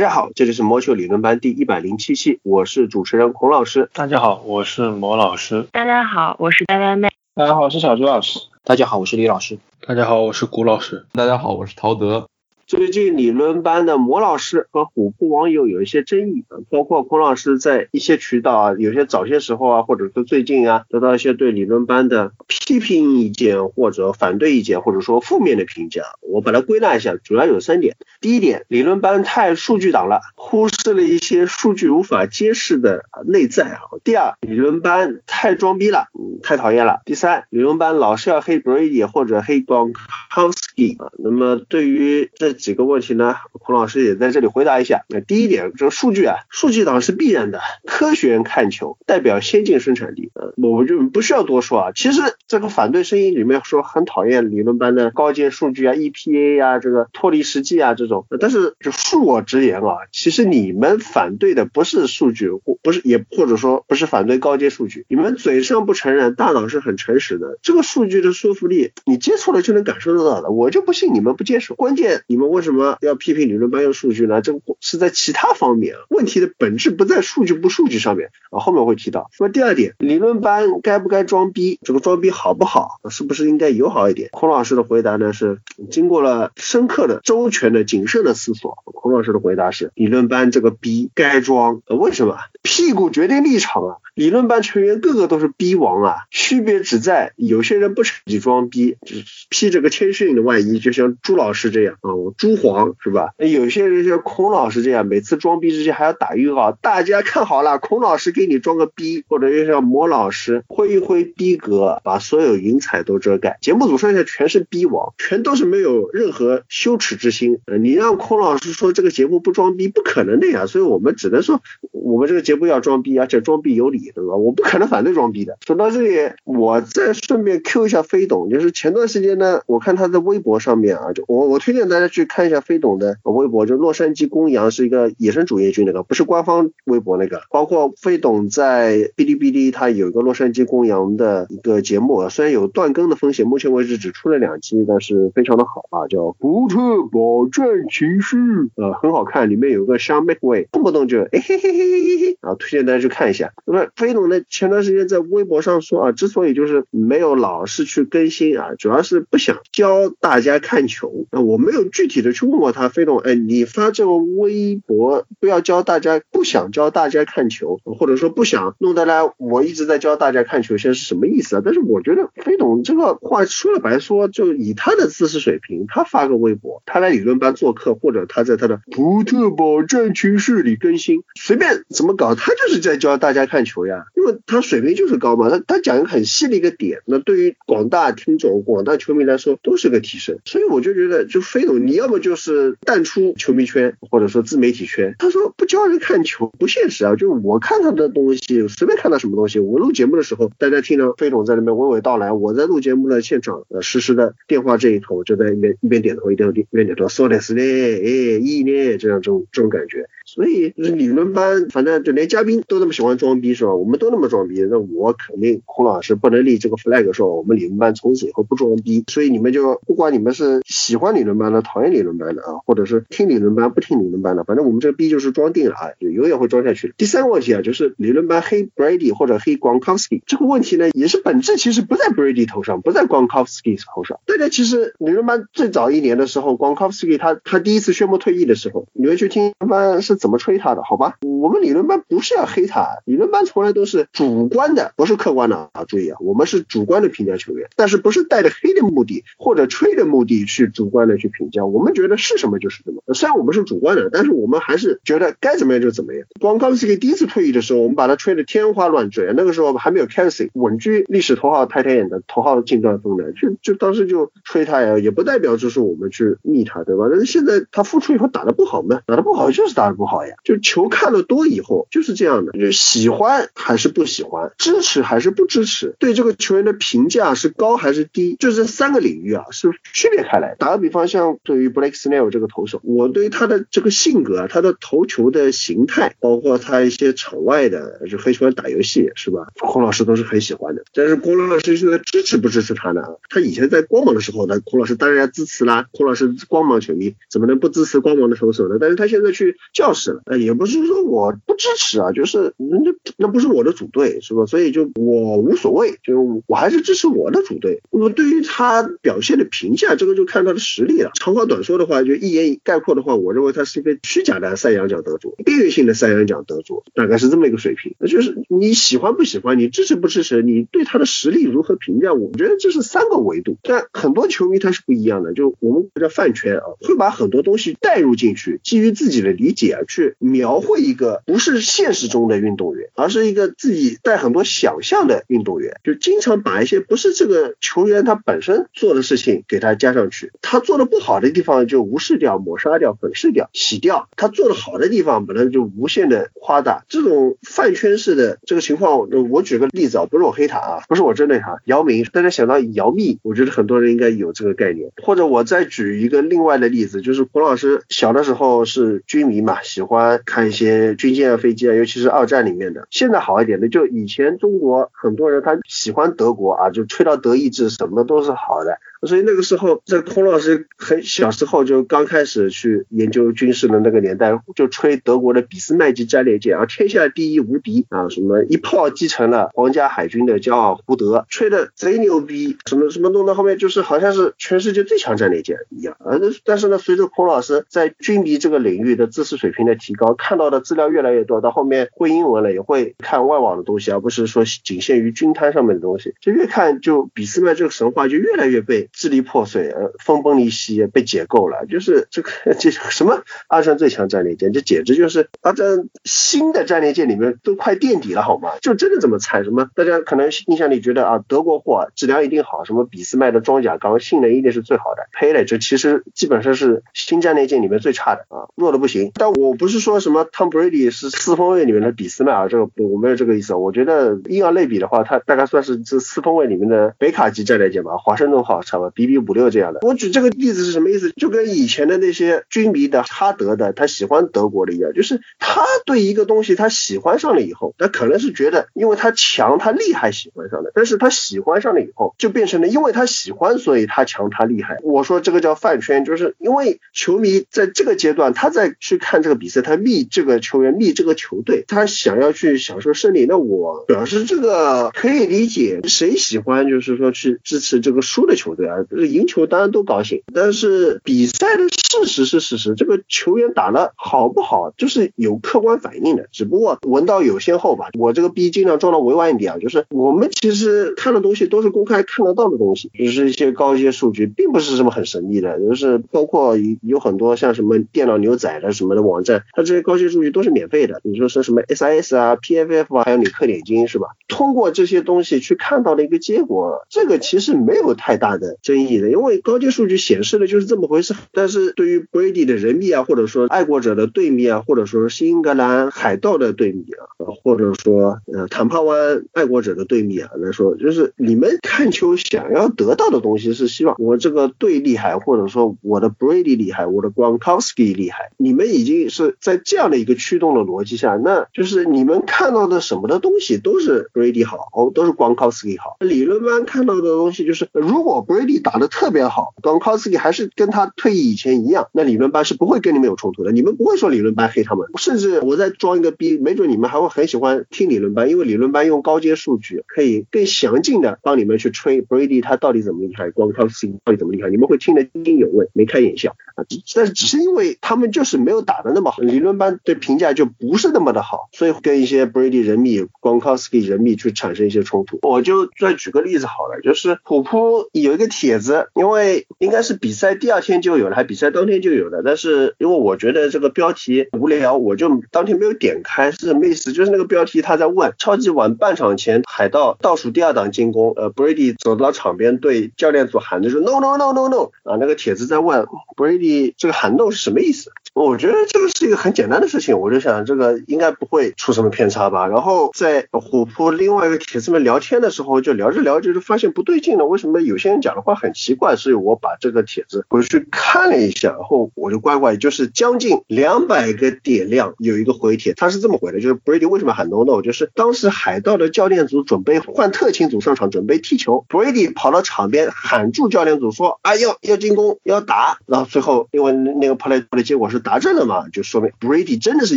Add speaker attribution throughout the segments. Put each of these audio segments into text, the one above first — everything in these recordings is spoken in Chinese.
Speaker 1: 大家好，这里是魔球理论班第一百零七期，我是主持人孔老师。
Speaker 2: 大家好，我是魔老师。
Speaker 3: 大家好，我是呆呆妹。
Speaker 4: 大家好，我是小朱老师。
Speaker 5: 大家好，我是李老师。
Speaker 2: 大家好，我是谷老师。
Speaker 6: 大家好，我是陶德。
Speaker 1: 最近理论班的魔老师和虎扑网友有一些争议，包括孔老师在一些渠道啊，有些早些时候啊，或者是最近啊，得到一些对理论班的批评意见或者反对意见，或者说负面的评价。我把它归纳一下，主要有三点。第一点，理论班太数据党了，忽视了一些数据无法揭示的内在啊。第二，理论班太装逼了，太讨厌了。第三，理论班老是要黑 Brady 或者黑 Gronkowski 啊。那么对于这几个问题呢，孔老师也在这里回答一下。那第一点，这个数据啊，数据党是必然的。科学人看球代表先进生产力，呃，我就不需要多说啊。其实这个反对声音里面说很讨厌理论班的高阶数据啊、EPA 呀、这个脱离实际啊这种。但是就恕我直言啊，其实你们反对的不是数据，或不是也或者说不是反对高阶数据，你们嘴上不承认，大脑是很诚实的。这个数据的说服力，你接触了就能感受得到的。我就不信你们不接受。关键你们为什么？要批评理论班用数据呢？这个是在其他方面，问题的本质不在数据不数据上面啊，后面会提到。那么第二点，理论班该不该装逼？这个装逼好不好？是不是应该友好一点？孔老师的回答呢是经过了深刻的、周全的、谨慎的思索。孔老师的回答是：理论班这个逼该装。呃为什么？屁股决定立场啊！理论班成员个个都是逼王啊，区别只在有些人不自己装逼，就披着个谦逊的外衣，就像朱老师这样啊，朱黄是吧？有些人像孔老师这样，每次装逼之前还要打预告，大家看好了，孔老师给你装个逼，或者又像魔老师挥一挥逼格，把所有云彩都遮盖。节目组上下全是逼王，全都是没有任何羞耻之心。你让孔老师说这个节目不装逼，不可能的呀，所以我们只能说我们这个节目要装逼，而且装逼有理。对吧？我不可能反对装逼的。说到这里，我再顺便 Q 一下飞董，就是前段时间呢，我看他在微博上面啊，就我我推荐大家去看一下飞董的微博，就洛杉矶公羊是一个野生主页军那个，不是官方微博那个。包括飞董在哔哩哔哩，他有一个洛杉矶公羊的一个节目，虽然有断更的风险，目前为止只出了两期，但是非常的好啊，叫《福特保证情绪》，呃，很好看，里面有个 Sean McWay，动不动就哎嘿嘿嘿嘿嘿嘿，啊，推荐大家去看一下。那么飞董呢？前段时间在微博上说啊，之所以就是没有老是去更新啊，主要是不想教大家看球。啊，我没有具体的去问过他，飞董，哎，你发这个微博不要教大家，不想教大家看球，或者说不想弄得来，我一直在教大家看球，现在是什么意思啊？但是我觉得飞董这个话说了白说，就以他的知识水平，他发个微博，他来理论班做客，或者他在他的福特堡战群室里更新，随便怎么搞，他就是在教大家看球呀。因为他水平就是高嘛，他他讲一个很细的一个点，那对于广大听众、广大球迷来说都是个提升，所以我就觉得，就飞总，你要么就是淡出球迷圈，或者说自媒体圈。他说不教人看球不现实啊，就是我看他的东西，随便看到什么东西，我录节目的时候，大家听着飞总在那边娓娓道来，我在录节目的现场，呃，实时的电话这一头，就在一边一边点头，一边一边点头，说的是的，哎，意呢，这样这种这种感觉。所以就是理论班，反正就连嘉宾都那么喜欢装逼是吧？我们都那么装逼，那我肯定孔老师不能立这个 flag 说我们理论班从此以后不装逼。所以你们就不管你们是喜欢理论班的、讨厌理论班的啊，或者是听理论班不听理论班的，反正我们这个逼就是装定了啊，就永远会装下去。第三个问题啊，就是理论班黑 Brady 或者黑 Gronkowski 这个问题呢，也是本质其实不在 Brady 头上，不在 Gronkowski 头上。大家其实理论班最早一年的时候，Gronkowski 他他第一次宣布退役的时候，你们去听班是。怎么吹他的？好吧，我们理论班不是要黑他，理论班从来都是主观的，不是客观的啊！注意啊，我们是主观的评价球员，但是不是带着黑的目的或者吹的目的去主观的去评价。我们觉得是什么就是什么。虽然我们是主观的，但是我们还是觉得该怎么样就怎么样。光康斯基第一次退役的时候，我们把他吹得天花乱坠，那个时候还没有 Kelsey 稳居历史头号泰坦眼的头号近端锋的，就就当时就吹他呀，也不代表就是我们去密他，对吧？但是现在他复出以后打得不好嘛，打得不好就是打得不。好呀，就球看的多以后就是这样的，就喜欢还是不喜欢，支持还是不支持，对这个球员的评价是高还是低，就这三个领域啊是区别开来。打个比方，像对于 Blake Snell 这个投手，我对他的这个性格、他的投球的形态，包括他一些场外的，就很喜欢打游戏，是吧？孔老师都是很喜欢的。但是孔老师现在支持不支持他呢？他以前在光芒的时候呢，孔老师当然要支持啦。孔老师光芒球迷，怎么能不支持光芒的投手呢？但是他现在去教室了，呃也不是说我不支持啊，就是人家那不是我的主队，是吧？所以就我无所谓，就我还是支持我的主队。那么对于他表现的评价，这个就看他的实力了。长话短说的话，就一言概括的话，我认为他是一个虚假的赛扬奖得主，边缘性的赛扬奖得主，大概是这么一个水平。那就是你喜欢不喜欢，你支持不支持，你对他的实力如何评价？我觉得这是三个维度。但很多球迷他是不一样的，就我们叫饭圈啊，会把很多东西带入进去，基于自己的理解啊，去描绘一个不是现实中的运动员，而是一个自己带很多想象的运动员，就经常把一些不是这个球员他本身做的事情给他加上去，他做的不好的地方就无视掉、抹杀掉、粉饰掉、洗掉，他做的好的地方本来就无限的夸大。这种饭圈式的这个情况，我举个例子啊，不是我黑他啊，不是我针对他，姚明，大家想到姚密，我觉得很多人应该有这个概念。或者我再举一个另外的例子，就是胡老师小的时候是军迷嘛，喜欢看一些军舰啊、飞机啊，尤其是二战里面的。现在好一点的，就以前中国很多人他喜欢德国啊，就吹到德意志什么都是好的。所以那个时候，在孔老师很小时候就刚开始去研究军事的那个年代，就吹德国的俾斯麦级战列舰啊，天下第一无敌啊，什么一炮击沉了皇家海军的骄傲胡德，吹的贼牛逼，什么什么弄到后面就是好像是全世界最强战列舰一样啊。但是呢，随着孔老师在军迷这个领域的知识水平的提高，看到的资料越来越多，到后面会英文了，也会看外网的东西，而不是说仅限于军摊上面的东西，就越看就俾斯麦这个神话就越来越被。支离破碎，呃，分崩离析，被解构了。就是这个，这什么二战最强战列舰，这简直就是二战新的战列舰里面都快垫底了，好吗？就真的这么惨？什么？大家可能印象里觉得啊，德国货质量一定好，什么俾斯麦的装甲钢性能一定是最好的。呸嘞，这其实基本上是新战列舰里面最差的啊，弱的不行。但我不是说什么 Tom Brady 是四分卫里面的俾斯麦啊，这个我没有这个意思。我觉得硬要类比的话，它大概算是这四分卫里面的北卡级战列舰吧，华盛顿号差不多。B B 五六这样的，我举这个例子是什么意思？就跟以前的那些军迷的哈德的，他喜欢德国的一样，就是他对一个东西他喜欢上了以后，他可能是觉得因为他强他厉害喜欢上的，但是他喜欢上了以后，就变成了因为他喜欢所以他强他厉害。我说这个叫饭圈，就是因为球迷在这个阶段他在去看这个比赛，他密这个球员密这个球队，他想要去享受胜利，那我表示这个可以理解，谁喜欢就是说去支持这个输的球队啊？这个赢球当然都高兴，但是比赛的事实是事实，这个球员打的好不好，就是有客观反应的。只不过闻道有先后吧。我这个逼尽量装的委婉一点啊，就是我们其实看的东西都是公开看得到的东西，就是一些高阶数据，并不是什么很神秘的。就是包括有很多像什么电脑牛仔的什么的网站，它这些高阶数据都是免费的。你说是什么 SIS 啊、PFF 啊，还有你氪点金是吧？通过这些东西去看到的一个结果，这个其实没有太大的争议的。因为高阶数据显示的就是这么回事，但是对于 Brady 的人迷啊，或者说爱国者的队迷啊，或者说新英格兰海盗的队迷啊，或者说呃坦帕湾爱国者的队迷啊来说，就是你们看球想要得到的东西是希望我这个队厉害，或者说我的 Brady 厉害，我的 Gronkowski 厉害，你们已经是在这样的一个驱动的逻辑下，那就是你们看到的什么的东西都是 Brady 好，都是 Gronkowski 好。理论班看到的东西就是，如果 Brady 打的特别好，Gronkowski 还是跟他退役以前一样，那理论班是不会跟你们有冲突的。你们不会说理论班黑他们，甚至我再装一个逼，没准你们还会很喜欢听理论班，因为理论班用高阶数据可以更详尽的帮你们去吹 Brady 他到底怎么厉害，Gronkowski 到底怎么厉害，你们会听得津津有味，眉开眼笑啊。但是只是因为他们就是没有打的那么好，理论班的评价就不是那么的好，所以跟一些 Brady 人密、Gronkowski 人密去产生一些冲突。我就再举个例子好了，就是虎扑有一个帖子。因为应该是比赛第二天就有了，还比赛当天就有了，但是因为我觉得这个标题无聊，我就当天没有点开。是什么意思？就是那个标题他在问超级碗半场前海盗倒数第二档进攻，呃，Brady 走到场边对教练组喊的说 No No No No No 啊，那个帖子在问 Brady 这个喊 No 是什么意思？我觉得这个是一个很简单的事情，我就想这个应该不会出什么偏差吧。然后在虎扑另外一个帖子们聊天的时候，就聊着聊着就发现不对劲了，为什么有些人讲的话很奇怪？所以我把这个帖子回去看了一下，然后我就乖乖就是将近两百个点亮，有一个回帖，他是这么回的，就是 Brady 为什么喊 No No，就是当时海盗的教练组准备换特勤组上场准备踢球，Brady 跑到场边喊住教练组说啊要要进攻要打，然后最后因为那个 play 的结果是打正了嘛，就说明 Brady 真的是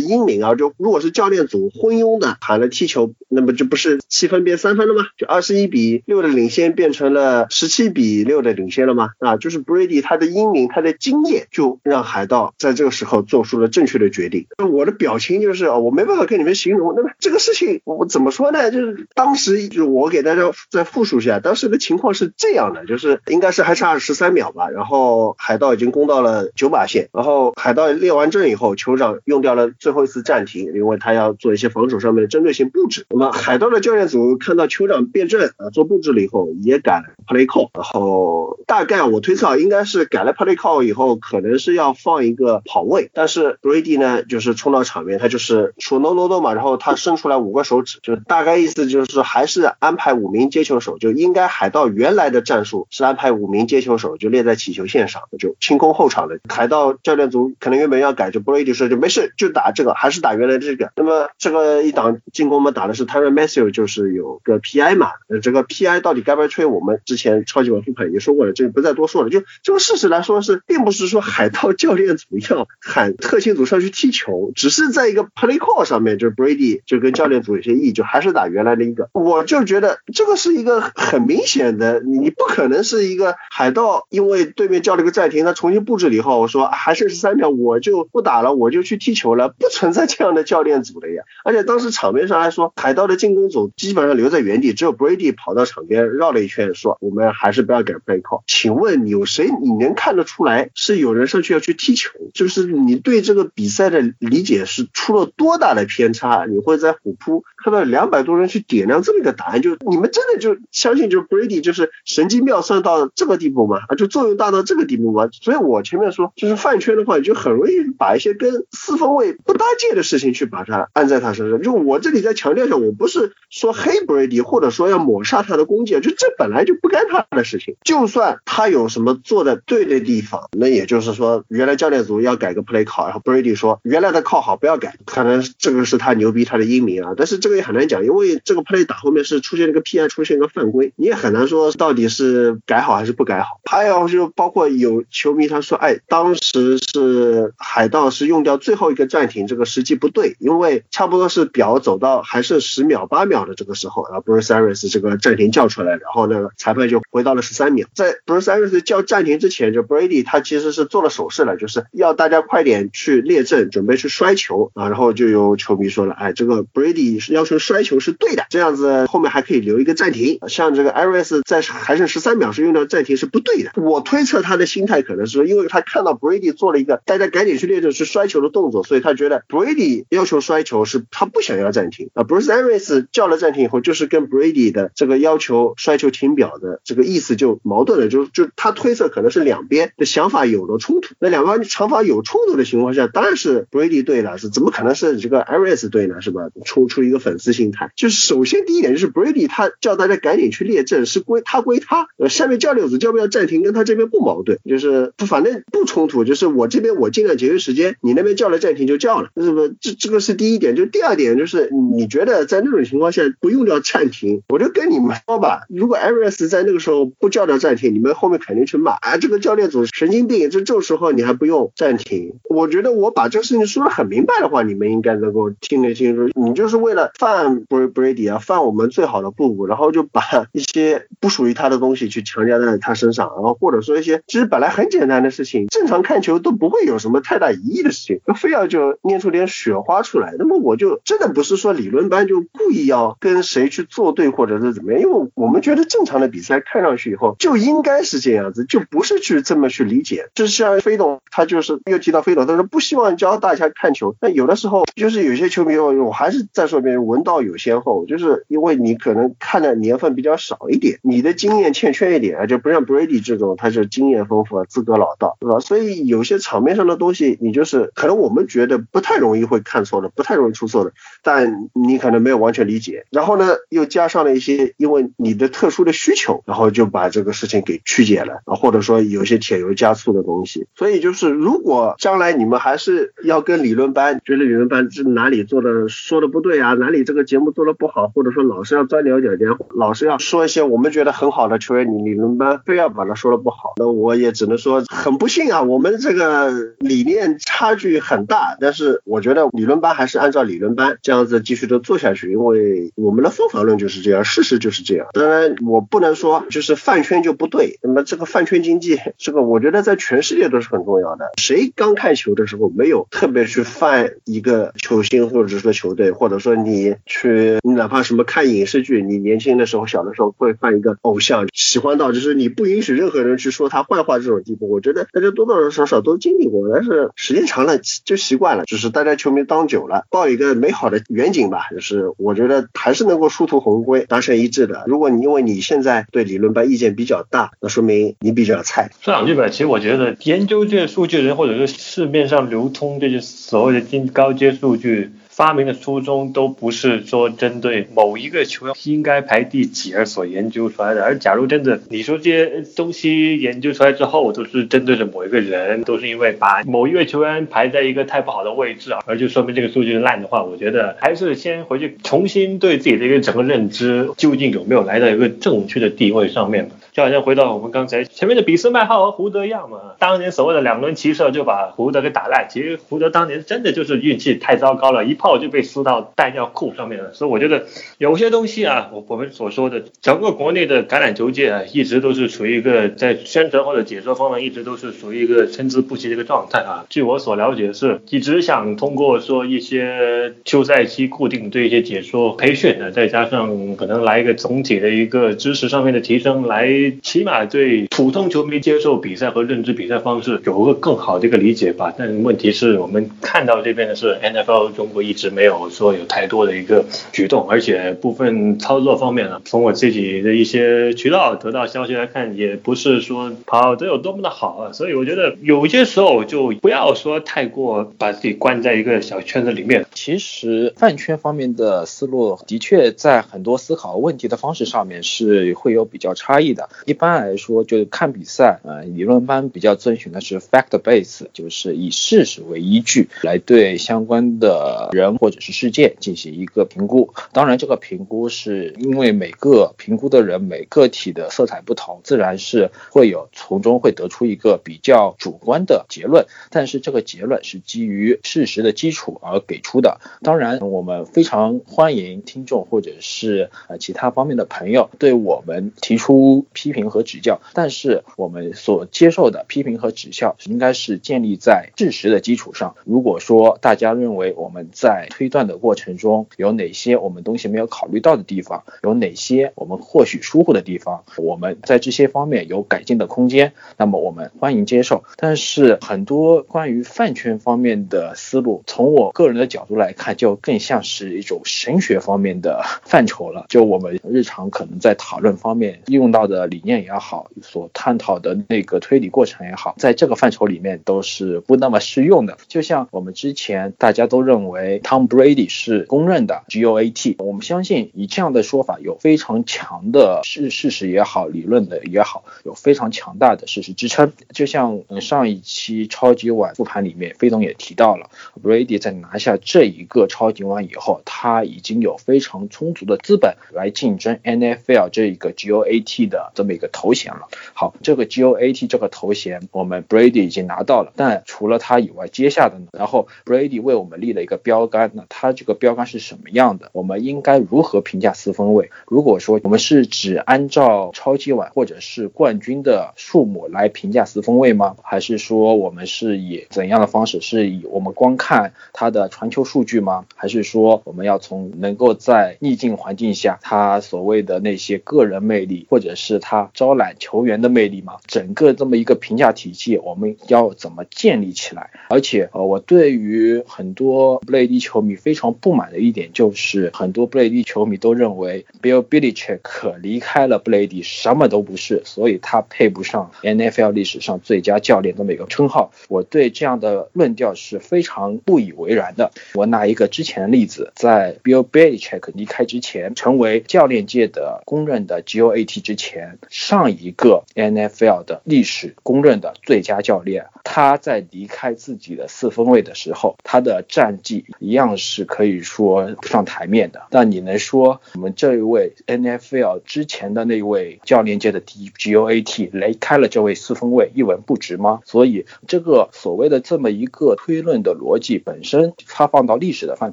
Speaker 1: 英明啊，就如果是教练组昏庸的喊了踢球，那么就不是七分变三分了吗？就二十一比六的领先变成了十七比六的领先了吗？啊，就是 Brady 他的英明他的经验就让海盗在这个时候做出了正确的决定。那我的表情就是我没办法跟你们形容，那么这个事情我怎么说呢？就是当时就我给大家再复述一下，当时的情况是这样的，就是应该是还差十三秒吧，然后海盗已经攻到了九把线，然后海盗列完阵以后，酋长用掉了最后一次暂停，因为他要做一些防守上面的针对性布置。那么海盗的教练组看到酋长变阵啊做布置了以后，也改了 play call，然后大概我推测应该是改了 play call 以后，可能是要放一个跑位，但是 Brady 呢就是冲到场面，他就是说 no no no 嘛，然后他伸出来五个手指，就大概意思就是还是安排五名接球手，就应该海盗原来的战术是安排五名接球手就列在起球线上，就清空后场的。海盗教练组可能原本要改，就 Brady 说就没事，就打这个，还是打原来这个。那么这个一档进攻嘛，打的是 Tyron Matthew，就是有个 PI 嘛，这个 PI 到底该不该吹？我们之前超级碗复盘也说过了，这个不再多说了。就这个事实来说是，并不是说海盗教练组要喊特勤组上去踢球，只是在一个 play call 上面，就是 Brady 就跟教练组有些异议，就还是打原来的一个。我就觉得这个是一个很明显的，你不可能是一个海盗，因为对面叫了个暂停，他重新布置了以后，我说还剩十三秒，我我就不打了，我就去踢球了，不存在这样的教练组的呀。而且当时场面上来说，海盗的进攻组基本上留在原地，只有 Brady 跑到场边绕了一圈，说我们还是不要改 play call。请问有谁你能看得出来是有人上去要去踢球？就是你对这个比赛的理解是出了多大的偏差？你会在虎扑看到两百多人去点亮这么一个答案，就你们真的就相信就是 Brady 就是神机妙算到这个地步吗？啊，就作用大到这个地步吗？所以我前面说就是饭圈的话，你就很容易把一些跟四分卫不搭界的事情去把它按在他身上。就我这里再强调一下，我不是说黑 Brady，或者说要抹杀他的功绩，就这本来就不该他的事情。就算他有什么做的对的地方，那也就是说原来教练组要改个 play call，然后 Brady 说原来的靠好不要改，可能这个是他牛逼，他的英明啊。但是这个也很难讲，因为这个 play 打后面是出现了个 PI，出现一个犯规，你也很难说到底是改好还是不改好。还有就包括有球迷他说，哎，当时是海盗是用掉最后一个暂停，这个时机不对，因为差不多是表走到还剩十秒八秒的这个时候，然后 Bruce Arians 这个暂停叫出来，然后呢裁判就回到了十三秒。在 Bruce Arians 叫暂停之前，就 Brady 他其实是做了手势了，就是要大家快点去列阵，准备去摔球啊。然后就有球迷说了，哎，这个 Brady 要求摔球是对的，这样子后面还可以留一个暂停。像这个 Iris 在还剩十三秒时用掉暂停是不对的。我推测他的心态可能是因为他看到 Brady 做了一个大家赶赶紧去列阵去摔球的动作，所以他觉得 Brady 要求摔球是他不想要暂停啊。Bruce Aris 叫了暂停以后，就是跟 Brady 的这个要求摔球停表的这个意思就矛盾了，就就他推测可能是两边的想法有了冲突。那两方想法有冲突的情况下，当然是 Brady 对了，是怎么可能是这个 Aris 对呢？是吧？出出一个粉丝心态，就是首先第一点就是 Brady 他叫大家赶紧去列阵是归他归他，呃，下面教练组叫不要暂停跟他这边不矛盾，就是反正不冲突，就是我这边我尽量节约时间，你那边叫了暂停就叫了，是不？这这个是第一点，就第二点就是你觉得在那种情况下不用掉暂停，我就跟你们说吧，如果 Arians 在那个时候不叫掉暂停，你们后面肯定去骂啊，这个教练组神经病，这这时候你还不用暂停，我觉得我把这个事情说的很明白的话，你们应该能够听得清楚。你就是为了犯 Brady 啊，犯我们最好的布布，然后就把一些不属于他的东西去强加在他身上，然后或者说一些其实本来很简单的事情，正常看球都不会有什么太大疑义的事情，非要就念出点雪花出来。那么我就真的不是说理论班就故意要跟谁去作对或者是怎么样，因为我们觉得正常的比赛看上去以后就应该是这样子，就不是去这么去理解。就像飞董他就是又提到飞董，他说不希望教大家看球，那有的时候就是有些球迷，我还是再说一遍，文道有先后，就是因为你可能看的年份比较少一点，你的经验欠缺一点啊，就不像 Brady 这种他是经验丰富、资格老道，对吧？所以有些场面上的东东西你就是可能我们觉得不太容易会看错的，不太容易出错的，但你可能没有完全理解。然后呢，又加上了一些因为你的特殊的需求，然后就把这个事情给曲解了啊，或者说有些添油加醋的东西。所以就是如果将来你们还是要跟理论班，觉得理论班是哪里做的说的不对啊，哪里这个节目做的不好，或者说老师要钻牛角尖，老师要说一些我们觉得很好的球员，你理论班非要把他说的不好，那我也只能说很不幸啊，我们这个理理念差距很大。但是我觉得理论班还是按照理论班这样子继续的做下去，因为我们的方法论就是这样，事实就是这样。当然我不能说就是饭圈就不对，那么这个饭圈经济，这个我觉得在全世界都是很重要的。谁刚看球的时候没有特别去饭一个球星或者说球队，或者说你去你哪怕什么看影视剧，你年轻的时候小的时候会犯一个偶像，喜欢到就是你不允许任何人去说他坏话这种地步。我觉得大家多多少少都经历过，是时间长了就习惯了，就是大家球迷当久了，抱一个美好的远景吧，就是我觉得还是能够殊途同归，达成一致的。如果你因为你现在对理论班意见比较大，那说明你比较菜。
Speaker 2: 说两句吧，其实我觉得研究这些数据人，或者是市面上流通这些所谓的金高阶数据。发明的初衷都不是说针对某一个球员应该排第几而所研究出来的，而假如真的你说这些东西研究出来之后都是针对着某一个人，都是因为把某一位球员排在一个太不好的位置啊，而就说明这个数据烂的话，我觉得还是先回去重新对自己的一个整个认知，究竟有没有来到一个正确的地位上面吧。就好像回到我们刚才前面的比斯麦号和胡德一样嘛，当年所谓的两轮骑射就把胡德给打烂，其实胡德当年真的就是运气太糟糕了，一炮就被撕到弹药库上面了。所以我觉得有些东西啊，我我们所说的整个国内的橄榄球界啊，一直都是处于一个在宣传或者解说方面一直都是属于一个参差不齐的一个状态啊。据我所了解是，一直想通过说一些休赛期固定对一些解说培训的，再加上可能来一个总体的一个知识上面的提升来。起码对普通球迷接受比赛和认知比赛方式有个更好的一个理解吧。但问题是我们看到这边的是 NFL 中国一直没有说有太多的一个举动，而且部分操作方面呢，从我自己的一些渠道得到消息来看，也不是说跑得有多么的好啊。所以我觉得有些时候就不要说太过把自己关在一个小圈子里面。
Speaker 4: 其实饭圈方面的思路的确在很多思考问题的方式上面是会有比较差异的。一般来说，就是看比赛，呃，理论班比较遵循的是 fact base，就是以事实为依据来对相关的人或者是事件进行一个评估。当然，这个评估是因为每个评估的人每个体的色彩不同，自然是会有从中会得出一个比较主观的结论。但是这个结论是基于事实的基础而给出的。当然，我们非常欢迎听众或者是呃其他方面的朋友对我们提出批。评和指教，但是我们所接受的批评和指教应该是建立在事实的基础上。如果说大家认为我们在推断的过程中有哪些我们东西没有考虑到的地方，有哪些我们或许疏忽的地方，我们在这些方面有改进的空间，那么我们欢迎接受。但是很多关于饭圈方面的思路，从我个人的角度来看，就更像是一种神学方面的 范畴了。就我们日常可能在讨论方面用到的理。念也好，所探讨的那个推理过程也好，在这个范畴里面都是不那么适用的。就像我们之前大家都认为 Tom Brady 是公认的 GOAT，我们相信以这样的说法有非常强的事事实也好，理论的也好，有非常强大的事实支撑。就像上一期超级碗复盘里面，飞总也提到了，Brady 在拿下这一个超级碗以后，他已经有非常充足的资本来竞争 NFL 这一个 GOAT 的每。个头衔了。好，这个 GOAT 这个头衔，我们 Brady 已经拿到了。但除了他以外，接下的呢？然后 Brady 为我们立了一个标杆。那他这个标杆是什么样的？我们应该如何评价四分卫？如果说我们是只按照超级碗或者是冠军的数目来评价四分卫吗？还是说我们是以怎样的方式？是以我们光看他的传球数据吗？还是说我们要从能够在逆境环境下他所谓的那些个人魅力，或者是他招揽球员的魅力吗？整个这么一个评价体系，我们要怎么建立起来？而且，呃，我对于很多布雷迪球迷非常不满的一点就是，很多布雷迪球迷都认为 Bill Belichick 离开了布雷迪什么都不是，所以他配不上 NFL 历史上最佳教练这么一个称号。我对这样的论调是非常不以为然的。我拿一个之前的例子，在 Bill Belichick 离开之前，成为教练界的公认的 GOAT 之前，上一个 NFL 的历史公认的最佳教练，他在离开自己的四分卫的时候，他的战绩一样是可以说上台面的。那你能说我们这一位 NFL 之前的那位教练界的第一 GOAT 离开了这位四分卫一文不值吗？所以这个所谓的这么一个推论的逻辑本身，它放到历史的范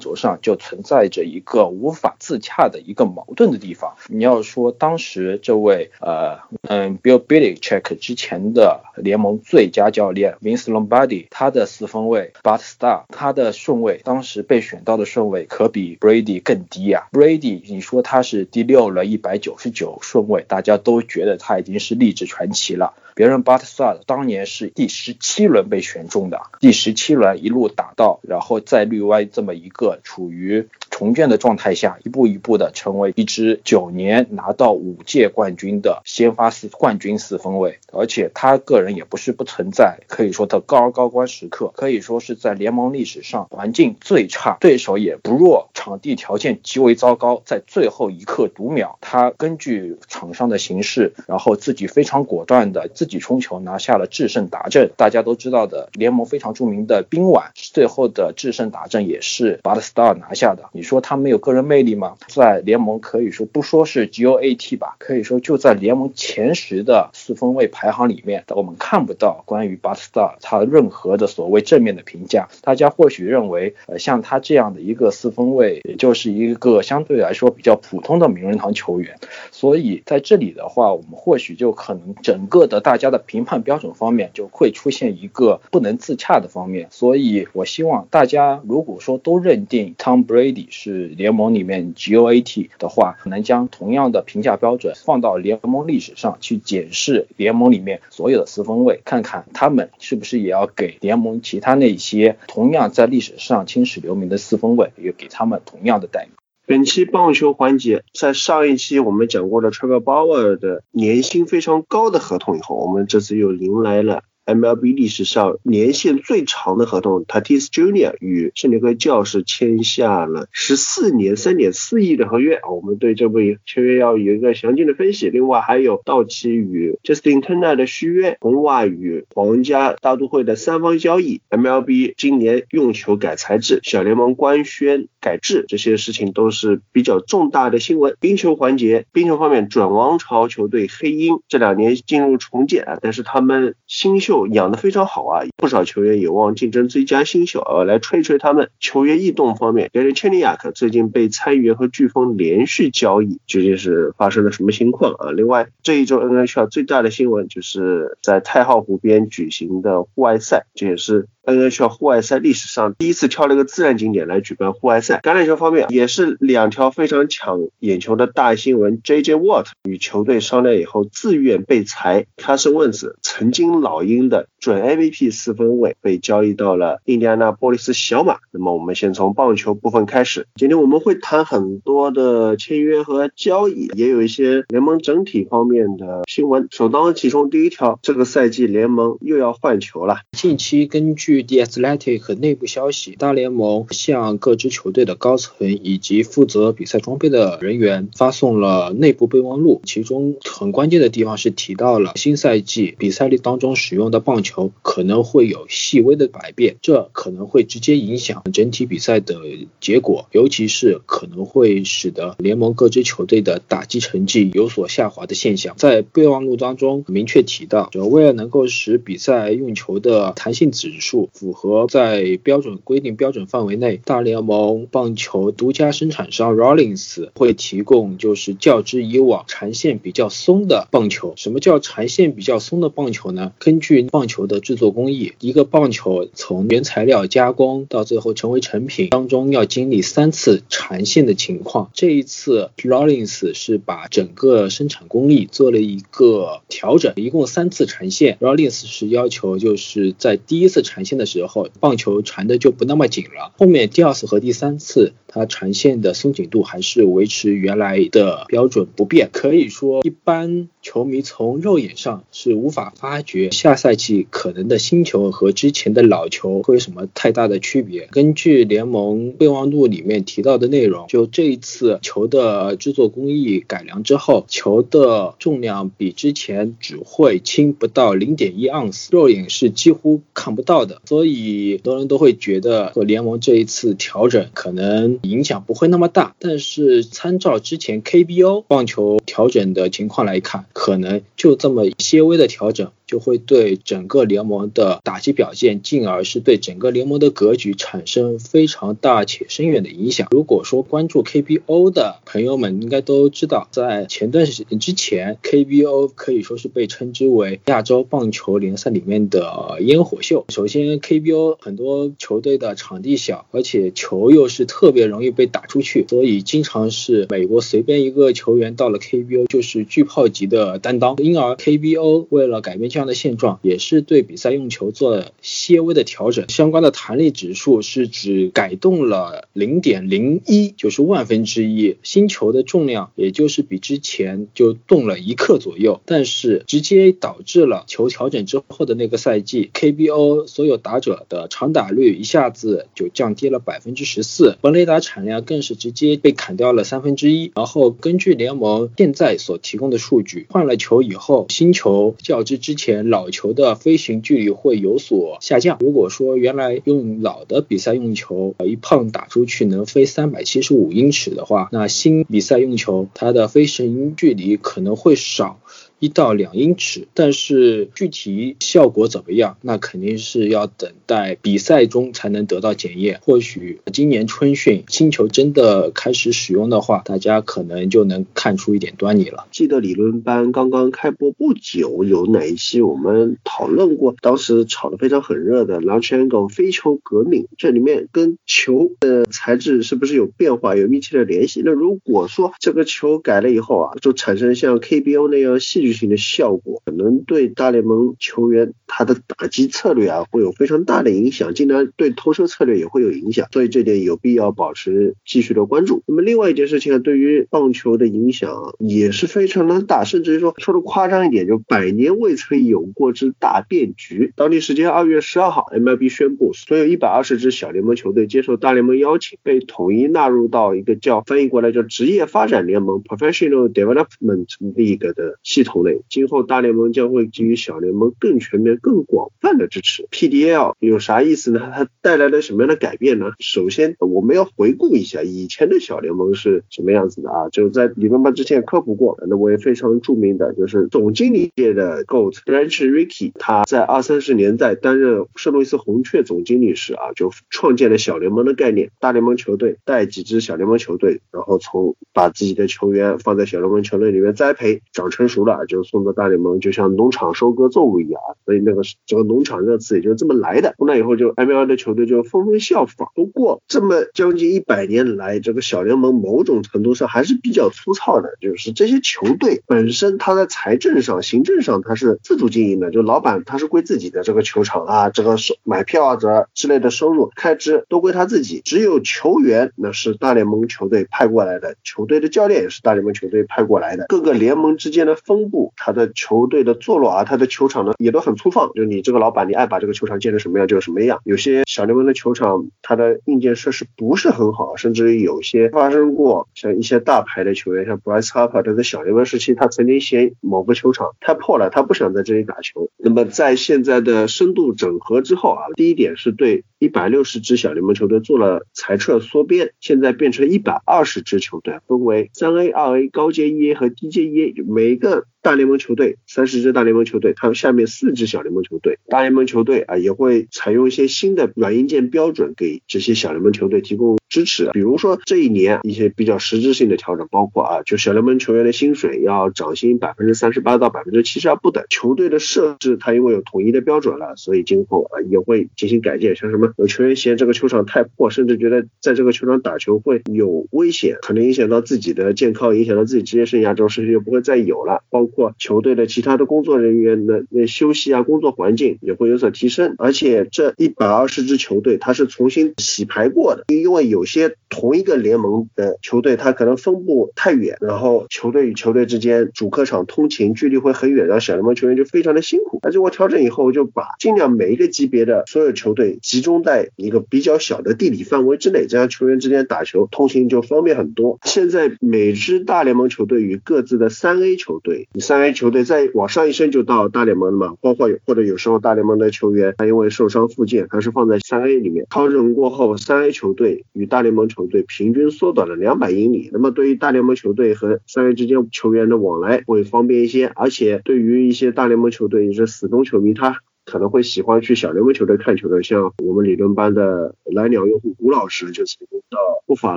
Speaker 4: 畴上就存在着一个无法自洽的一个矛盾的地方。你要说当时这位呃呃嗯 Bill b i l i c h e c k 之前的联盟最佳教练 Vince Lombardi，他的四分卫 Bart Star，他的顺位当时被选到的顺位可比 Brady 更低啊。Brady 你说他是第六了一百九十九顺位，大家都觉得他已经是励志传奇了。别人 Bart Starr 当年是第十七轮被选中的，第十七轮一路打到，然后在绿湾这么一个处于重建的状态下，一步一步的成为一支九年拿到五届冠军的先发四冠军四分卫，而且他个人也不是不存在，可以说的高高光时刻，可以说是在联盟历史上环境最差，对手也不弱，场地条件极为糟糕，在最后一刻读秒，他根据场上的形势，然后自己非常果断的。自己冲球拿下了制胜达阵，大家都知道的联盟非常著名的冰碗，最后的制胜达阵也是 Bart Starr 拿下的。你说他没有个人魅力吗？在联盟可以说不说是 GOAT 吧，可以说就在联盟前十的四分卫排行里面，我们看不到关于 Bart Starr 他任何的所谓正面的评价。大家或许认为，呃，像他这样的一个四分卫，也就是一个相对来说比较普通的名人堂球员。所以在这里的话，我们或许就可能整个的大。大家的评判标准方面就会出现一个不能自洽的方面，所以我希望大家如果说都认定 Tom Brady 是联盟里面 GOAT 的话，能将同样的评价标准放到联盟历史上去检视联盟里面所有的四分卫，看看他们是不是也要给联盟其他那些同样在历史上青史留名的四分卫，也给他们同样的待遇。
Speaker 1: 本期棒球环节，在上一期我们讲过了 Trevor Bauer 的年薪非常高的合同以后，我们这次又迎来了。MLB 历史上年限最长的合同，Tatis Jr. 与圣迭戈教士签下了十四年三点四亿的合约。我们对这位签约要有一个详尽的分析。另外还有道奇与 Justin Turner 的续约，红袜与皇家大都会的三方交易，MLB 今年用球改材质，小联盟官宣改制，这些事情都是比较重大的新闻。冰球环节，冰球方面，准王朝球队黑鹰这两年进入重建啊，但是他们新秀。养的非常好啊，不少球员有望竞争最佳新秀啊。来吹吹他们球员异动方面，格雷千里亚克最近被参议员和飓风连续交易，究竟是发生了什么情况啊？另外，这一周 NHL 最大的新闻就是在太浩湖边举行的户外赛，这也是。NHL 户外赛历史上第一次挑了一个自然景点来举办户外赛。橄榄球方面也是两条非常抢眼球的大新闻：J.J. Watt 与球队商量以后自愿被裁，Carson Wentz 曾经老鹰的准 MVP 四分卫被交易到了印第安纳波利斯小马。那么我们先从棒球部分开始。今天我们会谈很多的签约和交易，也有一些联盟整体方面的新闻。首当其冲，第一条，这个赛季联盟又要换球了。
Speaker 4: 近期根据据 The Athletic 内部消息，大联盟向各支球队的高层以及负责比赛装备的人员发送了内部备忘录，其中很关键的地方是提到了新赛季比赛力当中使用的棒球可能会有细微的改变，这可能会直接影响整体比赛的结果，尤其是可能会使得联盟各支球队的打击成绩有所下滑的现象。在备忘录当中明确提到，就为了能够使比赛用球的弹性指数。符合在标准规定标准范围内。大联盟棒球独家生产商 Rollins 会提供就是较之以往缠线比较松的棒球。什么叫缠线比较松的棒球呢？根据棒球的制作工艺，一个棒球从原材料加工到最后成为成品当中要经历三次缠线的情况。这一次 Rollins 是把整个生产工艺做了一个调整，一共三次缠线。Rollins 是要求就是在第一次缠线线的时候，棒球缠的就不那么紧了，后面第二次和第三次。它缠线的松紧度还是维持原来的标准不变，可以说一般球迷从肉眼上是无法发觉下赛季可能的新球和之前的老球会有什么太大的区别。根据联盟备忘录里面提到的内容，就这一次球的制作工艺改良之后，球的重量比之前只会轻不到零点一盎司，肉眼是几乎看不到的，所以很多人都会觉得和联盟这一次调整可能。影响不会那么大，但是参照之前 KBO 棒球调整的情况来看，可能就这么些微的调整。就会对整个联盟的打击表现，进而是对整个联盟的格局产生非常大且深远的影响。如果说关注 KBO 的朋友们应该都知道，在前段时间之前，KBO 可以说是被称之为亚洲棒球联赛里面的烟火秀。首先，KBO 很多球队的场地小，而且球又是特别容易被打出去，所以经常是美国随便一个球员到了 KBO 就是巨炮级的担当。因而 KBO 为了改变这样。的现状也是对比赛用球做了些微的调整，相关的弹力指数是指改动了零点零一，就是万分之一，新球的重量也就是比之前就动了一克左右，但是直接导致了球调整之后的那个赛季，KBO 所有打者的长打率一下子就降低了百分之十四，本垒打产量更是直接被砍掉了三分之一。然后根据联盟现在所提供的数据，换了球以后，新球较之之前。老球的飞行距离会有所下降。如果说原来用老的比赛用球，一碰打出去能飞三百七十五英尺的话，那新比赛用球它的飞行距离可能会少。一到两英尺，但是具体效果怎么样，那肯定是要等待比赛中才能得到检验。或许今年春训新球真的开始使用的话，大家可能就能看出一点端倪了。
Speaker 1: 记得理论班刚刚开播不久，有哪一期我们讨论过？当时炒得非常很热的 Launch Angle 飞球革命，这里面跟球的材质是不是有变化，有密切的联系？那如果说这个球改了以后啊，就产生像 KBO 那样戏剧。性的效果可能对大联盟球员他的打击策略啊会有非常大的影响，竟然对投射策略也会有影响，所以这点有必要保持继续的关注。那么另外一件事情呢，对于棒球的影响也是非常的大，甚至于说说的夸张一点，就百年未曾有过之大变局。当地时间二月十二号，MLB 宣布所有一百二十支小联盟球队接受大联盟邀请，被统一纳入到一个叫翻译过来叫职业发展联盟 （Professional Development League） 的系统。今后大联盟将会给予小联盟更全面、更广泛的支持。PDL 有啥意思呢？它带来了什么样的改变呢？首先，我们要回顾一下以前的小联盟是什么样子的啊？就在理论班之前科普过，那我也非常著名的就是总经理界的 GOAT Branch Rickey，他在二三十年代担任圣路易斯红雀总经理时啊，就创建了小联盟的概念。大联盟球队带几支小联盟球队，然后从把自己的球员放在小联盟球队里面栽培，长成熟了。就送到大联盟，就像农场收割作物一样，所以那个这个农场热词也就是这么来的。从那以后，就 MLB 的球队就纷纷效仿。不过这么将近一百年来，这个小联盟某种程度上还是比较粗糙的，就是这些球队本身它在财政上、行政上它是自主经营的，就老板他是归自己的，这个球场啊，这个收买票啊这之类的收入开支都归他自己。只有球员那是大联盟球队派过来的，球队的教练也是大联盟球队派过来的，各个联盟之间的分布。他的球队的坐落啊，他的球场呢也都很粗放，就你这个老板，你爱把这个球场建成什么样就什么样。有些小联盟的球场，它的硬件设施不是很好，甚至有些发生过像一些大牌的球员，像 Bryce Harper，他在小联盟时期，他曾经嫌某个球场太破了，他不想在这里打球，那么在现在的深度整合之后啊，第一点是对一百六十支小联盟球队做了裁撤缩编，现在变成一百二十支球队，分为三 A、二 A、高阶一 A 和低阶一 A，每一个大联盟球队三十支大联盟球队，它有下面四支小联盟球队，大联盟球队啊也会采用一些新的软硬件标准，给这些小联盟球队提供。支持，比如说这一年一些比较实质性的调整，包括啊，就小联盟球员的薪水要涨薪百分之三十八到百分之七十二不等。球队的设置它因为有统一的标准了，所以今后啊也会进行改建。像什么有球员嫌这个球场太破，甚至觉得在这个球场打球会有危险，可能影响到自己的健康，影响到自己职业生涯，这种事情就不会再有了。包括球队的其他的工作人员的那休息啊，工作环境也会有所提升。而且这一百二十支球队它是重新洗牌过的，因为有。有些同一个联盟的球队，它可能分布太远，然后球队与球队之间主客场通勤距离会很远，然后小联盟球员就非常的辛苦。那经过调整以后，就把尽量每一个级别的所有球队集中在一个比较小的地理范围之内，这样球员之间打球通勤就方便很多。现在每支大联盟球队与各自的三 A 球队，你三 A 球队再往上一升就到大联盟了嘛？包括有或者有时候大联盟的球员他因为受伤复健，还是放在三 A 里面。调整过后，三 A 球队与大联盟球队平均缩短了两百英里，那么对于大联盟球队和三 A 之间球员的往来会方便一些，而且对于一些大联盟球队也是死忠球迷，他可能会喜欢去小联盟球队看球的，像我们理论班的蓝鸟用户吴老师就曾经到布法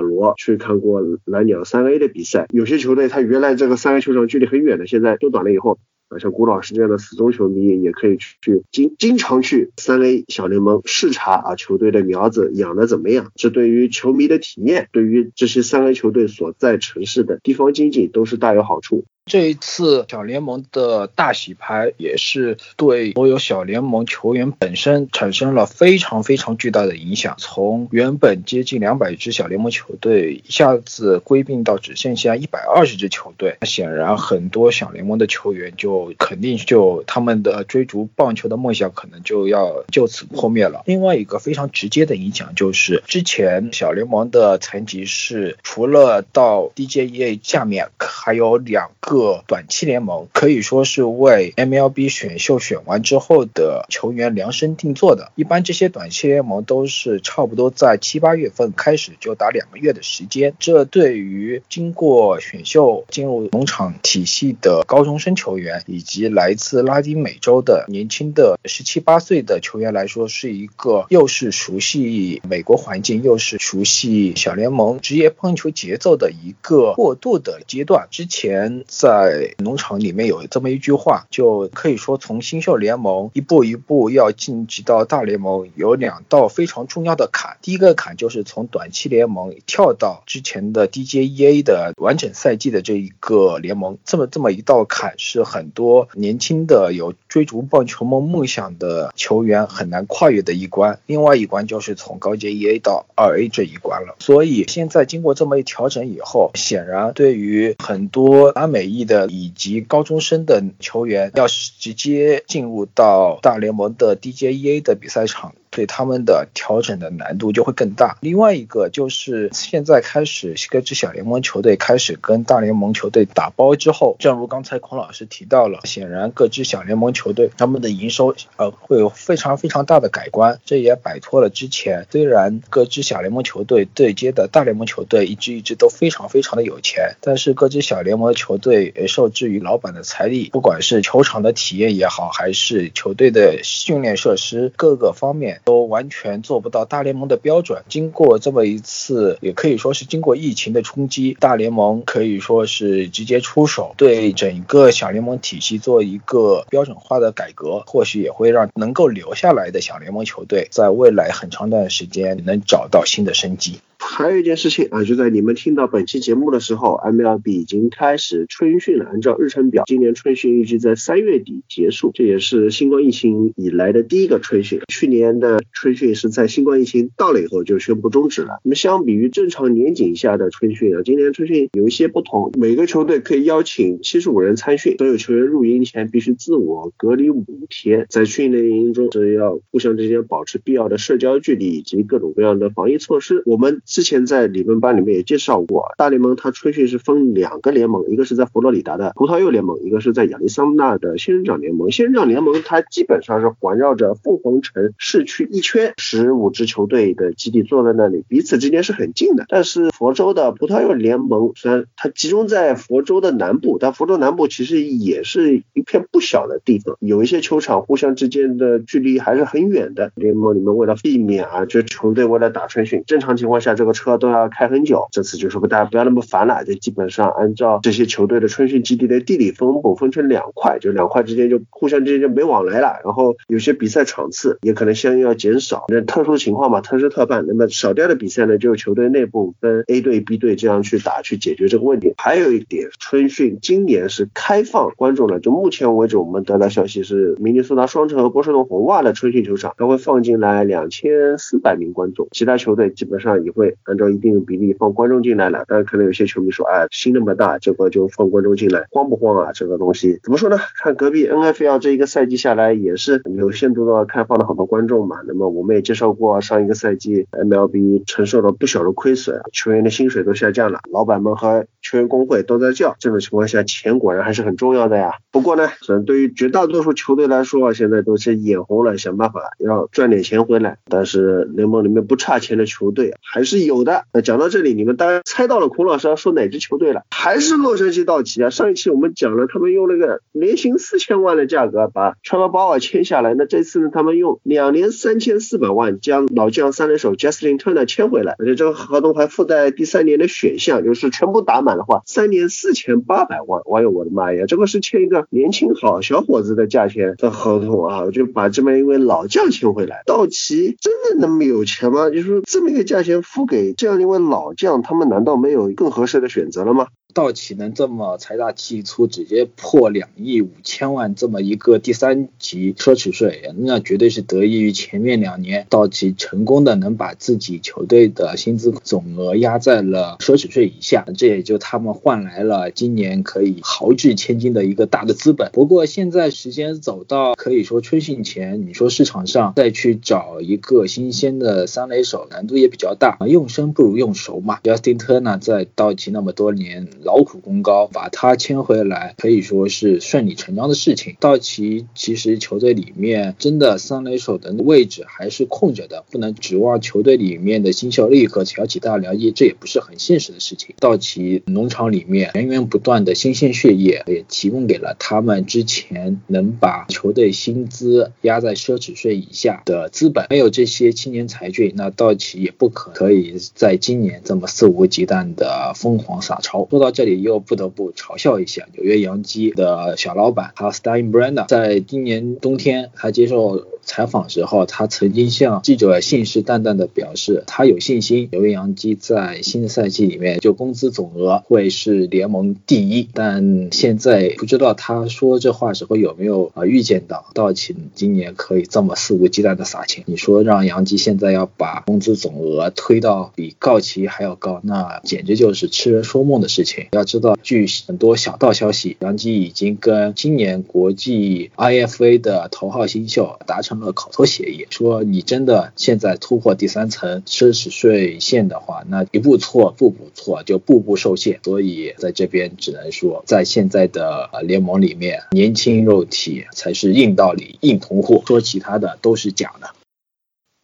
Speaker 1: 罗去看过蓝鸟三 A 的比赛。有些球队他原来这个三 A 球场距离很远的，现在缩短了以后。啊，像古老师这样的死忠球迷也可以去经经常去三 A 小联盟视察啊，球队的苗子养的怎么样？这对于球迷的体验，对于这些三 A 球队所在城市的地方经济都是大有好处。
Speaker 4: 这一次小联盟的大洗牌，也是对所有小联盟球员本身产生了非常非常巨大的影响。从原本接近两百支小联盟球队，一下子归并到只剩下一百二十支球队，那显然很多小联盟的球员就肯定就他们的追逐棒球的梦想可能就要就此破灭了。另外一个非常直接的影响就是，之前小联盟的层级是除了到 DJEA 下面还有两个。个短期联盟可以说是为 MLB 选秀选完之后的球员量身定做的。一般这些短期联盟都是差不多在七八月份开始就打两个月的时间，这对于经过选秀进入农场体系的高中生球员以及来自拉丁美洲的年轻的十七八岁的球员来说，是一个又是熟悉美国环境，又是熟悉小联盟职业棒球节奏的一个过渡的阶段。之前在农场里面有这么一句话，就可以说从新秀联盟一步一步要晋级到大联盟，有两道非常重要的坎。第一个坎就是从短期联盟跳到之前的 DJEA 的完整赛季的这一个联盟，这么这么一道坎是很多年轻的有追逐棒球梦梦想的球员很难跨越的一关。另外一关就是从高阶一 A 到二 A 这一关了。所以现在经过这么一调整以后，显然对于很多阿美裔。的以及高中生的球员，要是直接进入到大联盟的 DJEA 的比赛场。对他们的调整的难度就会更大。另外一个就是现在开始各支小联盟球队开始跟大联盟球队打包之后，正如刚才孔老师提到了，显然各支小联盟球队他们的营收呃会有非常非常大的改观。这也摆脱了之前虽然各支小联盟球队对接的大联盟球队一支一支都非常非常的有钱，但是各支小联盟球队受制于老板的财力，不管是球场的体验也好，还是球队的训练设施各个方面。都完全做不到大联盟的标准。经过这么一次，也可以说是经过疫情的冲击，大联盟可以说是直接出手，对整个小联盟体系做一个标准化的改革，或许也会让能够留下来的小联盟球队，在未来很长一段时间能找到新的生机。
Speaker 1: 还有一件事情啊，就在你们听到本期节目的时候，MLB 已经开始春训了。按照日程表，今年春训预计在三月底结束，这也是新冠疫情以来的第一个春训。去年的春训是在新冠疫情到了以后就宣布终止了。那么相比于正常年景下的春训啊，今年春训有一些不同。每个球队可以邀请七十五人参训，所有球员入营前必须自我隔离五天，在训练营中是要互相之间保持必要的社交距离以及各种各样的防疫措施。我们。之前在理论班里面也介绍过，大联盟它春训是分两个联盟，一个是在佛罗里达的葡萄柚联盟，一个是在亚利桑那的仙人掌联盟。仙人掌联盟它基本上是环绕着凤凰城市区一圈，十五支球队的基地坐在那里，彼此之间是很近的。但是佛州的葡萄柚联盟虽然它集中在佛州的南部，但佛州南部其实也是一片不小的地方，有一些球场互相之间的距离还是很远的。联盟里面为了避免啊，就球队为了打春训，正常情况下这个车都要开很久。这次就说大家不要那么烦了，就基本上按照这些球队的春训基地的地理分布分成两块，就两块之间就互相之间就没往来了。然后有些比赛场次也可能相应要减少，那特殊情况嘛，特事特办。那么少掉的比赛呢，就球队内部分 A 队、B 队这样去打，去解决这个问题。还有一点，春训今年是开放观众的，就目前为止我们得到消息是，明尼苏达双城和波士顿红袜的春训球场它会放进来两千四百名观众，其他球队基本上也会按照一定比例放观众进来了。但是可能有些球迷说，哎，心那么大，结果就放观众进来，慌不慌啊？这个东西怎么说呢？看隔壁 NFL 这一个赛季下来也是有限度的开放了很多观众嘛。那么我们也介绍过，上一个赛季 MLB 承受了不小的亏损，球员的薪水都下降了，老板们和球员工会都在叫。这种情况下，钱果然还是很重要的呀。不过呢，可能对于绝大多数球队来说，现在都是眼红了，想办法要赚点钱回来。但是联盟里面不差钱的球队还是有的。那讲到这里，你们当然猜到了孔老师要说哪支球队了？还是洛杉矶道奇啊！上一期我们讲了，他们用那个年薪四千万的价格把川巴鲍尔签下来，那这次呢，他们用两年三千四百万将老将三垒手 Justin Turner 签回来，而且这个合同还附带第三年的选项，就是全部打满的话，三年四千八百万。哎呦我的妈呀，这个是签一个年轻好小伙子的价钱的合同啊！就把这么一位老将签回来，道奇真的那么有钱吗？就是这么一个价钱付给这样一位老将，他们难道没有更合适的选择了吗？
Speaker 4: 道奇能这么财大气粗，直接破两亿五千万这么一个第三级奢侈税，那绝对是得益于前面两年道奇成功的能把自己球队的薪资总额压在了奢侈税以下，这也就他们换来了今年可以豪掷千金的一个大的资本。不过现在时间走到可以说春训前，你说市场上再去找一个新鲜的三垒手，难度也比较大，用生不如用熟嘛。Justin Turner 在道奇那么多年。劳苦功高，把他签回来可以说是顺理成章的事情。道奇其实球队里面真的三垒手的位置还是空着的，不能指望球队里面的新秀立刻挑起大梁，也这也不是很现实的事情。道奇农场里面源源不断的新鲜血液，也提供给了他们之前能把球队薪资压在奢侈税以下的资本。没有这些青年才俊，那道奇也不可可以在今年这么肆无忌惮的疯狂撒钞。说到到这里又不得不嘲笑一下纽约洋基的小老板哈 s t 布 n 纳，在今年冬天他接受。采访时候，他曾经向记者信誓旦旦地表示，他有信心纽约洋基在新赛季里面就工资总额会是联盟第一。但现在不知道他说这话时候有没有啊预见到道奇今年可以这么肆无忌惮的撒钱？你说让洋基现在要把工资总额推到比告奇还要高，那简直就是痴人说梦的事情。要知道，据很多小道消息，杨基已经跟今年国际 IFA 的头号新秀达成。了口头协议，说你真的现在突破第三层奢侈税线的话，那一步错步步错，就步步受限。所以在这边只能说，在现在的联盟里面，年轻肉体才是硬道理、硬通货，说其他的都是假的。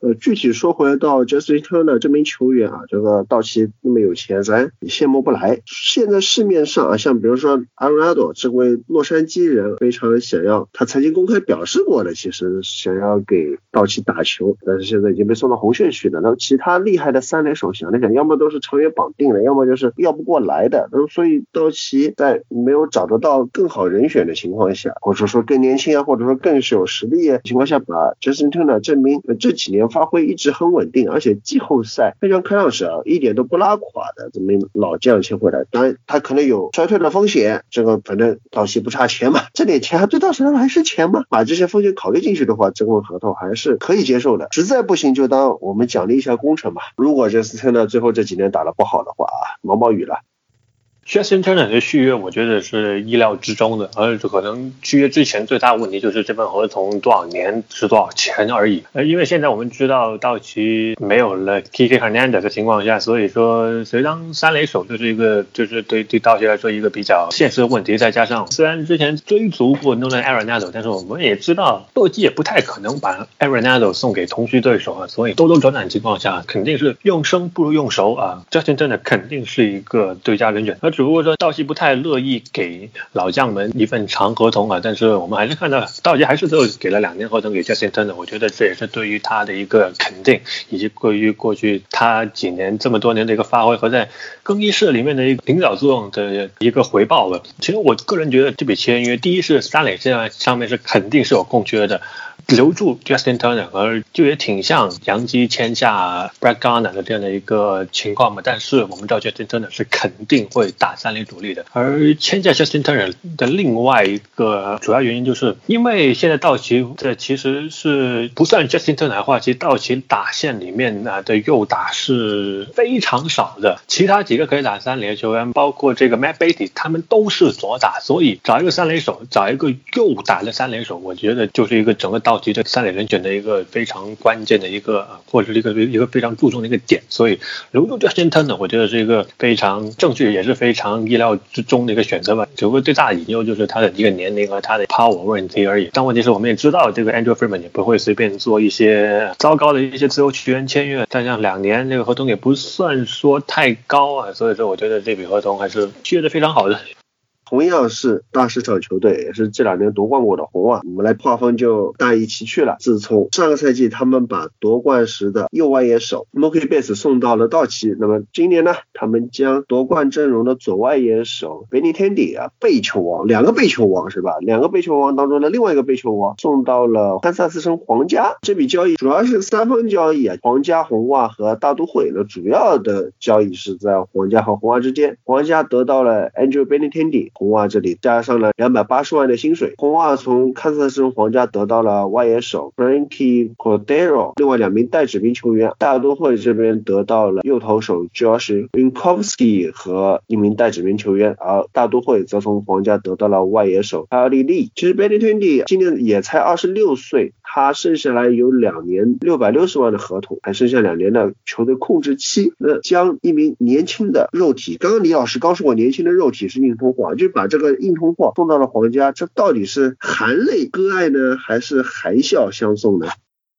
Speaker 1: 呃，具体说回来到 Justin Turner 这名球员啊，这个道奇那么有钱，咱也羡慕不来。现在市面上啊，像比如说 Arado 这位洛杉矶人，非常想要，他曾经公开表示过的，其实想要给道奇打球，但是现在已经被送到红雀去了。那么其他厉害的三垒手想了想，要么都是长远绑定的，要么就是要不过来的。那么所以道奇在没有找得到更好人选的情况下，或者说更年轻啊，或者说更是有实力的情况下，把 Justin Turner 证明这几年。发挥一直很稳定，而且季后赛非常看上去啊，一点都不拉垮的这么老将签回来，当然他可能有衰退的风险，这个反正到期不差钱嘛，这点钱还对道奇来说还是钱嘛，把这些风险考虑进去的话，这份合同还是可以接受的。实在不行就当我们奖励一下工程吧。如果这斯特纳最后这几年打得不好的话啊，毛毛雨了。
Speaker 2: Justin Turner 的续约，我觉得是意料之中的，而可能续约之前最大的问题就是这份合同多少年是多少钱而已。呃，因为现在我们知道道奇没有了 Kiki Hernandez 的情况下，所以说谁当三垒手就是一个就是对对道奇来说一个比较现实的问题。再加上虽然之前追逐过 Nolan Arenado，但是我们也知道洛基也不太可能把 Arenado 送给同区对手啊，所以兜兜转转情况下，肯定是用生不如用熟啊。Justin Turner 肯定是一个最佳人选，而只不过说道奇不太乐意给老将们一份长合同啊，但是我们还是看到道奇还是最后给了两年合同给 Justin Turner，我觉得这也是对于他的一个肯定，以及对于过去他几年这么多年的一个发挥和在更衣室里面的一个领导作用的一个回报了。其实我个人觉得这笔签约，第一是三垒线上面是肯定是有空缺的。留住 Justin Turner，而就也挺像杨基签下 Brad Garner 的这样的一个情况嘛。但是我们知道 Justin Turner 是肯定会打三垒主力的。而签下 Justin Turner 的另外一个主要原因，就是因为现在道奇这其实是不算 Justin Turner 的话，其实道奇打线里面啊的右打是非常少的。其他几个可以打三垒的球员，包括这个 Matt Beatty，他们都是左打，所以找一个三垒手，找一个右打的三垒手，我觉得就是一个整个道。其实三垒人选的一个非常关键的一个，或者是一个一个非常注重的一个点，所以留住 Justin t u r n e 我觉得是一个非常正确，也是非常意料之中的一个选择吧。只不过最大的隐忧就是他的一个年龄和他的 power 问题而已。但问题是我们也知道，这个 Andrew Freeman 也不会随便做一些糟糕的一些自由球员签约，但像两年这个合同也不算说太高啊，所以说我觉得这笔合同还是续的非常好的。
Speaker 1: 同样是大市场球队，也是这两年夺冠过的红袜，我们来划分就大异其去了。自从上个赛季他们把夺冠时的右外野手 Mookie Betts 送到了道奇，那么今年呢，他们将夺冠阵容的左外野手 Benintendi 啊，背球王，两个背球王是吧？两个背球王当中的另外一个背球王送到了堪萨斯城皇家。这笔交易主要是三方交易啊，皇家、红袜和大都会。那主要的交易是在皇家和红袜之间，皇家得到了 Andrew Benintendi。红袜这里加上了两百八十万的薪水，红袜从堪萨斯城皇家得到了外野手 Frankie Cordero，另外两名待指名球员，大都会这边得到了右投手 Josh Winkowski 和一名待指名球员，而大都会则从皇家得到了外野手 Ali Lee。其实 Benintendi 今年也才二十六岁，他剩下来有两年六百六十万的合同，还剩下两年的球队控制期，那将一名年轻的肉体，刚刚李老师刚说过年轻的肉体是硬通货，就。把这个硬通货送到了皇家，这到底是含泪割爱呢，还是含笑相送呢？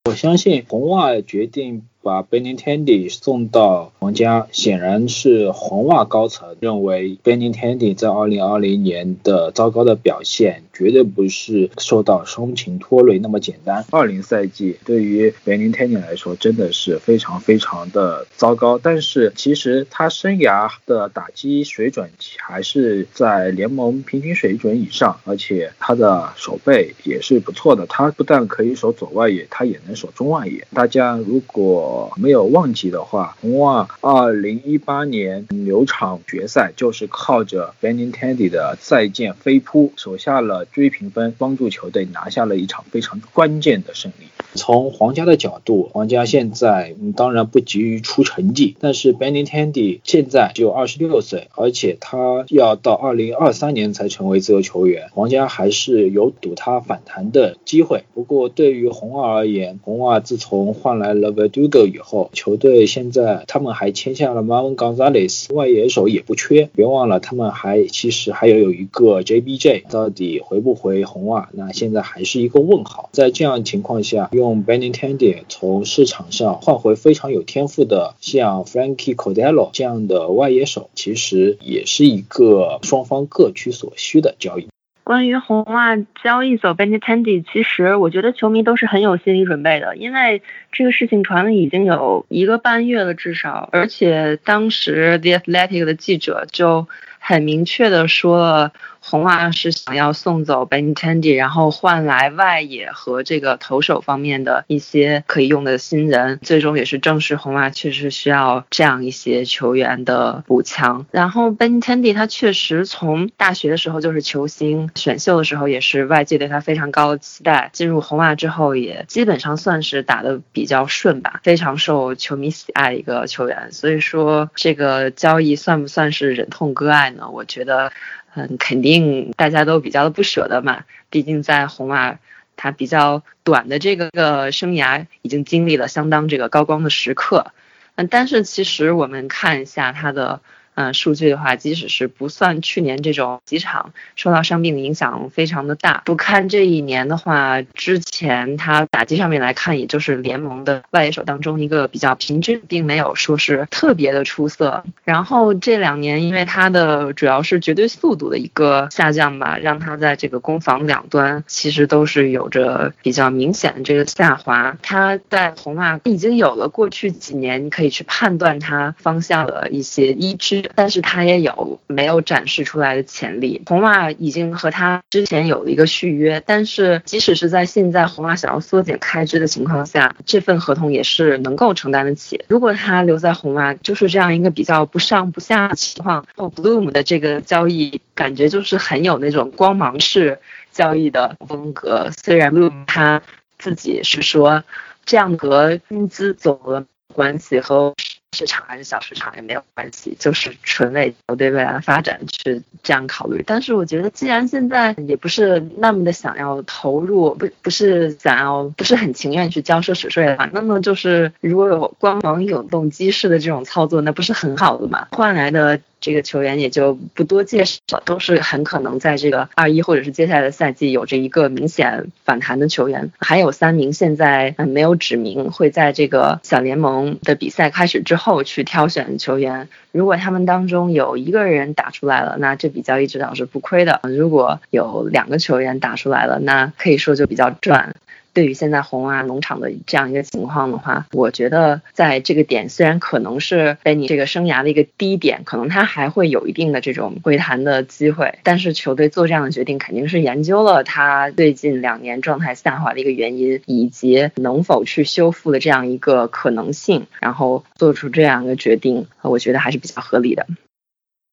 Speaker 4: 我相信红袜决定。把 Benintendi 送到皇家，显然是红袜高层认为 Benintendi 在2020年的糟糕的表现，绝对不是受到伤情拖累那么简单。20赛季对于 Benintendi 来说真的是非常非常的糟糕，但是其实他生涯的打击水准还是在联盟平均水准以上，而且他的手背也是不错的。他不但可以守左外野，他也能守中外野。大家如果没有忘记的话，红袜二零一八年牛场决赛就是靠着 Benin Candy 的再见飞扑，守下了追平分，帮助球队拿下了一场非常关键的胜利。从皇家的角度，皇家现在当然不急于出成绩，但是 Benin Candy 现在只有二十六岁，而且他要到二零二三年才成为自由球员，皇家还是有赌他反弹的机会。不过对于红袜而言，红袜自从换来了 Verdugo 以后，球队现在他们还签下了 Marvin Gonzalez，外野手也不缺。别忘了，他们还其实还有有一个 JBJ，到底回不回红袜，那现在还是一个问号。在这样情况下，用 Benny t e n d y 从市场上换回非常有天赋的像 Frankie Cordero 这样的外野手，其实也是一个双方各取所需的交易。
Speaker 3: 关于红袜交易走 Benintendi，其实我觉得球迷都是很有心理准备的，因为这个事情传了已经有一个半月了至少，而且当时 The Athletic 的记者就很明确的说了。红袜是想要送走 Benintendi，然后换来外野和这个投手方面的一些可以用的新人，最终也是证实红袜确实需要这样一些球员的补强。然后 Benintendi 他确实从大学的时候就是球星，选秀的时候也是外界对他非常高的期待，进入红袜之后也基本上算是打得比较顺吧，非常受球迷喜爱的一个球员。所以说这个交易算不算是忍痛割爱呢？我觉得。嗯，肯定大家都比较的不舍得嘛，毕竟在红马，他比较短的这个个生涯已经经历了相当这个高光的时刻，嗯，但是其实我们看一下他的。嗯，数据的话，即使是不算去年这种几场受到伤病的影响非常的大，不看这一年的话，之前他打击上面来看，也就是联盟的外野手当中一个比较平均，并没有说是特别的出色。然后这两年，因为他的主要是绝对速度的一个下降吧，让他在这个攻防两端其实都是有着比较明显的这个下滑。他在红袜已经有了过去几年可以去判断他方向的一些依据。但是他也有没有展示出来的潜力。红袜已经和他之前有了一个续约，但是即使是在现在红袜想要缩减开支的情况下，这份合同也是能够承担得起。如果他留在红袜，就是这样一个比较不上不下的情况。哦 Bloom 的这个交易感觉就是很有那种光芒式交易的风格。虽然 Bloom 他自己是说，这样和薪资总额关系和。市场还是小市场也没有关系，就是纯为球队未来的发展去这样考虑。但是我觉得，既然现在也不是那么的想要投入，不不是想要，不是很情愿去交奢侈税的话，那么就是如果有官网永动机式的这种操作，那不是很好的嘛？换来的。这个球员也就不多介绍，都是很可能在这个二一或者是接下来的赛季有着一个明显反弹的球员。还有三名现在没有指明会在这个小联盟的比赛开始之后去挑选球员。如果他们当中有一个人打出来了，那这笔交易至少是不亏的。如果有两个球员打出来了，那可以说就比较赚。对于现在红袜农场的这样一个情况的话，我觉得在这个点虽然可能是在你这个生涯的一个低点，可能他还会有一定的这种回弹的机会，但是球队做这样的决定肯定是研究了他最近两年状态下滑的一个原因，以及能否去修复的这样一个可能性，然后做出这样一个决定，我觉得还是比较合理的。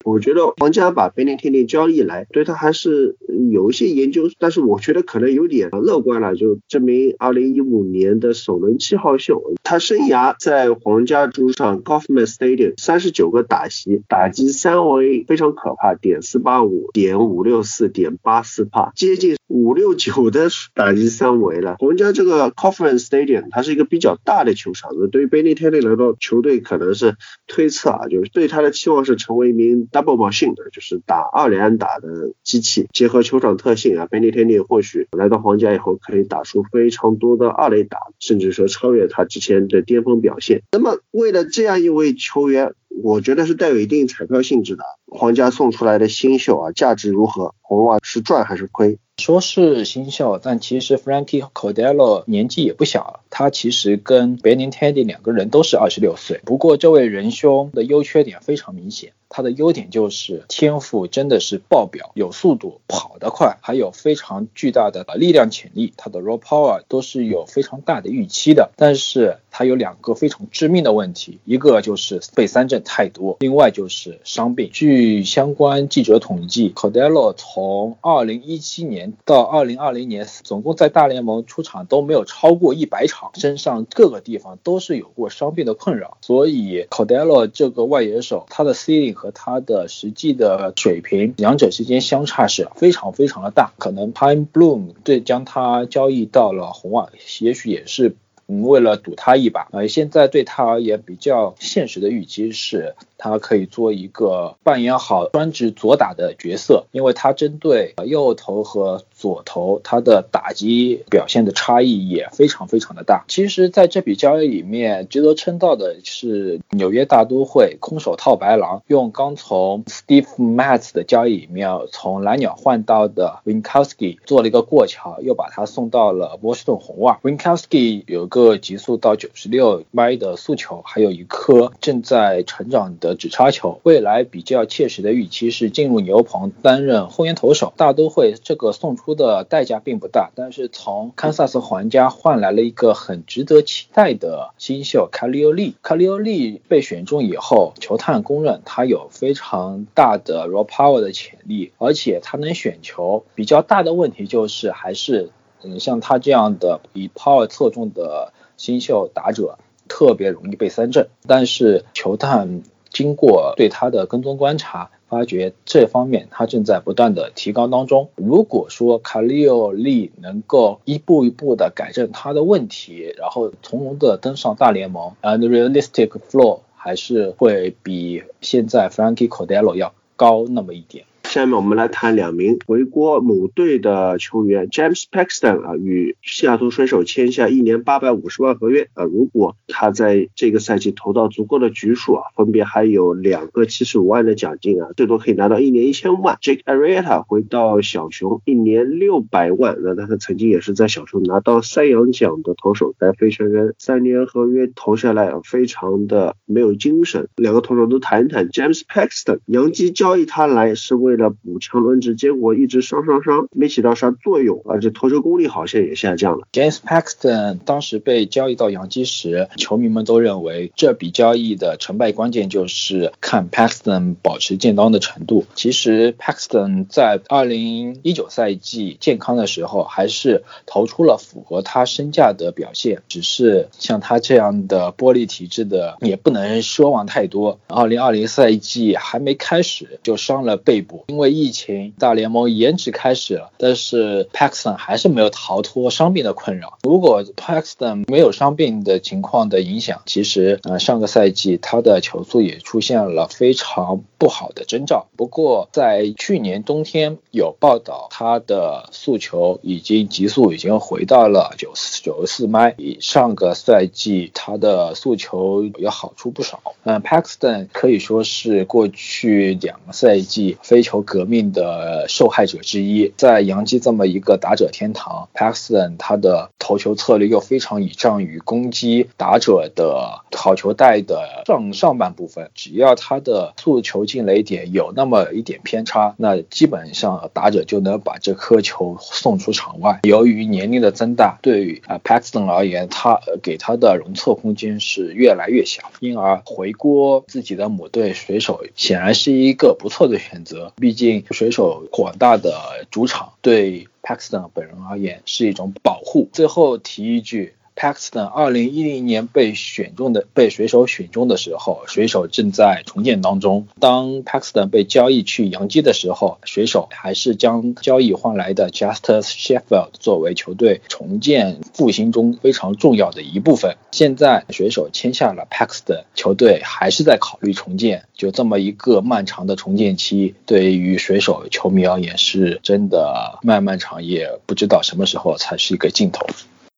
Speaker 1: 我觉得皇家把贝尼天尼交易来，对他还是有一些研究，但是我觉得可能有点乐观了。就证明二零一五年的首轮七号秀，他生涯在皇家主场 Goffman Stadium 三十九个打席，打击三围非常可怕，点四八五、点五六四、点八四帕，接近五六九的打击三围了。皇家这个 Goffman Stadium 它是一个比较大的球场，对于贝尼天尼来说，球队可能是推测啊，就是对他的期望是成为一名。Double machine 的就是打二连打的机器，结合球场特性啊，Benny t e n y 或许来到皇家以后可以打出非常多的二垒打，甚至说超越他之前的巅峰表现。那么为了这样一位球员，我觉得是带有一定彩票性质的。皇家送出来的新秀啊，价值如何？红袜是赚还是亏？
Speaker 4: 说是新秀，但其实 Frankie Cordero 年纪也不小，他其实跟 Benintendi 两个人都是二十六岁。不过这位仁兄的优缺点非常明显。他的优点就是天赋真的是爆表，有速度，跑得快，还有非常巨大的力量潜力。他的 raw power 都是有非常大的预期的，但是他有两个非常致命的问题，一个就是被三振太多，另外就是伤病。据相关记者统计，Cordero 从2017年到2020年，总共在大联盟出场都没有超过一百场，身上各个地方都是有过伤病的困扰。所以 Cordero 这个外野手，他的 ceiling 和它的实际的水平，两者之间相差是非常非常的大。可能 Pine Bloom 对将它交易到了红袜，也许也是为了赌他一把。呃，现在对他而言比较现实的预期是。他可以做一个扮演好专职左打的角色，因为他针对右投和左投，他的打击表现的差异也非常非常的大。其实，在这笔交易里面，值得称道的是纽约大都会空手套白狼，用刚从 Steve Matz 的交易里面从蓝鸟换到的 Winkowski 做了一个过桥，又把他送到了波士顿红袜。Winkowski 有个个极速到九十六迈的速球，还有一颗正在成长的直插球。未来比较切实的预期是进入牛棚担任后援投手。大都会这个送出的代价并不大，但是从堪萨斯皇家换来了一个很值得期待的新秀卡利欧利。卡利欧利被选中以后，球探公认他有非常大的 raw power 的潜力，而且他能选球。比较大的问题就是还是。嗯，像他这样的以 power 侧重的新秀打者，特别容易被三振。但是球探经过对他的跟踪观察，发觉这方面他正在不断的提高当中。如果说卡利奥利能够一步一步的改正他的问题，然后从容的登上大联盟，and realistic floor 还是会比现在 Frankie Cordero 要高那么一点。
Speaker 1: 下面我们来谈两名回国母队的球员，James Paxton 啊，与西雅图水手签下一年八百五十万合约啊。如果他在这个赛季投到足够的局数啊，分别还有两个七十五万的奖金啊，最多可以拿到一年一千万。Jake Arrieta 回到小熊，一年六百万，那他曾经也是在小熊拿到三洋奖的投手，在费城人三年合约投下来，非常的没有精神。两个投手都谈一谈，James Paxton，洋基交易他来是为了。补强轮值，结果一直伤伤伤，没起到啥作用，而且投球功力好像也下降了。
Speaker 4: James Paxton 当时被交易到洋基时，球迷们都认为这笔交易的成败关键就是看 Paxton 保持健康的程度。其实 Paxton 在2019赛季健康的时候，还是投出了符合他身价的表现，只是像他这样的玻璃体质的，也不能奢望太多。2020赛季还没开始就伤了背部。因为疫情，大联盟延迟开始了，但是 Paxton 还是没有逃脱伤病的困扰。如果 Paxton 没有伤病的情况的影响，其实呃上个赛季他的球速也出现了非常不好的征兆。不过在去年冬天有报道，他的速球已经极速已经回到了九九十四迈，比上个赛季他的速球要好出不少。嗯，Paxton 可以说是过去两个赛季非球。革命的受害者之一，在洋基这么一个打者天堂，Paxton 他的投球策略又非常倚仗于攻击打者的好球带的上上半部分，只要他的速球进雷点有那么一点偏差，那基本上打者就能把这颗球送出场外。由于年龄的增大，对于啊 Paxton 而言，他给他的容错空间是越来越小，因而回锅自己的母队水手显然是一个不错的选择。毕毕竟水手广大的主场对 Paxton 本人而言是一种保护。最后提一句。Paxton 二零一零年被选中的被水手选中的时候，水手正在重建当中。当 Paxton 被交易去洋基的时候，水手还是将交易换来的 Justus Sheffield 作为球队重建复兴中非常重要的一部分。现在水手签下了 Paxton，球队还是在考虑重建。就这么一个漫长的重建期，对于水手球迷而言是真的漫漫长，夜不知道什么时候才是一个尽头。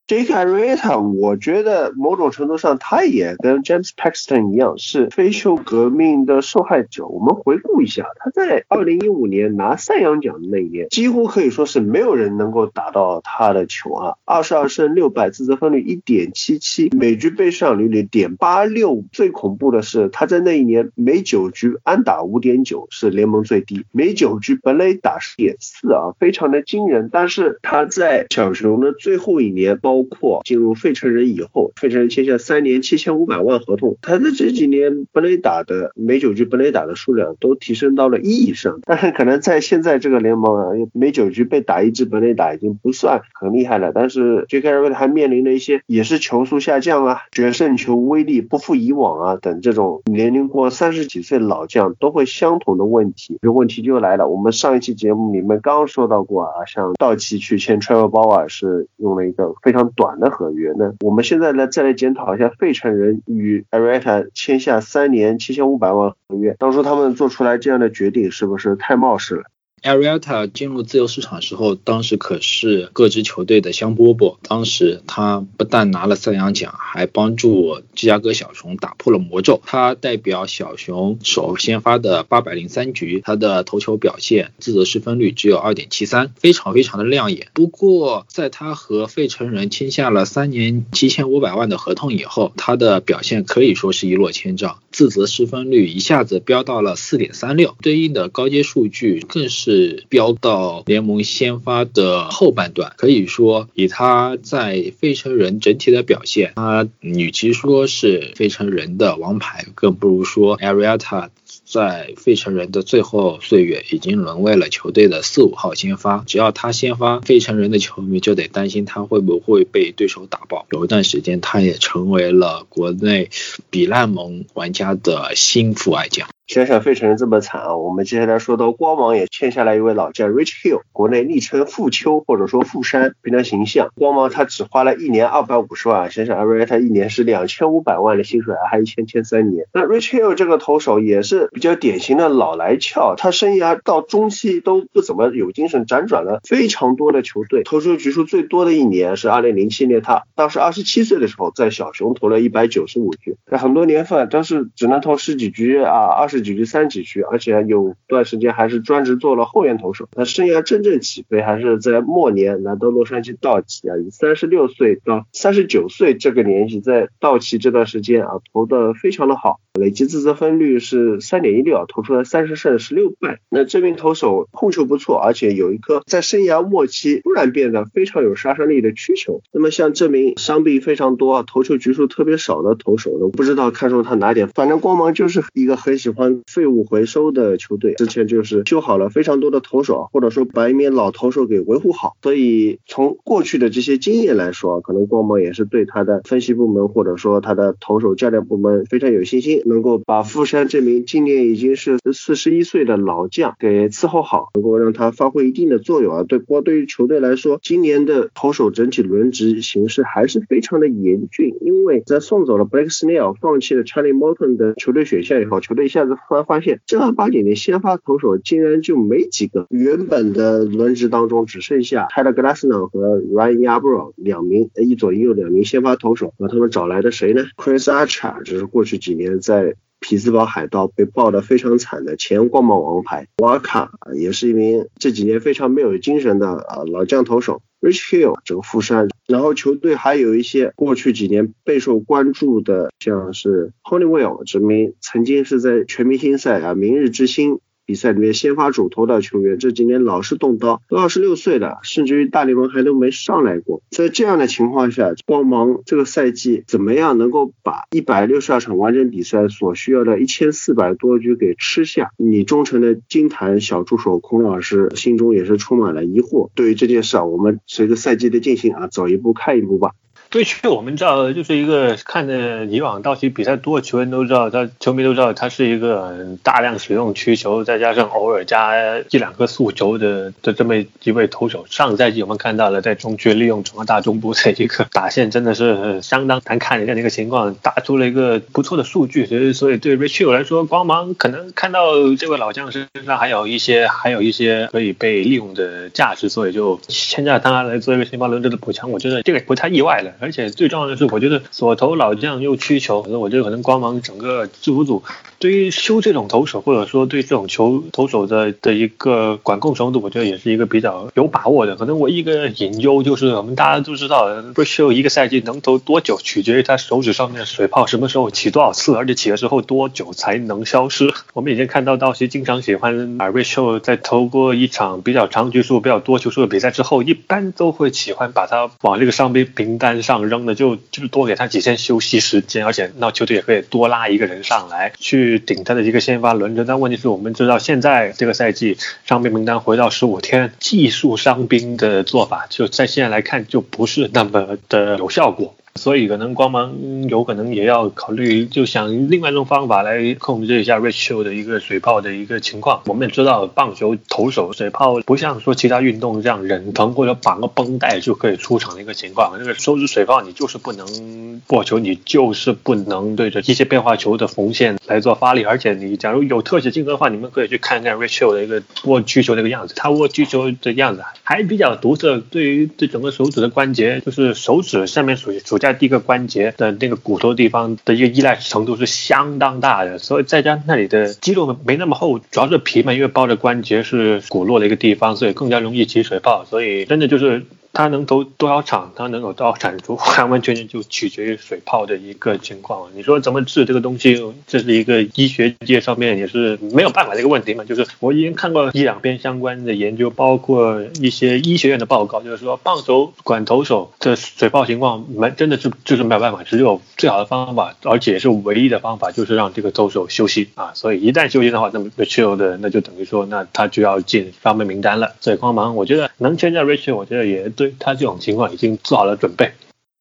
Speaker 1: Jake Arrieta，我觉得某种程度上他也跟 James Paxton 一样是飞球革命的受害者。我们回顾一下，他在2015年拿赛扬奖的那一年，几乎可以说是没有人能够打到他的球啊。二十二胜六败，自责分率一点七七，每局被上率零点八六。最恐怖的是，他在那一年每九局安打五点九，是联盟最低；每九局本垒打十点四啊，非常的惊人。但是他在小熊的最后一年，包包括进入费城人以后，费城人签下三年七千五百万合同，他的这几年本垒打的每九局本垒打的数量都提升到了一以上。但是可能在现在这个联盟啊，每九局被打一支本垒打已经不算很厉害了。但是 J.K. r 还面临了一些也是球速下降啊、决胜球威力不复以往啊等这种年龄过三十几岁老将都会相同的问题。这问题就来了，我们上一期节目里面刚说到过啊，像道奇去签 Trevor Bauer 是用了一个非常。短的合约那？我们现在呢再来检讨一下费城人与 Areta 签下三年七千五百万合约，当初他们做出来这样的决定是不是太冒失了？
Speaker 4: Arietta 进入自由市场时候，当时可是各支球队的香饽饽。当时他不但拿了赛扬奖，还帮助芝加哥小熊打破了魔咒。他代表小熊首先发的八百零三局，他的投球表现自责失分率只有二点七三，非常非常的亮眼。不过，在他和费城人签下了三年七千五百万的合同以后，他的表现可以说是一落千丈，自责失分率一下子飙到了四点三六，对应的高阶数据更是。是飙到联盟先发的后半段，可以说以他在费城人整体的表现，他与其说是费城人的王牌，更不如说 Arietta 在费城人的最后岁月已经沦为了球队的四五号先发。只要他先发，费城人的球迷就得担心他会不会被对手打爆。有一段时间，他也成为了国内比烂盟玩家的心腹爱将。
Speaker 1: 想想费城人这么惨啊！我们接下来说到光芒也签下来一位老将 Rich Hill，国内昵称富丘或者说富山，非常形象。光芒他只花了一年二百五十万，想想 a r i 他一年是两千五百万的薪水，还一签签三年。那 Rich Hill 这个投手也是比较典型的老来俏，他生涯到中期都不怎么有精神，辗转了非常多的球队，投出局数最多的一年是二零零七年，他当时二十七岁的时候在小熊投了一百九十五局，在很多年份都是只能投十几局啊，二十。几局三几局，而且有段时间还是专职做了后援投手。那生涯真正起飞还是在末年来到洛杉矶道奇啊，以三十六岁到三十九岁这个年纪，在道奇这段时间啊，投的非常的好，累计自责分率是三点一六，投出了三十胜十六败。那这名投手控球不错，而且有一颗在生涯末期突然变得非常有杀伤力的曲球。那么像这名伤病非常多、投球局数特别少的投手呢，不知道看中他哪点？反正光芒就是一个很喜欢。废物回收的球队之前就是修好了非常多的投手，或者说把一名老投手给维护好。所以从过去的这些经验来说，可能光芒也是对他的分析部门或者说他的投手教练部门非常有信心，能够把富山这名今年已经是四十一岁的老将给伺候好，能够让他发挥一定的作用啊。对，不过对于球队来说，今年的投手整体轮值形势还是非常的严峻，因为在送走了 Blake Snell，放弃了 Charlie Morton 的球队选项以后，球队一下子。突然发现正儿八经的先发投手竟然就没几个，原本的轮值当中只剩下 Tyler g l a s n o 和 Ryan Yarbrough 两名，一左一右两名先发投手，那他们找来的谁呢？Chris Archer 这是过去几年在匹兹堡海盗被爆得非常惨的前光芒王牌，瓦卡也是一名这几年非常没有精神的啊老将投手。Rich Hill 这个富山，然后球队还有一些过去几年备受关注的，像是 Honeywell 这名曾经是在全明星赛啊明日之星。比赛里面先发主投的球员，这几年老是动刀，都二十六岁了，甚至于大联盟还都没上来过。在这样的情况下，光芒这个赛季怎么样能够把一百六十二场完整比赛所需要的一千四百多局给吃下？你忠诚的金坛小助手孔老师心中也是充满了疑惑。对于这件事啊，我们随着赛季的进行啊，走一步看一步吧。
Speaker 2: 对，其实我们知道，就是一个看着以往道奇比赛多的球员都知道，他球迷都知道他是一个大量使用曲球，再加上偶尔加一两个速球的的这么一位投手。上赛季我们看到了在中区利用整个大中部的一个打线，真的是相当难看的这样一个情况，打出了一个不错的数据。所以，所以对 r i c h i 来说，光芒可能看到这位老将身上还有一些还有一些可以被利用的价值，所以就签下他来做一个先发轮值的补强。我觉得这个不太意外了。而且最重要的是，我觉得左投老将又曲球，可能我觉得可能光芒整个制服组对于修这种投手，或者说对这种球投手的的一个管控程度，我觉得也是一个比较有把握的。可能我一个隐忧就是，我们大家都知道，不修一个赛季能投多久，取决于他手指上面水泡什么时候起多少次，而且起了之后多久才能消失。我们以前看到道奇经常喜欢把瑞秀在投过一场比较长局数、比较多球数的比赛之后，一般都会喜欢把他往这个伤病名单上。上扔的就就是多给他几天休息时间，而且那球队也可以多拉一个人上来去顶他的一个先发轮值。但问题是我们知道现在这个赛季伤病名单回到十五天，技术伤兵的做法就在现在来看就不是那么的有效果。所以可能光芒有可能也要考虑，就想另外一种方法来控制一下 Rachel 的一个水泡的一个情况。我们也知道，棒球投手水泡不像说其他运动这样忍疼或者绑个绷带就可以出场的一个情况。那个手指水泡你就是不能握球，你就是不能对着一些变化球的缝线来做发力。而且你假如有特写镜头的话，你们可以去看看 Rachel 的一个握击球那个样子，他握击球的样子还比较独特。对于这整个手指的关节，就是手指上面属属在第一个关节的那个骨头地方的一个依赖程度是相当大的，所以再加上那里的肌肉没那么厚，主要是皮嘛，因为包着关节是骨落的一个地方，所以更加容易起水泡，所以真的就是。他能投多少场，他能有多少产出，完完全全就取决于水泡的一个情况。你说怎么治这个东西，这是一个医学界上面也是没有办法的一个问题嘛。就是我已经看过一两篇相关的研究，包括一些医学院的报告，就是说棒球管投手的水泡情况没真的是就是没有办法，只有最好的方法，而且是唯一的方法，就是让这个投手休息啊。所以一旦休息的话，那么 Rachel 的那就等于说那他就要进伤病名单了。所以光芒，我觉得能签下 Rachel，我觉得也。对他这种情况已经做好了准备。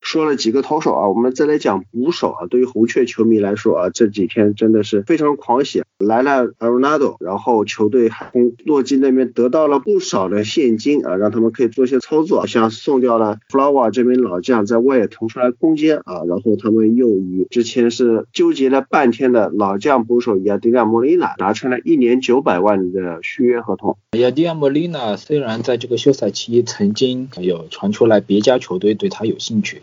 Speaker 1: 说了几个投手啊，我们再来讲捕手啊。对于红雀球迷来说啊，这几天真的是非常狂喜，来了 Arenado，然后球队还从洛基那边得到了不少的现金啊，让他们可以做一些操作，像送掉了 Flower 这名老将在外野腾出来空间啊，然后他们又与之前是纠结了半天的老将捕手亚迪亚莫利纳达成了一年九百万的续约合同。
Speaker 4: 亚迪亚莫利纳虽然在这个休赛期曾经有传出来别家球队对他有兴趣。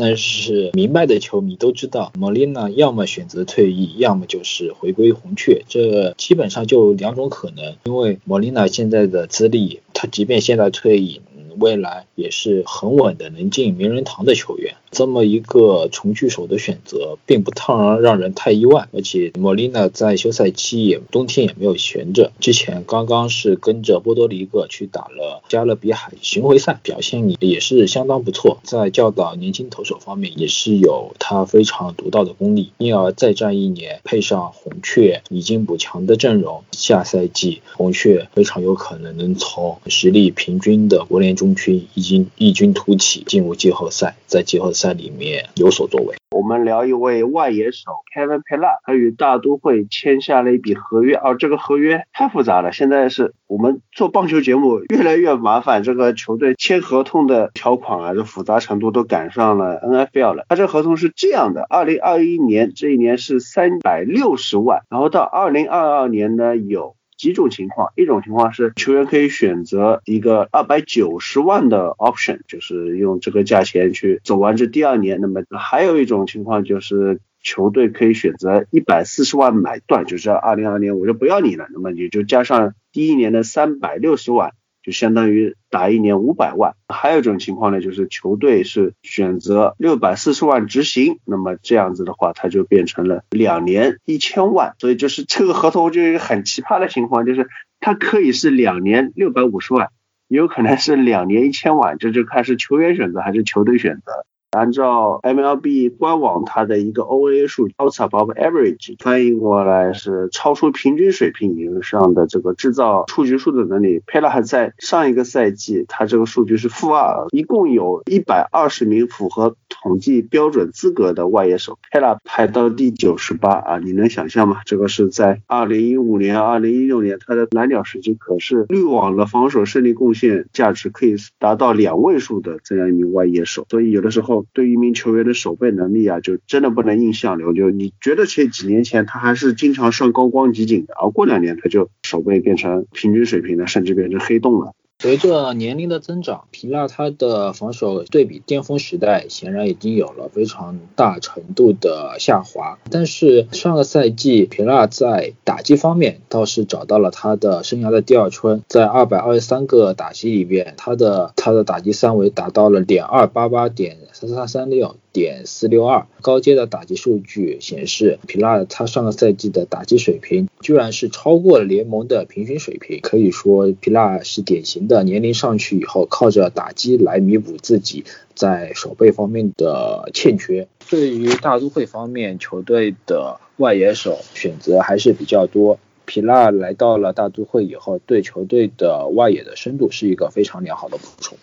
Speaker 4: 但是明白的球迷都知道，莫莉娜要么选择退役，要么就是回归红雀，这基本上就两种可能。因为莫莉娜现在的资历，他即便现在退役，未来也是很稳的，能进名人堂的球员。这么一个重聚手的选择，并不让让人太意外。而且莫莉娜在休赛期也冬天也没有闲着，之前刚刚是跟着波多黎各去打了加勒比海巡回赛，表现也是相当不错。在教导年轻投手方面，也是有他非常独到的功力。因而再战一年，配上红雀已经补强的阵容，下赛季红雀非常有可能能从实力平均的国联中区已经异军突起，进入季后赛，在季后赛。里面有所作为。
Speaker 1: 我们聊一位外野手 Kevin p e l l a 他与大都会签下了一笔合约，而这个合约太复杂了。现在是我们做棒球节目越来越麻烦，这个球队签合同的条款啊，这复杂程度都赶上了 NFL 了。他这合同是这样的：二零二一年这一年是三百六十万，然后到二零二二年呢有。几种情况，一种情况是球员可以选择一个二百九十万的 option，就是用这个价钱去走完这第二年。那么还有一种情况就是球队可以选择一百四十万买断，就是二零二年我就不要你了，那么你就加上第一年的三百六十万。就相当于打一年五百万，还有一种情况呢，就是球队是选择六百四十万执行，那么这样子的话，它就变成了两年一千万，所以就是这个合同就一个很奇葩的情况，就是它可以是两年六百五十万，也有可能是两年一千万，这就看是球员选择还是球队选择。按照 MLB 官网它的一个 OA 数 outside of average 翻译过来是超出平均水平以上的这个制造出局数的能力。佩拉在上一个赛季，他这个数据是负二，一共有一百二十名符合统计标准资格的外野手，佩拉排到第九十八啊，你能想象吗？这个是在二零一五年、二零一六年，他的蓝鸟时期可是滤网的防守胜利贡献价值可以达到两位数的这样一名外野手，所以有的时候。对一名球员的守备能力啊，就真的不能印象流。就你觉得前几年前他还是经常上高光集锦的，而过两年他就守备变成平均水平了，甚至变成黑洞了。
Speaker 4: 随着年龄的增长，皮纳他的防守对比巅峰时代显然已经有了非常大程度的下滑。但是上个赛季皮纳在打击方面倒是找到了他的生涯的第二春，在二百二十三个打击里边，他的他的打击三围达到了点二八八点三三三六。点四六二，高阶的打击数据显示，皮拉他上个赛季的打击水平居然是超过了联盟的平均水平。可以说，皮拉是典型的年龄上去以后，靠着打击来弥补自己在守备方面的欠缺。对于大都会方面，球队的外野手选择还是比较多。皮拉来到了大都会以后，对球队的外野的深度是一个非常良好的补充。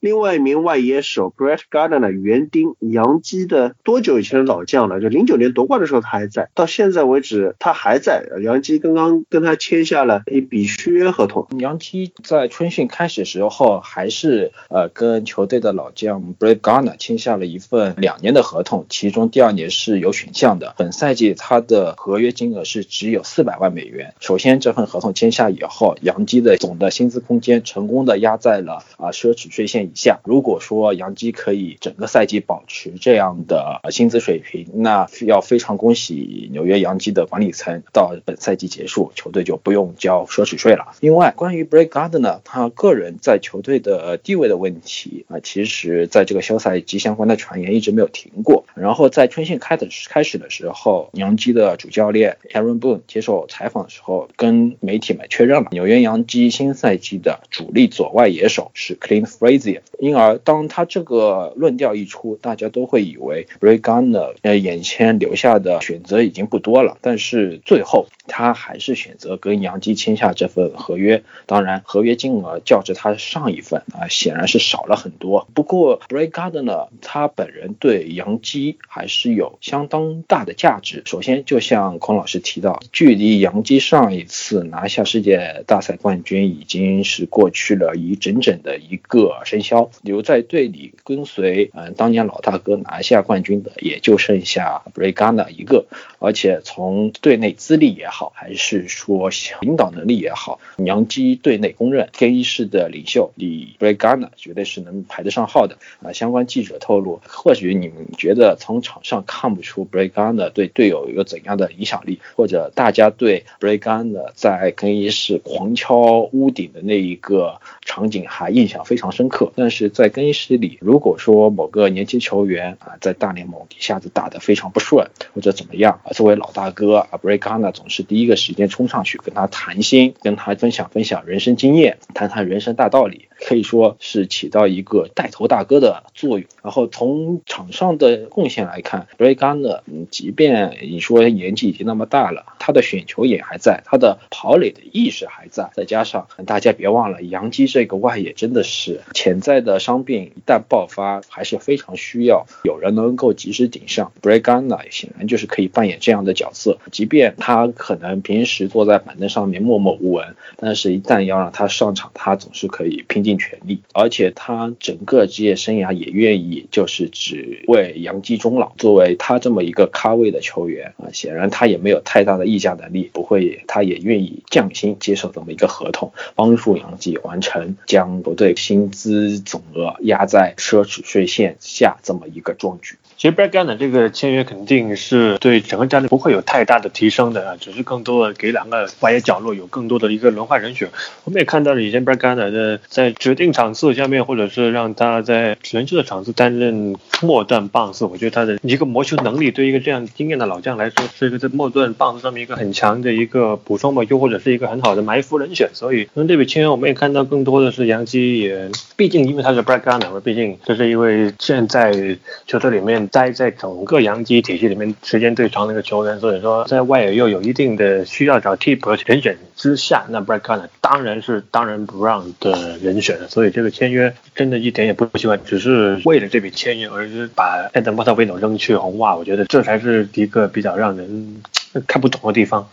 Speaker 1: 另外一名外野手 Brett Gardner 园丁，洋基的多久以前的老将了？就零九年夺冠的时候他还在，到现在为止他还在。洋基刚刚跟他签下了一笔续约合同。
Speaker 4: 洋基在春训开始时候还是呃跟球队的老将 Brett Gardner 签下了一份两年的合同，其中第二年是有选项的。本赛季他的合约金额是只有四百万美元。首先这份合同签下以后，洋基的总的薪资空间成功的压在了啊奢侈税线以下。如果说杨基可以整个赛季保持这样的薪资水平，那要非常恭喜纽约洋基的管理层，到本赛季结束，球队就不用交奢侈税了。另外，关于 b r e a k Gardner 他个人在球队的地位的问题啊，其实在这个休赛期相关的传言一直没有停过。然后在春训开的开始的时候，杨基的主教练 Aaron Boone 接受采访的时候，跟媒体们确认了纽约洋基新赛季的主力左外野手是 Clint Frazier。因而，当他这个论调一出，大家都会以为 r e g a n 呃眼前留下的选择已经不多了。但是最后，他还是选择跟杨基签下这份合约。当然，合约金额较之他上一份啊，显然是少了很多。不过，Bregardner 他本人对杨基还是有相当大的价值。首先，就像孔老师提到，距离杨基上一次拿下世界大赛冠军已经是过去了一整整的一个生肖。留在队里跟随，嗯，当年老大哥拿下冠军的也就剩下 Bregardner 一个，而且从队内资历也好，还是说领导能力也好，洋基队内公认更衣室的领袖，你 Brett Gardner 绝对是能排得上号的。啊，相关记者透露，或许你们觉得从场上看不出 Bregana 对队友有怎样的影响力，或者大家对 Bregana 在更衣室狂敲屋顶的那一个场景还印象非常深刻，但是。在更衣室里，如果说某个年轻球员啊，在大联盟一下子打得非常不顺，或者怎么样啊，作为老大哥啊，Bregana 总是第一个时间冲上去跟他谈心，跟他分享分享人生经验，谈谈人生大道理。可以说是起到一个带头大哥的作用。然后从场上的贡献来看 bregana 嗯，即便你说年纪已经那么大了，他的选球眼还在，他的跑垒的意识还在。再加上大家别忘了，杨基这个外野真的是潜在的伤病一旦爆发，还是非常需要有人能够及时顶上。bregana 显然就是可以扮演这样的角色。即便他可能平时坐在板凳上面默默无闻，但是一旦要让他上场，他总是可以拼。尽全力，而且他整个职业生涯也愿意就是只为杨基终老。作为他这么一个咖位的球员啊，显然他也没有太大的溢价能力，不会，他也愿意降薪接受这么一个合同，帮助杨基完成将球队薪资总额压在奢侈税线下这么一个壮举。
Speaker 2: 其实 b r a g a n 的这个签约肯定是对整个战力不会有太大的提升的啊，只是更多的给两个外野角落有更多的一个轮换人选。我们也看到了以前 b r a g a n 的在指定场次下面，或者是让他在人质的场次担任末段棒次，我觉得他的一个磨球能力对一个这样经验的老将来说，是一个在末段棒次上面一个很强的一个补充吧，又或者是一个很好的埋伏人选。所以从这笔签约，我们也看到更多的是杨基也，毕竟因为他是 Brad g a n 嘛，毕竟这是一位现在球队里面。待在整个洋基体系里面时间最长的一个球员，所以说在外野又有一定的需要找替补人选之下，那 Brakana 当然是当仁不让的人选。所以这个签约真的一点也不奇怪，只是为了这笔签约而把 Adam m o t v i n o 扔去红袜，我觉得这才是一个比较让人看不懂的地方。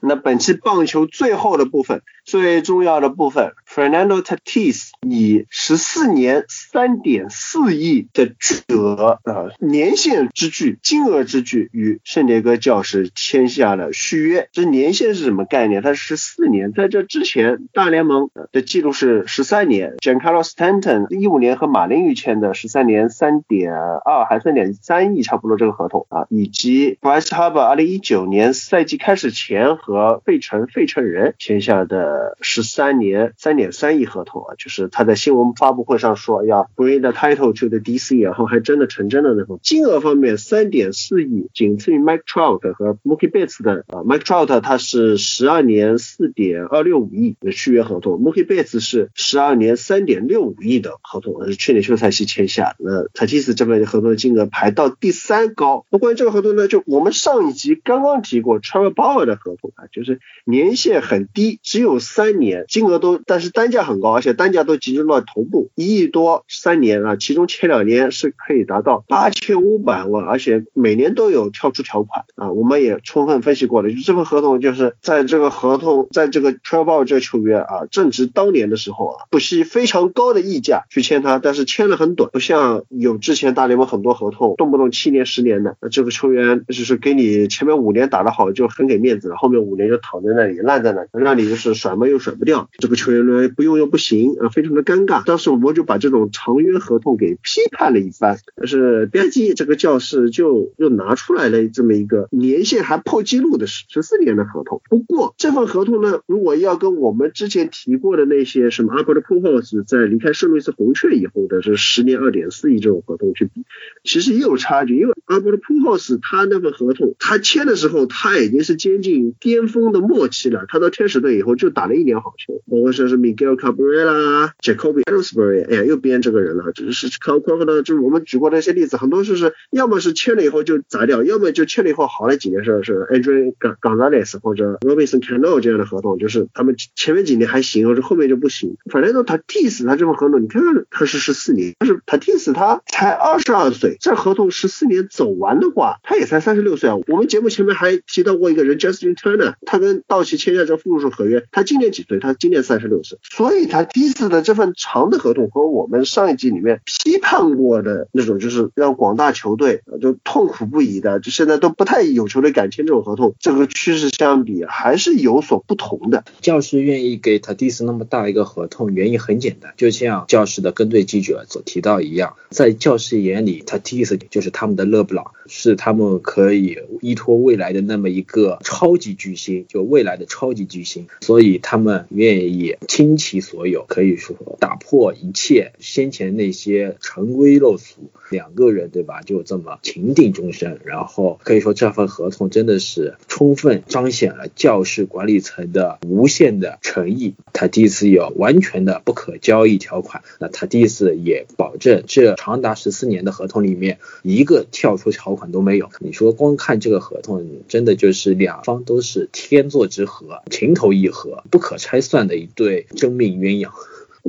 Speaker 1: 那本期棒球最后的部分。最重要的部分，Fernando Tatis 以十四年三点四亿的巨额啊年限之巨、金额之巨，与圣迭戈教士签下了续约。这年限是什么概念？它是十四年，在这之前，大联盟的记录是十三年。j a n c a r o Stanton 一五年和马林鱼签的十三年三点二还三点三亿，差不多这个合同啊，以及 Bryce Harper 二零一九年赛季开始前和费城费城人签下的。十三年三点三亿合同啊，就是他在新闻发布会上说要 bring the title to the DC，然后还真的成真的那种。金额方面，三点四亿，仅次于 Mike Trout 和 Mookie Betts 的啊，Mike Trout 他是十二年四点二六五亿的续约合同，Mookie Betts 是十二年三点六五亿的合同，是去年休赛期签下。那 Tatis 这边的合同的金额排到第三高。那关于这个合同呢，就我们上一集刚刚提过 Trevor Bauer 的合同啊，就是年限很低，只有。三年金额都，但是单价很高，而且单价都集中到头部，一亿多三年啊，其中前两年是可以达到八千五百万，而且每年都有跳出条款啊，我们也充分分析过了，就这份合同就是在这个合同，在这个 t r e v o r 这个球员啊正值当年的时候啊，不惜非常高的溢价去签他，但是签了很短，不像有之前大联盟很多合同动不动七年十年的，那这个球员就是给你前面五年打得好就很给面子了，后面五年就躺在那里烂在那里，让你就是甩嘛又甩不掉，这个球员呢不用又不行啊，非常的尴尬。当时我们就把这种长约合同给批判了一番，但是编辑这个教室就又拿出来了这么一个年限还破纪录的十十四年的合同。不过这份合同呢，如果要跟我们之前提过的那些什么阿伯的普霍斯在离开圣路易斯红雀以后的这十年二点四亿这种合同去比，其实也有差距。因为阿伯的普霍斯他那份合同他签的时候他已经是接近巅峰的末期了，他到天使队以后就打了一年好球，包括说是 Miguel Cabrera、Jacoby Ellsbury，哎呀又编这个人了，就是靠靠的，就是我们举过那些例子，很多就是要么是签了以后就砸掉，要么就签了以后好了几年是是 Andrew Gonzalez 或者 Robinson Cano 这样的合同，就是他们前面几年还行，或者后面就不行。反正都他 Tis 他这份合同，你看看他是十四年，但是他 Tis 他才二十二岁，这合同十四年走完的话，他也才三十六岁啊。我们节目前面还提到过一个人 Justin Turner，他跟道奇签下这附属合约，他今年几岁？他今年三十六岁。所以他第一次的这份长的合同和我们上一季里面批判过的那种，就是让广大球队就痛苦不已的，就现在都不太有球队敢签这种合同，这个趋势相比还是有所不同的。
Speaker 4: 教师愿意给他第一次那么大一个合同，原因很简单，就像教师的跟队记者所提到一样，在教师眼里，他第一次就是他们的勒布朗，是他们可以依托未来的那么一个超级巨星，就未来的超级巨星，所以他们愿意倾其所有，可以说打破一切先前那些陈规陋俗。两个人对吧？就这么情定终身，然后可以说这份合同真的是充分彰显了教室管理层的无限的诚意。他第一次有完全的不可交易条款，那他第一次也保证这长达十四年的合同里面一个跳出条款都没有。你说光看这个合同，真的就是两方都是天作之合，情投意合，不可拆散的一对真命鸳鸯。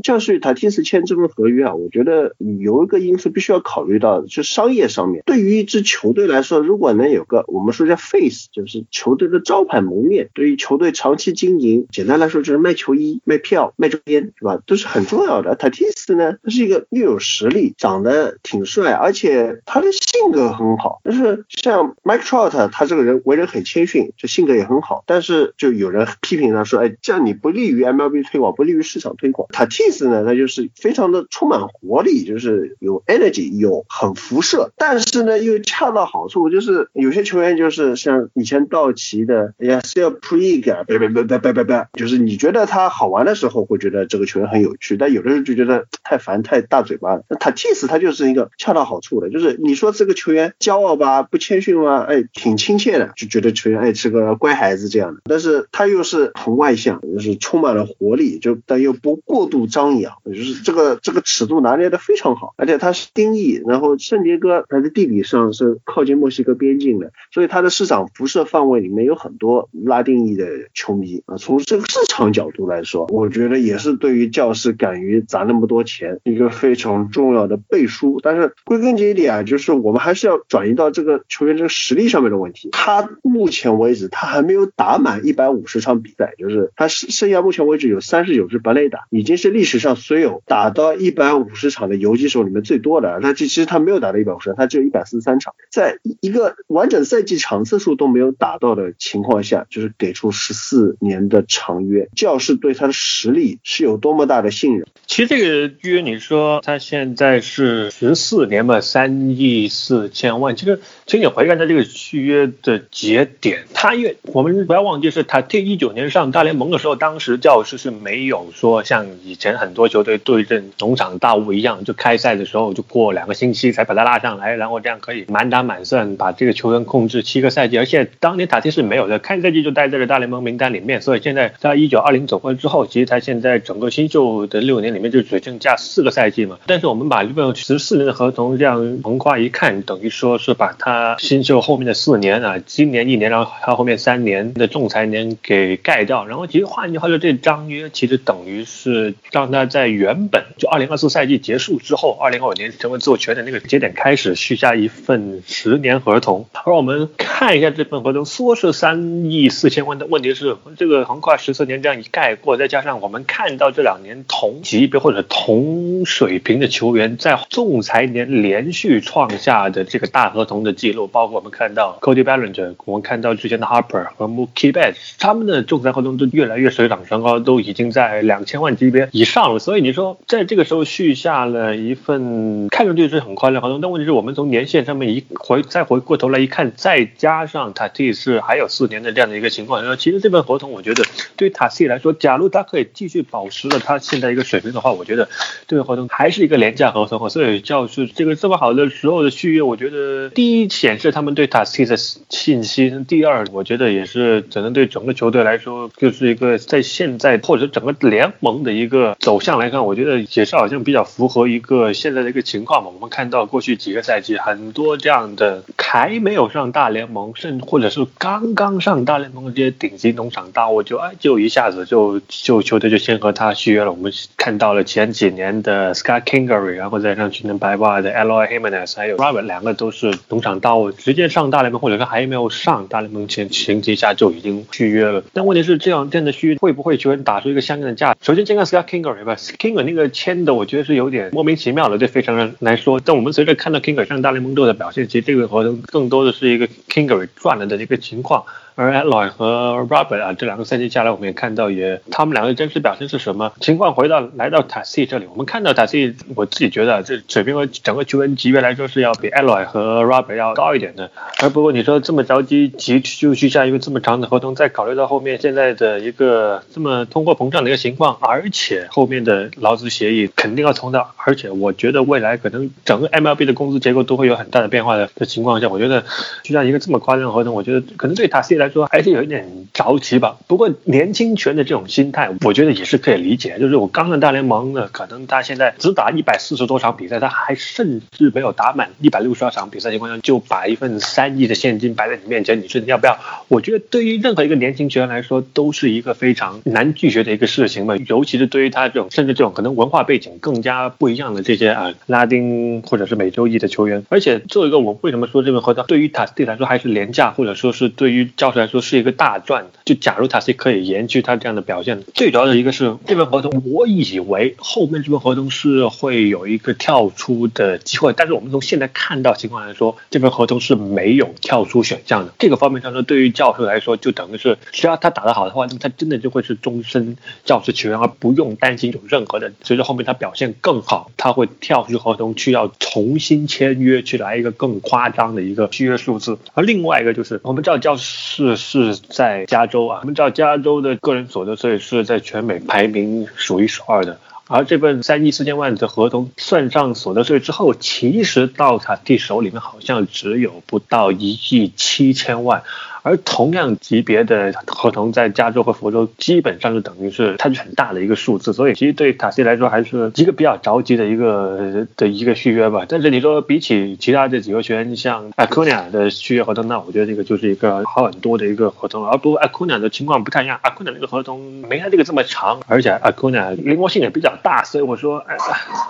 Speaker 1: 教士与塔蒂斯签这份合约啊，我觉得有一个因素必须要考虑到，就商业上面。对于一支球队来说，如果能有个我们说叫 face，就是球队的招牌门面，对于球队长期经营，简单来说就是卖球衣、卖票、卖周边，是吧？都是很重要的。塔蒂斯呢，他是一个又有实力，长得挺帅，而且他的性格很好。就是像 Mike Trout，他这个人为人很谦逊，就性格也很好。但是就有人批评他说，哎，这样你不利于 MLB 推广，不利于市场推广。塔蒂。意思呢，它就是非常的充满活力，就是有 energy，有很辐射，但是呢又恰到好处，就是有些球员就是像以前道奇的，哎呀是要 prig，别别别别别别别，就是你觉得他好玩的时候会觉得这个球员很有趣，但有的时候就觉得太烦太大嘴巴了。那他 t i s 他就是一个恰到好处的，就是你说这个球员骄傲吧，不谦逊吧，哎挺亲切的，就觉得球员哎是个乖孩子这样的，但是他又是很外向，就是充满了活力，就但又不过度。张扬，就是这个这个尺度拿捏的非常好，而且它是定义，然后圣迭戈它的地理上是靠近墨西哥边境的，所以它的市场辐射范围里面有很多拉丁裔的球迷啊。从这个市场角度来说，我觉得也是对于教师敢于砸那么多钱一个非常重要的背书。但是归根结底啊，就是我们还是要转移到这个球员这个实力上面的问题。他目前为止他还没有打满一百五十场比赛，就是他剩下目前为止有三十九支本垒打，已经是历。历史上所有打到一百五十场的游击手里面最多的，那这其实他没有打到一百五十场，他只有一百四十三场，在一个完整赛季场次数都没有打到的情况下，就是给出十四年的长约，教士对他的实力是有多么大的信任。
Speaker 2: 其实这个约你说他现在是十四年嘛，三亿四千万，其实其实你回看他这个续约的节点，他因为我们不要忘记是他第一九年上大联盟的时候，当时教士是没有说像以前。很多球队对阵农场大雾一样，就开赛的时候就过两个星期才把他拉上来，然后这样可以满打满算把这个球员控制七个赛季。而且当年塔蒂是没有的，开赛季就待在了大联盟名单里面，所以现在在一九二零走过之后，其实他现在整个新秀的六年里面就只剩下四个赛季嘛。但是我们把这份十四年的合同这样横跨一看，等于说是把他新秀后面的四年啊，今年一年，然后他后面三年的仲裁年给盖掉。然后其实换句话说，这张约其实等于是张让他在原本就二零二四赛季结束之后，二零二五年成为自由球员的那个节点开始续下一份十年合同。而我们看一下这份合同，说是三亿四千万的问题是，这个横跨十四年这样一概过，再加上我们看到这两年同级别或者同水平的球员在仲裁年连续创下的这个大合同的记录，包括我们看到 Cody Bellinger，我们看到之前的 Harper 和 Mookie Betts，他们的仲裁合同都越来越水涨船高，都已经在两千万级别以上了。所以你说在这个时候续下了一份看上去是很宽的合同，但问题是我们从年限上面一回再回过头来一看，再加上 Tatis 还有四年的这样的一个情况，说其实这份合同我觉得对塔西来说，假如他可以继续保持了他现在一个水平的话，我觉得这个合同还是一个廉价合同。所以叫是这个这么好的时候的续约，我觉得第一显示他们对塔西的信心，第二我觉得也是只能对整个球队来说，就是一个在现在或者整个联盟的一个走向来看，我觉得也是好像比较符合一个现在的一个情况嘛。我们看到过去几个赛季很多这样的还没有上大联盟，甚或者是刚刚上大联盟的这些顶级农场大物，就哎就一下子就就球队就先和他续约了。我们看到了前几年的 Scott Kingery，然后再上去年白袜的 Eloy Jimenez，还有 Robert，两个都是农场大物，直接上大联盟，或者说还没有上大联盟前情节下就已经续约了。但问题是这样这样的续约会不会球员打出一个相应的价？首先先看 Scott King Kingery 吧，Kingery 那个签的我觉得是有点莫名其妙的，对非常难说。但我们随着看到 Kingery 上大联盟之后的表现，其实这个活动更多的是一个 Kinger 赚了的一个情况。而 Eloy 和 Robert 啊，这两个赛季下来，我们也看到，也他们两个真实表现是什么情况？回到来到 t a s i 这里，我们看到 t a s i 我自己觉得这水平和整个球员级别来说是要比 Eloy 和 Robert 要高一点的。而不过你说这么着急急就续下一个这么长的合同，再考虑到后面现在的一个这么通货膨胀的一个情况，而且后面的劳资协议肯定要从到，而且我觉得未来可能整个 MLB 的工资结构都会有很大的变化的的情况下，我觉得就像一个这么夸张的合同，我觉得可能对 t a s i 来来说还是有一点着急吧。不过年轻权的这种心态，我觉得也是可以理解。就是我刚上大联盟的，可能他现在只打一百四十多场比赛，他还甚至没有打满一百六十二场比赛情况下，就把一份三亿的现金摆在你面前，你说你要不要？我觉得对于任何一个年轻球员来说，都是一个非常难拒绝的一个事情嘛。尤其是对于他这种甚至这种可能文化背景更加不一样的这些啊拉丁或者是美洲裔的球员。而且作为一个我为什么说这份合同对于塔斯蒂来说还是廉价，或者说是对于教来说是。一个大赚的，就假如他是可以延续他这样的表现，最主要的一个是这份合同，我以为后面这份合同是会有一个跳出的机会，但是我们从现在看到情况来说，这份合同是没有跳出选项的。这个方面上说，对于教授来说，就等于是只要他打得好的话，那么他真的就会是终身教师球员，而不用担心有任何的。随着后面他表现更好，他会跳出合同去要重新签约，去来一个更夸张的一个续约数字。而另外一个就是，我们知道教师是。是在加州啊，我们知道加州的个人所得税是在全美排名数一数二的，而这份三亿四千万的合同算上所得税之后，其实到他弟手里面好像只有不到一亿七千万。而同样级别的合同在加州和佛州基本上是等于是差距很大的一个数字，所以其实对塔西来说还是一个比较着急的一个的一个续约吧。但是你说比起其他这几个球员，像阿库尼亚的续约合同，那我觉得这个就是一个好很多的一个合同。而不过阿库尼亚的情况不太一样，阿库尼亚那个合同没他这个这么长，而且阿库尼亚灵活性也比较大，所以我说，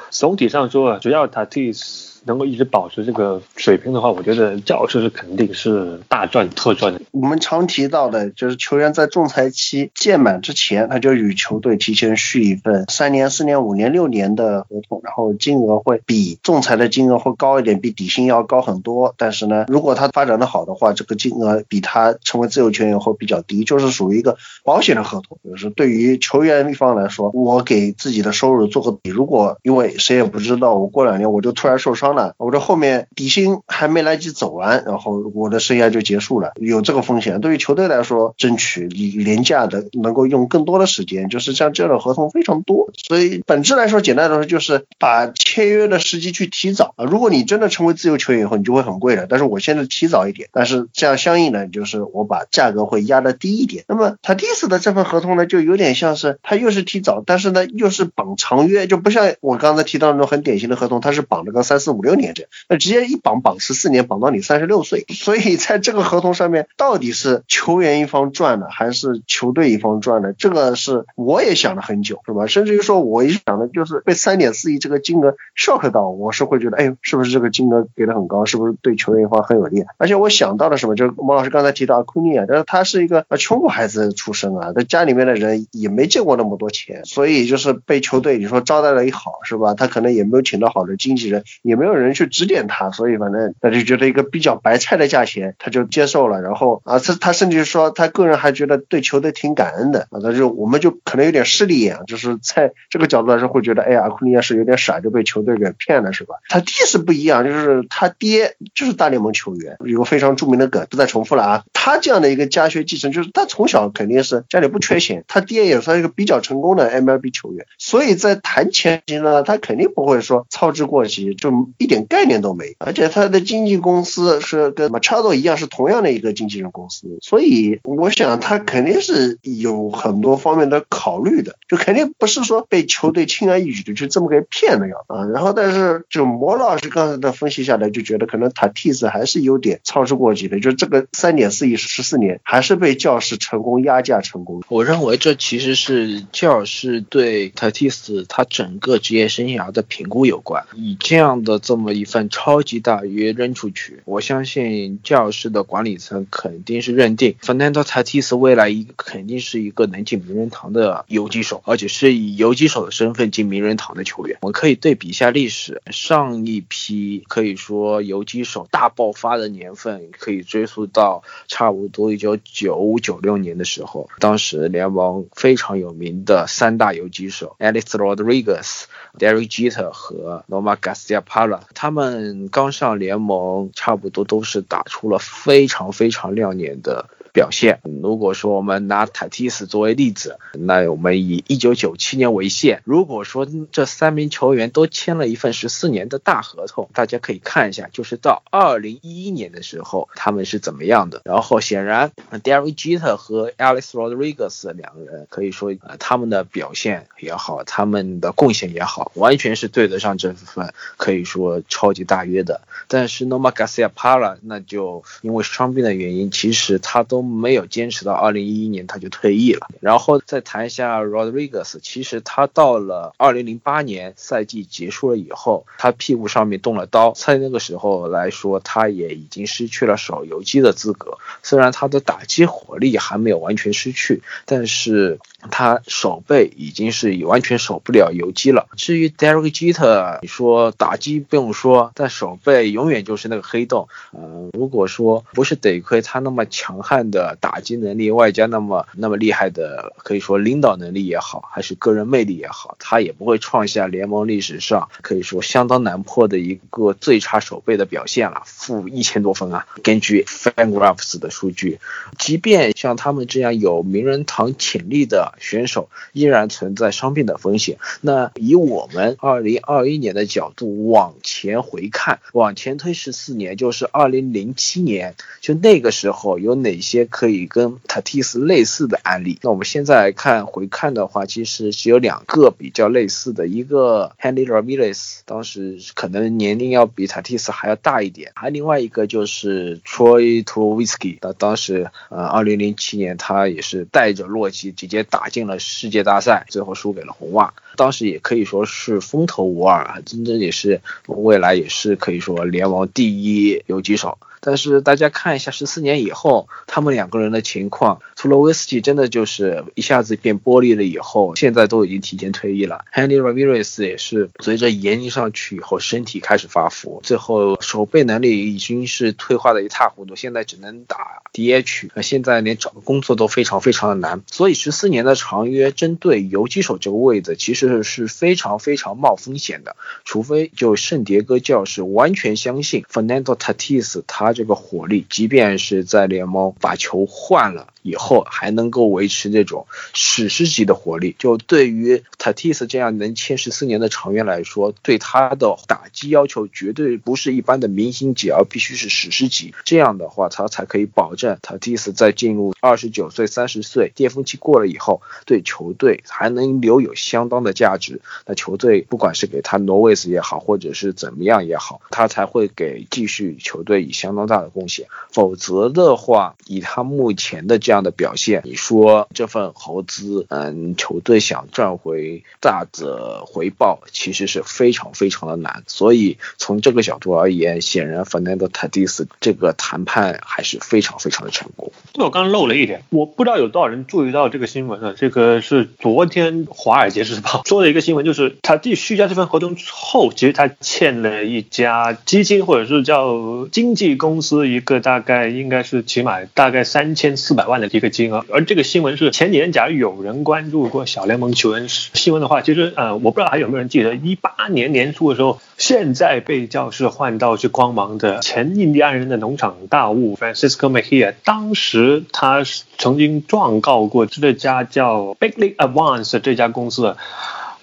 Speaker 2: 总体上说，主要塔蒂斯。能够一直保持这个水平的话，我觉得教师是肯定是大赚特赚的。
Speaker 1: 我们常提到的就是球员在仲裁期届满之前，他就与球队提前续一份三年、四年、五年、六年的合同，然后金额会比仲裁的金额会高一点，比底薪要高很多。但是呢，如果他发展的好的话，这个金额比他成为自由球员会比较低，就是属于一个保险的合同。就是对于球员一方来说，我给自己的收入做个底，如果因为谁也不知道，我过两年我就突然受伤。了，我这后面底薪还没来及走完，然后我的生涯就结束了，有这个风险。对于球队来说，争取廉价的能够用更多的时间，就是像这样的合同非常多。所以本质来说，简单来说就是把签约的时机去提早啊。如果你真的成为自由球员以后，你就会很贵的。但是我现在提早一点，但是这样相应的就是我把价格会压的低一点。那么他第一次的这份合同呢，就有点像是他又是提早，但是呢又是绑长约，就不像我刚才提到那种很典型的合同，他是绑了个三四五六年这样，那直接一绑绑十四年，绑到你三十六岁。所以在这个合同上面，到底是球员一方赚了，还是球队一方赚了？这个是我也想了很久，是吧？甚至于说，我一想的就是被三点四亿这个金额 shock 到，我是会觉得，哎，是不是这个金额给的很高？是不是对球员方很有利？而且我想到了什么？就是毛老师刚才提到库尼亚，但是他是一个穷孩子出身啊，他家里面的人也没见过那么多钱，所以就是被球队你说招待了一好，是吧？他可能也没有请到好的经纪人，也没有人去指点他，所以反正他就觉得一个比较白菜的价钱，他就接受了。然后啊，他他甚至说他个人还觉得对球队挺感恩的啊，他就我们就可能有点势利眼，就是在这个角度来说会觉得，哎呀，库尼亚是有点傻，就被球队给骗了，是吧？他爹是不一样，就是他爹就是大联盟球员，有个非常著名的梗，不再重复了啊。他这样的一个家学继承，就是他从小肯定是家里不缺钱，他爹也算一个比较成功的 MLB 球员，所以在谈钱呢，他肯定不会说操之过急，就一点概念都没。而且他的经纪公司是跟 Machado 一样，是同样的一个经纪人公司，所以我想他肯定是有很多方面的考虑的，就肯定不是说被球队轻而易举的就这么给骗了呀啊。然后但是就魔老师刚才的分析下来，就觉得可能塔蒂斯还是有点操之过急的，就这个三点四亿十四年还是被教士成功压价成功。
Speaker 4: 我认为这其实是教士对塔蒂斯他整个职业生涯的评估有关。以这样的这么一份超级大约扔出去，我相信教士的管理层肯定是认定 Fernando Tatis 未来一肯定是一个能进名人堂的游击手，而且是以游击手的身份进名人堂的球员。我们可以对比一下历史，上一批可以说游击手大爆发的年份，可以追溯到差不多一九九五九六年的时候，当时联盟非常有名的三大游击手 Alex Rodriguez、Derek Jeter 和 n o m a Garciaparra，他们刚上联盟，差不多都是打出了非常非常亮眼的。表现。如果说我们拿塔蒂斯作为例子，那我们以一九九七年为限。如果说这三名球员都签了一份十四年的大合同，大家可以看一下，就是到二零一一年的时候他们是怎么样的。然后显然，Derek Jeter 和 Alex Rodriguez 两个人可以说，呃，他们的表现也好，他们的贡献也好，完全是对得上这份可以说超级大约的。但是 n o m a Garciaparra 那就因为伤病的原因，其实他都。没有坚持到二零一一年他就退役了，然后再谈一下 Rodriguez，其实他到了二零零八年赛季结束了以后，他屁股上面动了刀，在那个时候来说，他也已经失去了守游击的资格。虽然他的打击火力还没有完全失去，但是他手背已经是完全守不了游击了。至于 Derek Jeter，你说打击不用说，但手背永远就是那个黑洞。嗯，如果说不是得亏他那么强悍的。的打击能力外加那么那么厉害的，可以说领导能力也好，还是个人魅力也好，他也不会创下联盟历史上可以说相当难破的一个最差守备的表现了，负一千多分啊！根据 Fangraphs 的数据，即便像他们这样有名人堂潜力的选手，依然存在伤病的风险。那以我们二零二一年的角度往前回看，往前推十四年，就是二零零七年，就那个时候有哪些？可以跟塔蒂斯类似的案例。那我们现在看回看的话，其实是有两个比较类似的，一个 Handy Ramirez，当时可能年龄要比塔蒂斯还要大一点，还另外一个就是 Troy Tulowitzki，那当时呃，二零零七年他也是带着洛基直接打进了世界大赛，最后输给了红袜，当时也可以说是风头无二，真正也是未来也是可以说联盟第一游击手。但是大家看一下，十四年以后，他们两个人的情况图罗维斯基真的就是一下子变玻璃了，以后现在都已经提前退役了。Handy Ramirez 也是随着年龄上去以后，身体开始发福，最后守备能力已经是退化的一塌糊涂，现在只能打 DH，那现在连找工作都非常非常的难。所以十四年的长约针对游击手这个位置，其实是非常非常冒风险的，除非就圣迭戈教士完全相信 Fernando Tatis 他这个火力，即便是在联盟把球换了。以后还能够维持这种史诗级的活力，就对于 Tatis 这样能签十四年的长约来说，对他的打击要求绝对不是一般的明星级，而必须是史诗级。这样的话，他才可以保证 Tatis 在进入二十九岁、三十岁巅峰期过了以后，对球队还能留有相当的价值。那球队不管是给他挪威斯也好，或者是怎么样也好，他才会给继续球队以相当大的贡献。否则的话，以他目前的。这样的表现，你说这份投资，嗯，球队想赚回大的回报，其实是非常非常的难。所以从这个角度而言，显然 Fernando Tatis 这个谈判还是非常非常的成功。
Speaker 2: 对我刚刚漏了一点，我不知道有多少人注意到这个新闻了。这个是昨天《华尔街日报 》说的一个新闻，就是他递续加这份合同之后，其实他欠了一家基金或者是叫经纪公司一个大概应该是起码大概三千四百万的。一个金额，而这个新闻是前几年，假如有人关注过小联盟球员新闻的话，其实呃，我不知道还有没有人记得，一八年年初的时候，现在被教士换到去光芒的前印第安人的农场大物 Francisco Mejia，当时他曾经状告过这家叫 Big League Advance 这家公司。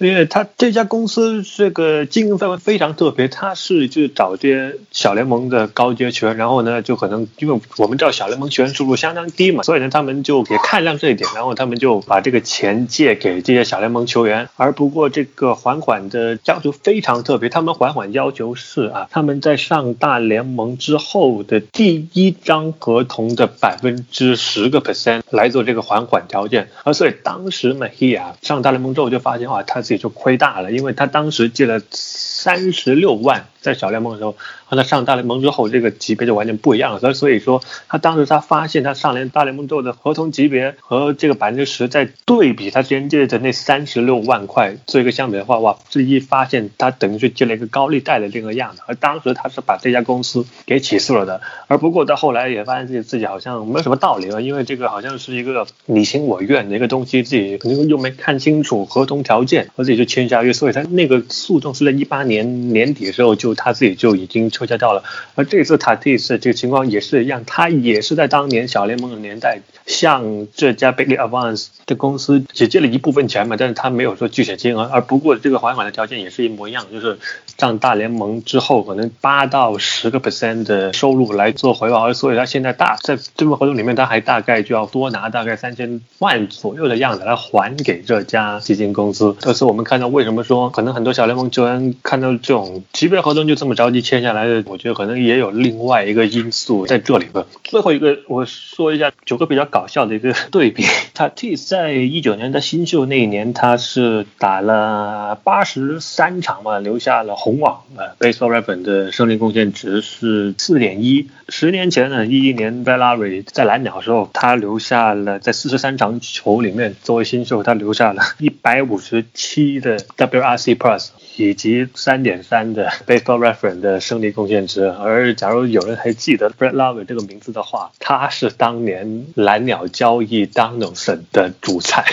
Speaker 2: 因为他这家公司这个经营范围非常特别，他是就找这些小联盟的高阶球员，然后呢就可能因为我们知道小联盟球员收入相当低嘛，所以呢他们就也看上这一点，然后他们就把这个钱借给这些小联盟球员。而不过这个还款的要求非常特别，他们还款要求是啊，他们在上大联盟之后的第一张合同的百分之十个 percent 来做这个还款条件。而所以当时 Mahia 上大联盟之后就发现啊，他。也就亏大了，因为他当时借了三十六万。在小联盟的时候，和他上大联盟之后，这个级别就完全不一样了。所以，所以说他当时他发现他上联大联盟之后的合同级别和这个百分之十在对比，他之前借的那三十六万块做一个相比的话，哇，这一发现他等于是借了一个高利贷的这个样子。而当时他是把这家公司给起诉了的。而不过到后来也发现自己自己好像没有什么道理了，因为这个好像是一个你情我愿的一个东西，自己可能又没看清楚合同条件，和自己就签下约，所以他那个诉讼是在一八年年底的时候就。他自己就已经撤销掉了，而这次塔蒂斯这个情况也是一样，他也是在当年小联盟的年代，向这家 Big Advance 的公司只借了一部分钱嘛，但是他没有说具体金额，而不过这个还款的条件也是一模一样，就是上大联盟之后可能八到十个 percent 的收入来做回报，所以他现在大在这份合同里面，他还大概就要多拿大概三千万左右的样子来还给这家基金公司。这次我们看到为什么说可能很多小联盟球员看到这种级别合同。就这么着急签下来的，我觉得可能也有另外一个因素在这里吧。最后一个，我说一下九个比较搞笑的一个对比。他 T 在一九年的新秀那一年，他是打了八十三场嘛，留下了红网。呃，Baseball Reference 的胜利贡献值是四点一。十年前呢，一一年 Valerie 在蓝鸟的时候，他留下了在四十三场球里面，作为新秀，他留下了一百五十七的 WRC Plus。以及三点三的 Baseball Reference 的胜利贡献值，而假如有人还记得 b r e t Love 这个名字的话，他是当年蓝鸟交易 Donaldson 的主菜。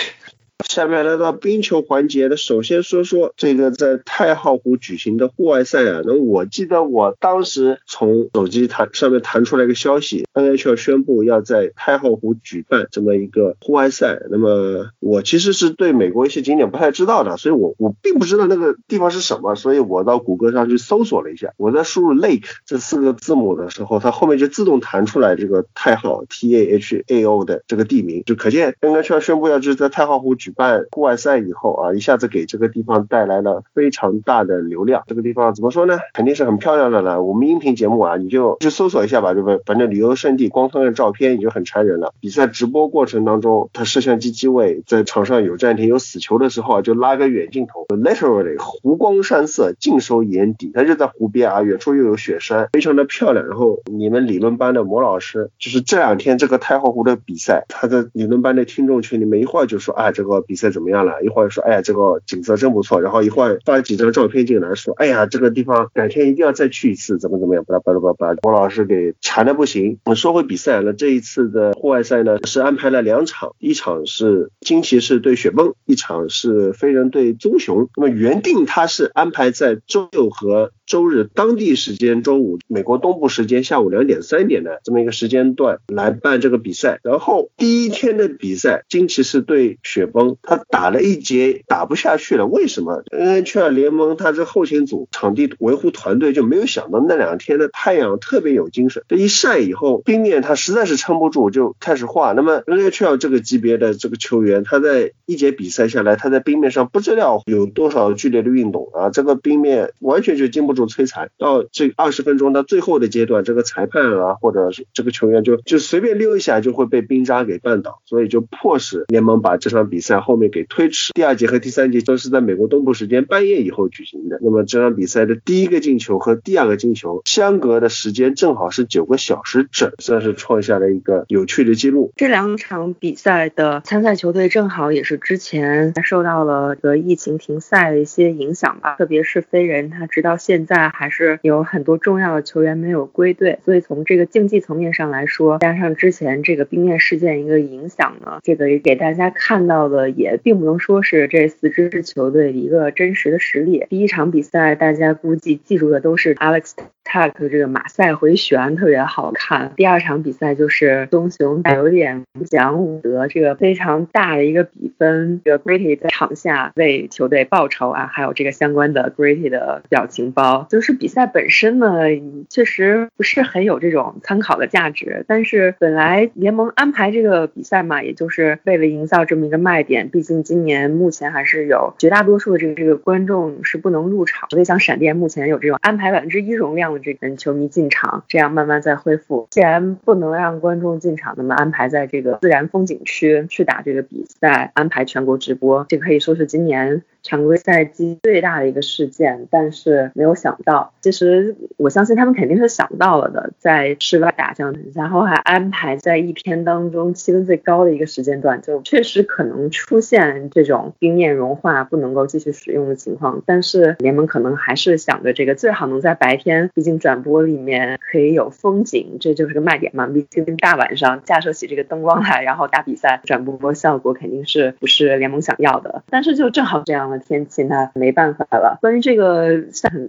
Speaker 1: 下面来到冰球环节的，首先说说这个在太浩湖举行的户外赛啊。那我记得我当时从手机弹上面弹出来一个消息，NHL 宣布要在太浩湖举办这么一个户外赛。那么我其实是对美国一些景点不太知道的，所以我我并不知道那个地方是什么，所以我到谷歌上去搜索了一下。我在输入 Lake 这四个字母的时候，它后面就自动弹出来这个太浩 T A H A O 的这个地名，就可见 NHL 宣布要就是在太浩湖举。办办户外赛以后啊，一下子给这个地方带来了非常大的流量。这个地方怎么说呢？肯定是很漂亮的了。我们音频节目啊，你就去搜索一下吧，对不对？反正旅游胜地光看看照片已经很馋人了。比赛直播过程当中，他摄像机机位在场上有暂停有死球的时候啊，就拉个远镜头，literally 湖光山色尽收眼底。他就在湖边啊，远处又有雪山，非常的漂亮。然后你们理论班的魔老师，就是这两天这个太后湖的比赛，他在理论班的听众群里面一会儿就说啊这个比赛怎么样了，一会儿说哎呀这个景色真不错，然后一会儿发几张照片进来说哎呀这个地方改天一定要再去一次，怎么怎么样，巴拉巴拉巴拉，把魔老师给馋的不行。我说回比赛了，这一次的户外赛呢是安排了两场，一场是金骑士对雪崩，一场是飞人对棕熊。那么原定它是安排在周六和。周日当地时间中午，美国东部时间下午两点三点的这么一个时间段来办这个比赛。然后第一天的比赛，金骑士对雪崩，他打了一节打不下去了。为什么？NHL 联盟他这后勤组场地维护团队就没有想到那两天的太阳特别有精神，这一晒以后，冰面它实在是撑不住，就开始化。那么 NHL 这个级别的这个球员，他在一节比赛下来，他在冰面上不知道有多少剧烈的运动啊，这个冰面完全就经不住。摧残到这二十分钟到最后的阶段，这个裁判啊，或者是这个球员就就随便溜一下就会被冰渣给绊倒，所以就迫使联盟把这场比赛后面给推迟。第二节和第三节都是在美国东部时间半夜以后举行的。那么这场比赛的第一个进球和第二个进球相隔的时间正好是九个小时整，算是创下了一个有趣的记录。
Speaker 3: 这两场比赛的参赛球队正好也是之前受到了这个疫情停赛的一些影响吧，特别是飞人，他直到现在。还是有很多重要的球员没有归队，所以从这个竞技层面上来说，加上之前这个冰面事件一个影响呢，这个给大家看到的也并不能说是这四支球队一个真实的实力。第一场比赛大家估计记住的都是 Alex。Tuck 这个马赛回旋特别好看。第二场比赛就是棕熊有点不讲武德，这个非常大的一个比分，这个 Gritty 在场下为球队报仇啊，还有这个相关的 Gritty 的表情包。就是比赛本身呢，确实不是很有这种参考的价值。但是本来联盟安排这个比赛嘛，也就是为了营造这么一个卖点。毕竟今年目前还是有绝大多数的这个这个观众是不能入场，所以像闪电目前有这种安排百分之一容量的。这个球迷进场，这样慢慢再恢复。既然不能让观众进场，那么安排在这个自然风景区去打这个比赛，安排全国直播，这可以说是今年。常规赛季最大的一个事件，但是没有想到，其实我相信他们肯定是想到了的，在室外打这样，然后还安排在一天当中气温最高的一个时间段，就确实可能出现这种冰面融化不能够继续使用的情况。但是联盟可能还是想着这个最好能在白天，毕竟转播里面可以有风景，这就是个卖点嘛。毕竟大晚上架设起这个灯光来，然后打比赛，转播效果肯定是不是联盟想要的。但是就正好这样。的天气那没办法了。关于这个，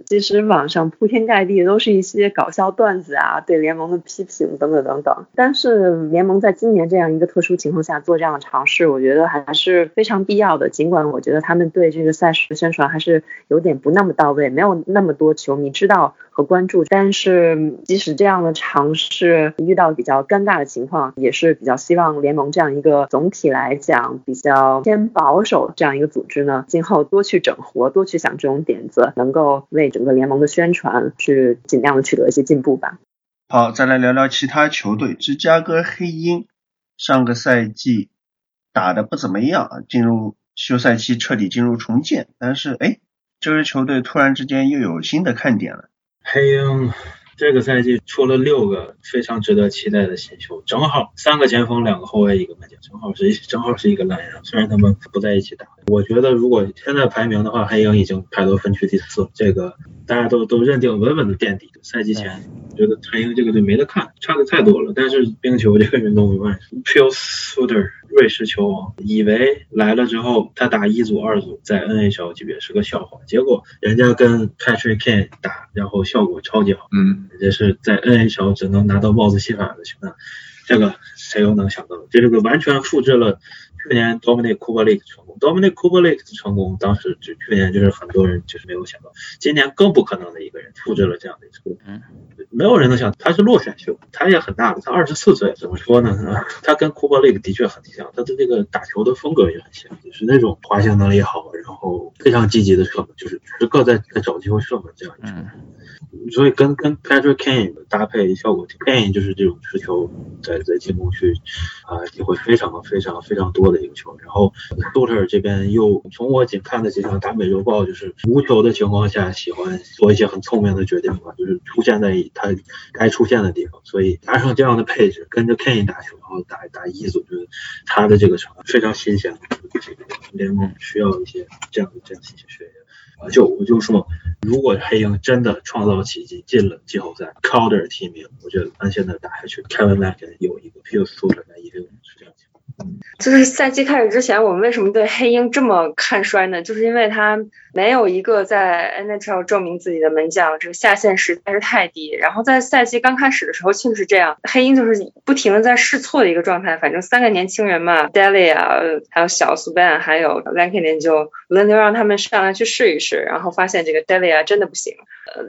Speaker 3: 其实网上铺天盖地都是一些搞笑段子啊，对联盟的批评等等等等。但是联盟在今年这样一个特殊情况下做这样的尝试，我觉得还是非常必要的。尽管我觉得他们对这个赛事的宣传还是有点不那么到位，没有那么多球迷知道。和关注，但是即使这样的尝试遇到比较尴尬的情况，也是比较希望联盟这样一个总体来讲比较偏保守这样一个组织呢，今后多去整活，多去想这种点子，能够为整个联盟的宣传去尽量的取得一些进步吧。
Speaker 1: 好，再来聊聊其他球队，芝加哥黑鹰上个赛季打的不怎么样，进入休赛期彻底进入重建，但是哎，这支球队突然之间又有新的看点了。
Speaker 5: 黑鹰这个赛季出了六个非常值得期待的新秀，正好三个前锋，两个后卫，一个门将，正好是一正好是一个蓝人。虽然他们不在一起打，我觉得如果现在排名的话，黑鹰已经排到分区第四，这个大家都都认定稳稳的垫底。赛季前觉得黑鹰这个队没得看，差的太多了。但是冰球这个运动永远是 p i l s u t e r 瑞士球王以为来了之后他打一组二组在 NHL 级别是个笑话，结果人家跟 Patrick Kane 打，然后效果超级好，嗯，人家是在 NHL 只能拿到帽子戏法的球员，这个谁又能想到？这个完全复制了去年 Dominic Kubelik 成功，Dominic Kubelik 的成功，当时就去年就是很多人就是没有想到，今年更不可能的一个人复制了这样的成功，
Speaker 4: 嗯，
Speaker 5: 没有人能想他是落选秀，他也很大了，他二十四岁，怎么说呢？他跟 Kubelik 的确很像，他的这个打球的风格也很像，就是那种滑行能力好，然后非常积极的射门，就是时刻在在找机会射门这样一种。所以跟跟 Patrick Kane 搭配效果，Kane 就是这种持球在在进攻区啊机会非常非常非常多的一个球员。然后 Suter 这边又从我仅看的几场打美洲豹，就是无球的情况下喜欢做一些很聪明的决定吧，就是出现在他该出现的地方。所以加上这样的配置，跟着 Kane 打球，然后打打一组，就是他的这个成非常新鲜。这个联盟需要一些这样的这样新鲜血液。就我就说，如果黑鹰真的创造奇迹进了季后赛，Calder 提名，我觉得按现在打下去，Kevin l a k e n 有一个 p u r e s u t e r 在一六是这样。
Speaker 6: 就是赛季开始之前，我们为什么对黑鹰这么看衰呢？就是因为他没有一个在 NHL 证明自己的门将，这个下限实在是太低。然后在赛季刚开始的时候，确实是这样，黑鹰就是不停的在试错的一个状态。反正三个年轻人嘛，Daly 啊，还有小 Subban，还有 l a n k i n 就轮流让他们上来去试一试，然后发现这个 Daly 啊真的不行。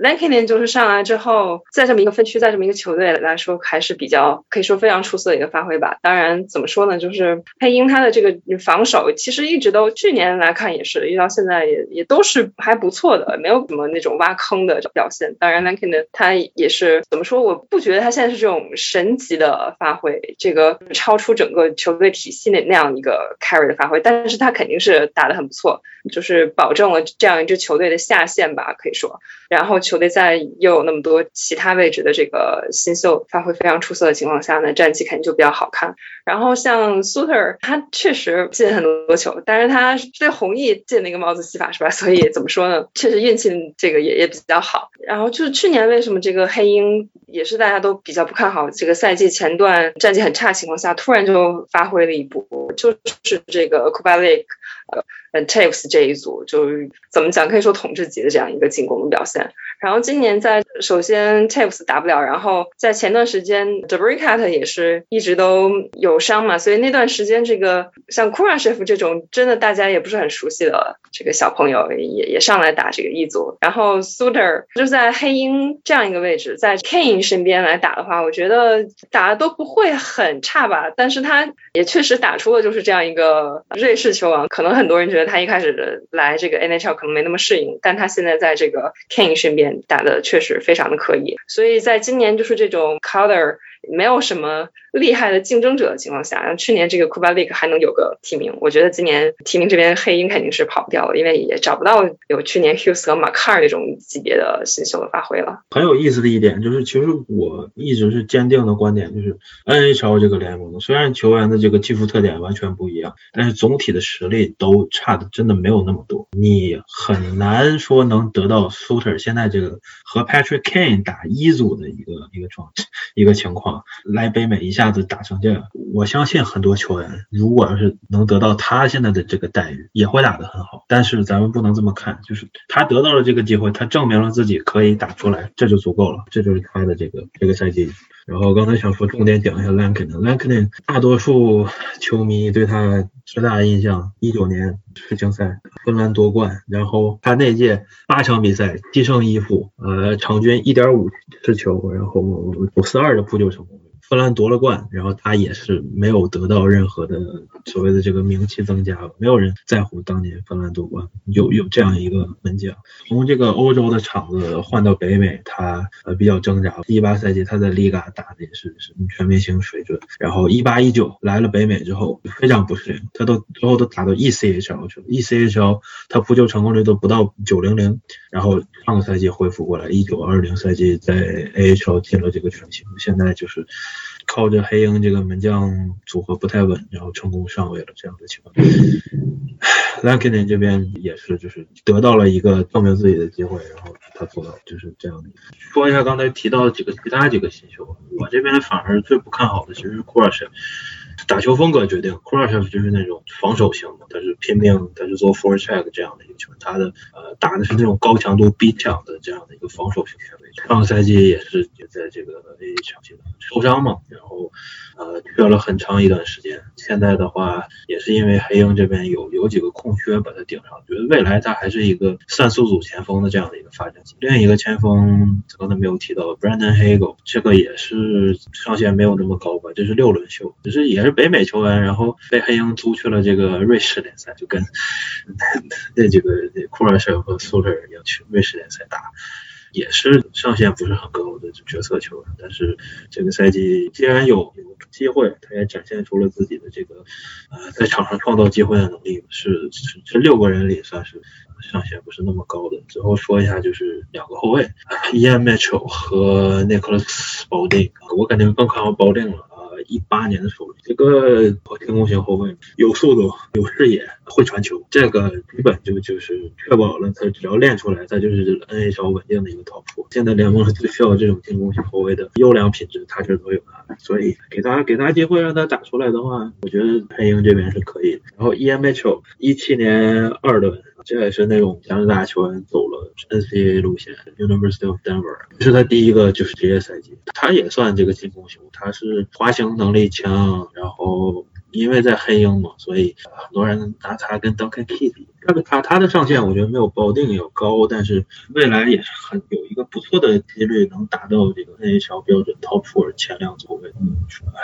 Speaker 6: l a n k i n 就是上来之后，在这么一个分区，在这么一个球队来说，还是比较可以说非常出色的一个发挥吧。当然，怎么说呢，就是黑鹰他的这个防守其实一直都去年来看也是，一直到现在也也都是还不错的，没有什么那种挖坑的表现。当然 l a n k i n 他也是怎么说，我不觉得他现在是这种神级的发挥，这个超出整个球队体系那那样一个 carry 的发挥，但是他肯定是打得很不错，就是保证了这样一支球队的下限吧，可以说。然后球队在又有那么多其他位置的这个新秀发挥非常出色的情况下呢，战绩肯定就比较好看。然后像 Suter，他确实进很多球，但是他对红毅进了一个帽子戏法是吧？所以怎么说呢？确实运气这个也也比较好。然后就是去年为什么这个黑鹰也是大家都比较不看好，这个赛季前段战绩很差情况下，突然就发挥了一波，就是这个 Kubalik。呃 t a v e s 这一组就是怎么讲，可以说统治级的这样一个进攻的表现。然后今年在首先 t a v e s 打不了，然后在前段时间 d e b r i c a t 也是一直都有伤嘛，所以那段时间这个像 k u r a s h e v 这种真的大家也不是很熟悉的这个小朋友也也上来打这个一组。然后 Suter 就在黑鹰这样一个位置，在 Kane 身边来打的话，我觉得打的都不会很差吧。但是他也确实打出了就是这样一个瑞士球王，可能很多人觉得。他一开始来这个 NHL 可能没那么适应，但他现在在这个 King 身边打的确实非常的可以，所以在今年就是这种 Color。没有什么厉害的竞争者的情况下，去年这个 Kubalik 还能有个提名，我觉得今年提名这边黑鹰肯定是跑不掉了，因为也找不到有去年 Hughes 和 Macar 那种级别的新秀的发挥了。
Speaker 5: 很有意思的一点就是，其实我一直是坚定的观点，就是 NHL 这个联盟虽然球员的这个技术特点完全不一样，但是总体的实力都差的真的没有那么多。你很难说能得到 Suter 现在这个和 Patrick Kane 打一组的一个一个状一个情况。来北美一下子打成这样，我相信很多球员如果要是能得到他现在的这个待遇，也会打得很好。但是咱们不能这么看，就是他得到了这个机会，他证明了自己可以打出来，这就足够了，这就是他的这个这个赛季。然后刚才想说重点讲一下 Lankinen，Lankinen 大多数球迷对他最大的印象，一九年世青赛芬兰夺冠，然后他那届八场比赛七胜一负，呃，场均一点五次球，然后五四二的扑救成功率。芬兰夺了冠，然后他也是没有得到任何的所谓的这个名气增加，没有人在乎当年芬兰夺冠有有这样一个门将。从这个欧洲的场子换到北美，他呃比较挣扎。一八赛季他在里嘎打的也是是全明星水准，然后一八一九来了北美之后非常不适应，他都最后都打到 ECHL 去了，ECHL 他扑救成功率都不到九零零，然后上个赛季恢复过来，一九二零赛季在 AHL 进了这个全星，现在就是。靠着黑鹰这个门将组合不太稳，然后成功上位了这样的情况。Lankinen 这边也是，就是得到了一个证明自己的机会，然后他做到就是这样的。说一下刚才提到的几个其他几个新秀，我这边反而最不看好的其实是 Crush。打球风格决定 c r u s h 就是那种防守型的，他是拼命，他是做 four check 这样的一个球，他的呃打的是那种高强度逼抢的这样的一个防守型前卫。上个赛季也是也在这个 A 场阶段受伤嘛，然后呃缺了很长一段时间。现在的话也是因为黑鹰这边有有几个空缺把他顶上，觉得未来他还是一个三速组前锋的这样的一个发展。另一个前锋刚才没有提到 Brandon Hagel，这个也是上限没有那么高吧，这是六轮秀，只是也是北美球员，然后被黑鹰租去了这个瑞士联赛，就跟 那几个库尔舍和苏特尔一样去瑞士联赛打。也是上限不是很高的角色球员，但是这个赛季既然有有机会，他也展现出了自己的这个呃在场上创造机会的能力，是是这六个人里算是上限不是那么高的。最后说一下就是两个后卫，Ian Mitchell 和 Nicholas Balding，我感觉更看好 Balding 了。一八年的时候，这个进攻型后卫有速度、有视野、会传球，这个基本就就是确保了他只要练出来，他就是 NHL 稳定的。一个 top。现在联盟最需要这种进攻型后卫的。优良品质，他这都有的。所以给他给他机会让他打出来的。话，我觉得黑鹰这边是可以。然后 EMH，一七年二轮。这也是那种加拿大球员走了 NCAA 路线，University of Denver 这是他第一个就是职业赛季，他也算这个进攻型，他是滑行能力强，然后。因为在黑鹰嘛，所以很多人拿他跟 Duncan k e y 他的他他的上限我觉得没有保定要高，但是未来也是很有一个不错的几率能达到这个 NHL 标准 Top Four 前两组位。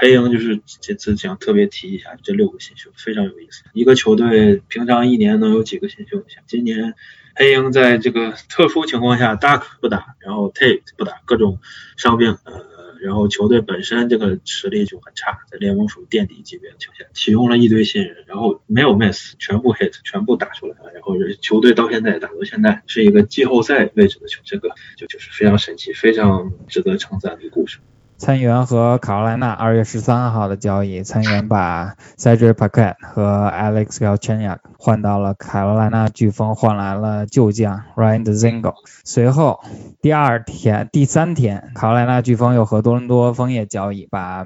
Speaker 5: 黑鹰就是这次想特别提一下这六个新秀非常有意思，一个球队平常一年能有几个新秀？今年黑鹰在这个特殊情况下，Duck 不打，然后 Tate 不打，各种伤病，呃。然后球队本身这个实力就很差，在联盟属于垫底级别的球队，启用了一堆新人，然后没有 miss，全部 hit，全部打出来了。然后球队到现在打到现在是一个季后赛位置的球，这个就就是非常神奇，非常值得称赞的故事。
Speaker 7: 参议员和卡罗莱纳二月十三号的交易，参议员把 Cedric Paquette 和 Alex Galchenyuk 换到了卡罗莱纳飓风，换来了旧将 Ryan Dzingel。随后第二天、第三天，卡罗莱纳飓风又和多伦多枫叶交易，把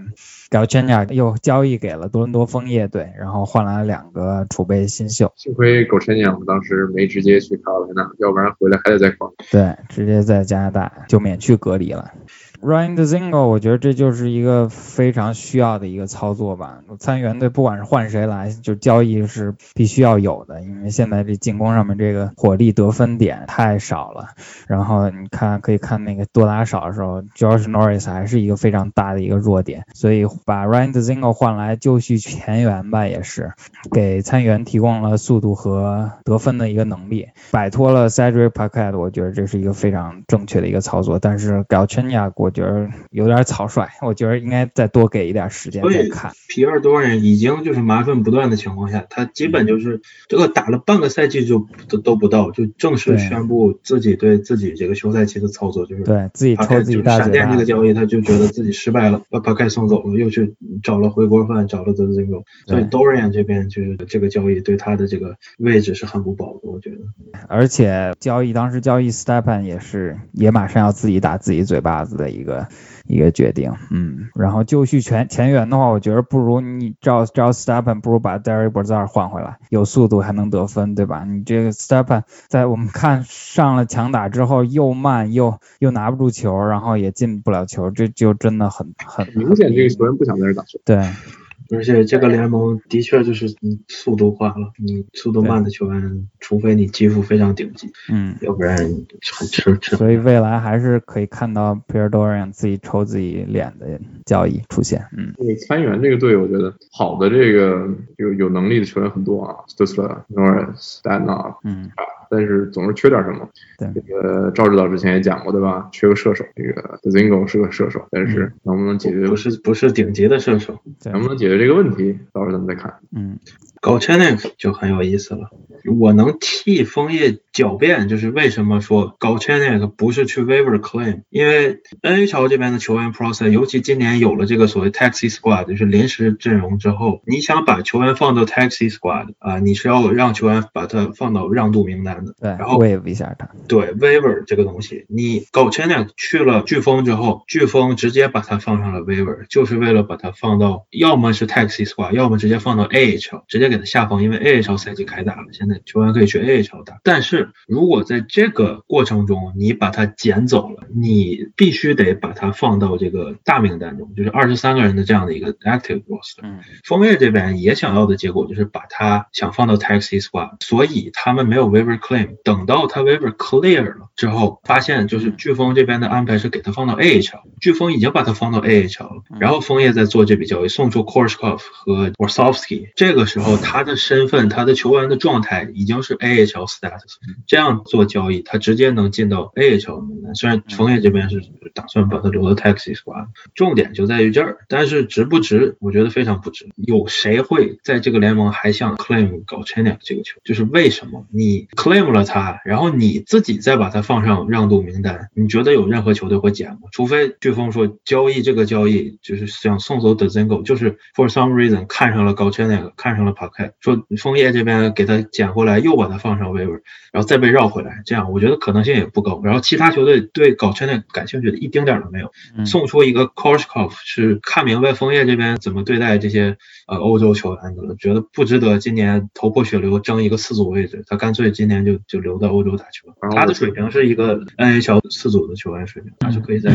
Speaker 7: Galchenyuk 又交易给了多伦多枫叶队，然后换来了两个储备新秀。
Speaker 8: 幸亏 Galchenyuk 当时没直接去卡罗莱纳，要不然回来还得再考。
Speaker 7: 对，直接在加拿大就免去隔离了。Ryan d z i n g o 我觉得这就是一个非常需要的一个操作吧。参议员队不管是换谁来，就交易是必须要有的，因为现在这进攻上面这个火力得分点太少了。然后你看，可以看那个多打少的时候，George Norris 还是一个非常大的一个弱点。所以把 Ryan d z i n g o 换来就绪前缘吧，也是给参议员提供了速度和得分的一个能力，摆脱了 Cedric Paquette，我觉得这是一个非常正确的一个操作。但是 Galchenyuk 过。觉得有点草率，我觉得应该再多给一点时间再看。
Speaker 5: 皮尔多人已经就是麻烦不断的情况下，他基本就是这个打了半个赛季就都都不到，就正式宣布自己对自己这个休赛期的操作就是
Speaker 7: 对自己抽自己大
Speaker 5: 闪电这个交易，他就觉得自己失败了，把把盖送走了，又去找了回锅饭，找了德兹金所以 Dorian 这边就是这个交易对他的这个位置是很不保的，我觉得。
Speaker 7: 而且交易当时交易 Stepan 也是也马上要自己打自己嘴巴子的一。一个一个决定，嗯，然后就续前前缘的话，我觉得不如你照照 Stepan，不如把 Derry b r z a r 换回来，有速度还能得分，对吧？你这个 Stepan 在我们看上了强打之后，又慢又又拿不住球，然后也进不了球，这就真的很很
Speaker 8: 明显，这个球员不想在这打球。
Speaker 7: 对。
Speaker 5: 而且这个联盟的确就是速度快了，你速度慢的球员，除非你技术非常顶级，
Speaker 7: 嗯，
Speaker 5: 要不然很吃吃。
Speaker 7: 所以未来还是可以看到 Pierre Dorian 自己抽自己脸的交易出现，嗯。
Speaker 8: 参员这个队，我觉得好的这个有有能力的球员很多啊 s t u s l a Norris、Stanov，
Speaker 7: 嗯。
Speaker 8: 但是总是缺点什么？
Speaker 7: 对，
Speaker 8: 这个赵指导之前也讲过，对吧？缺个射手。这个 Zingo 是个射手，但是能不能解决？
Speaker 5: 不是不是顶级的射手，
Speaker 8: 能不能解决这个问题？到时候咱们再看。
Speaker 7: 嗯，
Speaker 5: 搞 c h a n n 就很有意思了。我能替枫叶狡辩，就是为什么说搞 c h a n e 不是去 waiver claim，因为 NHL 这边的球员 process，尤其今年有了这个所谓 taxi squad，就是临时阵容之后，你想把球员放到 taxi squad 啊，你是要让球员把他放到让渡名单的，
Speaker 7: 对，
Speaker 5: 然后
Speaker 7: waive 一下他，
Speaker 5: 对 waiver 这个东西，你搞 c h a n e 去了飓风之后，飓风直接把他放上了 waiver，就是为了把他放到要么是 taxi squad，要么直接放到 AHL，直接给他下放，因为 AHL 赛季开打了，现在球员可以去 AHL 打。但是如果在这个过程中你把它捡走了，你必须得把它放到这个大名单中，就是二十三个人的这样的一个 active roster。
Speaker 7: 嗯，
Speaker 5: 枫叶这边也想要的结果就是把他想放到 taxi squad，所以他们没有 waiver claim。等到他 waiver clear 了之后，发现就是飓风这边的安排是给他放到 AHL，飓风已经把他放到 AHL 了，然后枫叶在做这笔交易，送出 Korshkov 和 Warsowski，这个时候他的身份、他的球员的状态已经是 AHL status，这样做交易，他直接能进到 AHL 名单。虽然枫叶这边是打算把他留到 taxi squad，重点就在于这儿，但是值不值？我觉得非常不值。有谁会在这个联盟还想 claim 搞 c h a n e 这个球？就是为什么你 claim 了他，然后你自己再把他放上让渡名单？你觉得有任何球队会捡吗？除非飓风说交易这个交易就是想送走 d e z e n g o 就是 for some reason 看上了搞 c h a n e 看上了 p a k e 说枫叶这边给他捡回来，又把他放上 waiver，然后再被绕回来，这样我觉得可能性也不高。然后其他球队对搞 a n e 感兴趣的一丁点儿都没有。送出一个 Korshkov 是看明白枫叶这边怎么对待这些呃欧洲球员的了，觉得不值得今年头破血流争一个四组位置，他干脆今年就就留在欧洲打球。他的水平是一个 NHL 四组的球员水平，他是可以在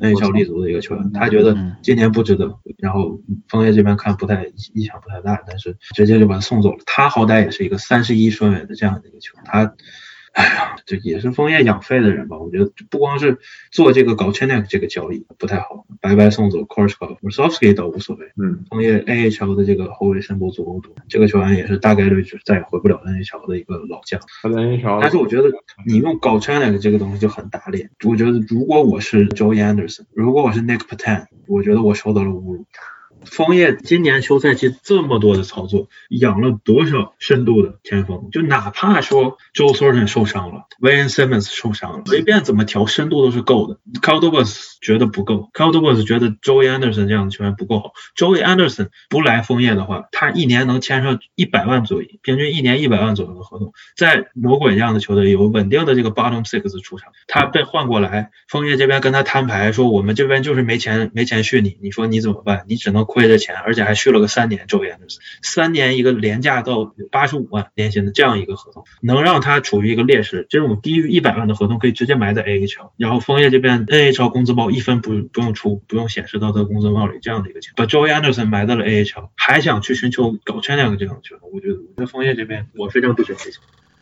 Speaker 5: NHL 立足的一个球员。他觉得今年不值得，然后枫叶这边看不太影响不太大，但是直接就把他送走了。他好歹也是一个三十一顺位的这样的一个球员，他。哎呀，这也是枫叶养废的人吧？我觉得不光是做这个搞 c h a n e 这个交易不太好，白白送走 Korshkov、w a s o w s k i 倒无所谓。
Speaker 8: 嗯，
Speaker 5: 枫叶 AHL 的这个后卫深度足够多，这个球员也是大概率就再也回不了 NHL 的一个老将。但是我觉得你用搞 c h a n e 这个东西就很打脸。我觉得如果我是 Joey Anderson，如果我是 Nick Patan，我觉得我受到了侮辱。枫叶今年休赛期这么多的操作，养了多少深度的前锋？就哪怕说 Joe Thornton 受伤了，Wayne Simmons 受伤了，随便怎么调深度都是够的。c a l d o b u s 觉得不够 c a l d o b u s 觉得 Joey Anderson 这样的球员不够好。Joey Anderson 不来枫叶的话，他一年能签上一百万左右，平均一年一百万左右的合同，在魔鬼这样的球队有稳定的这个 bottom six 出场，他被换过来，枫叶这边跟他摊牌说，我们这边就是没钱没钱续你，你说你怎么办？你只能。亏的钱，而且还续了个三年，周延的三年一个廉价到八十五万年薪的这样一个合同，能让他处于一个劣势。这种低于一百万的合同可以直接埋在 AHL，然后枫叶这边 AHL 工资包一分不不用出，不用显示到他工资包里这样的一个情况，把 Joey Anderson 埋在了 AHL，还想去寻求搞圈两个这样的球，我觉得我觉得枫叶这边我非常不喜欢这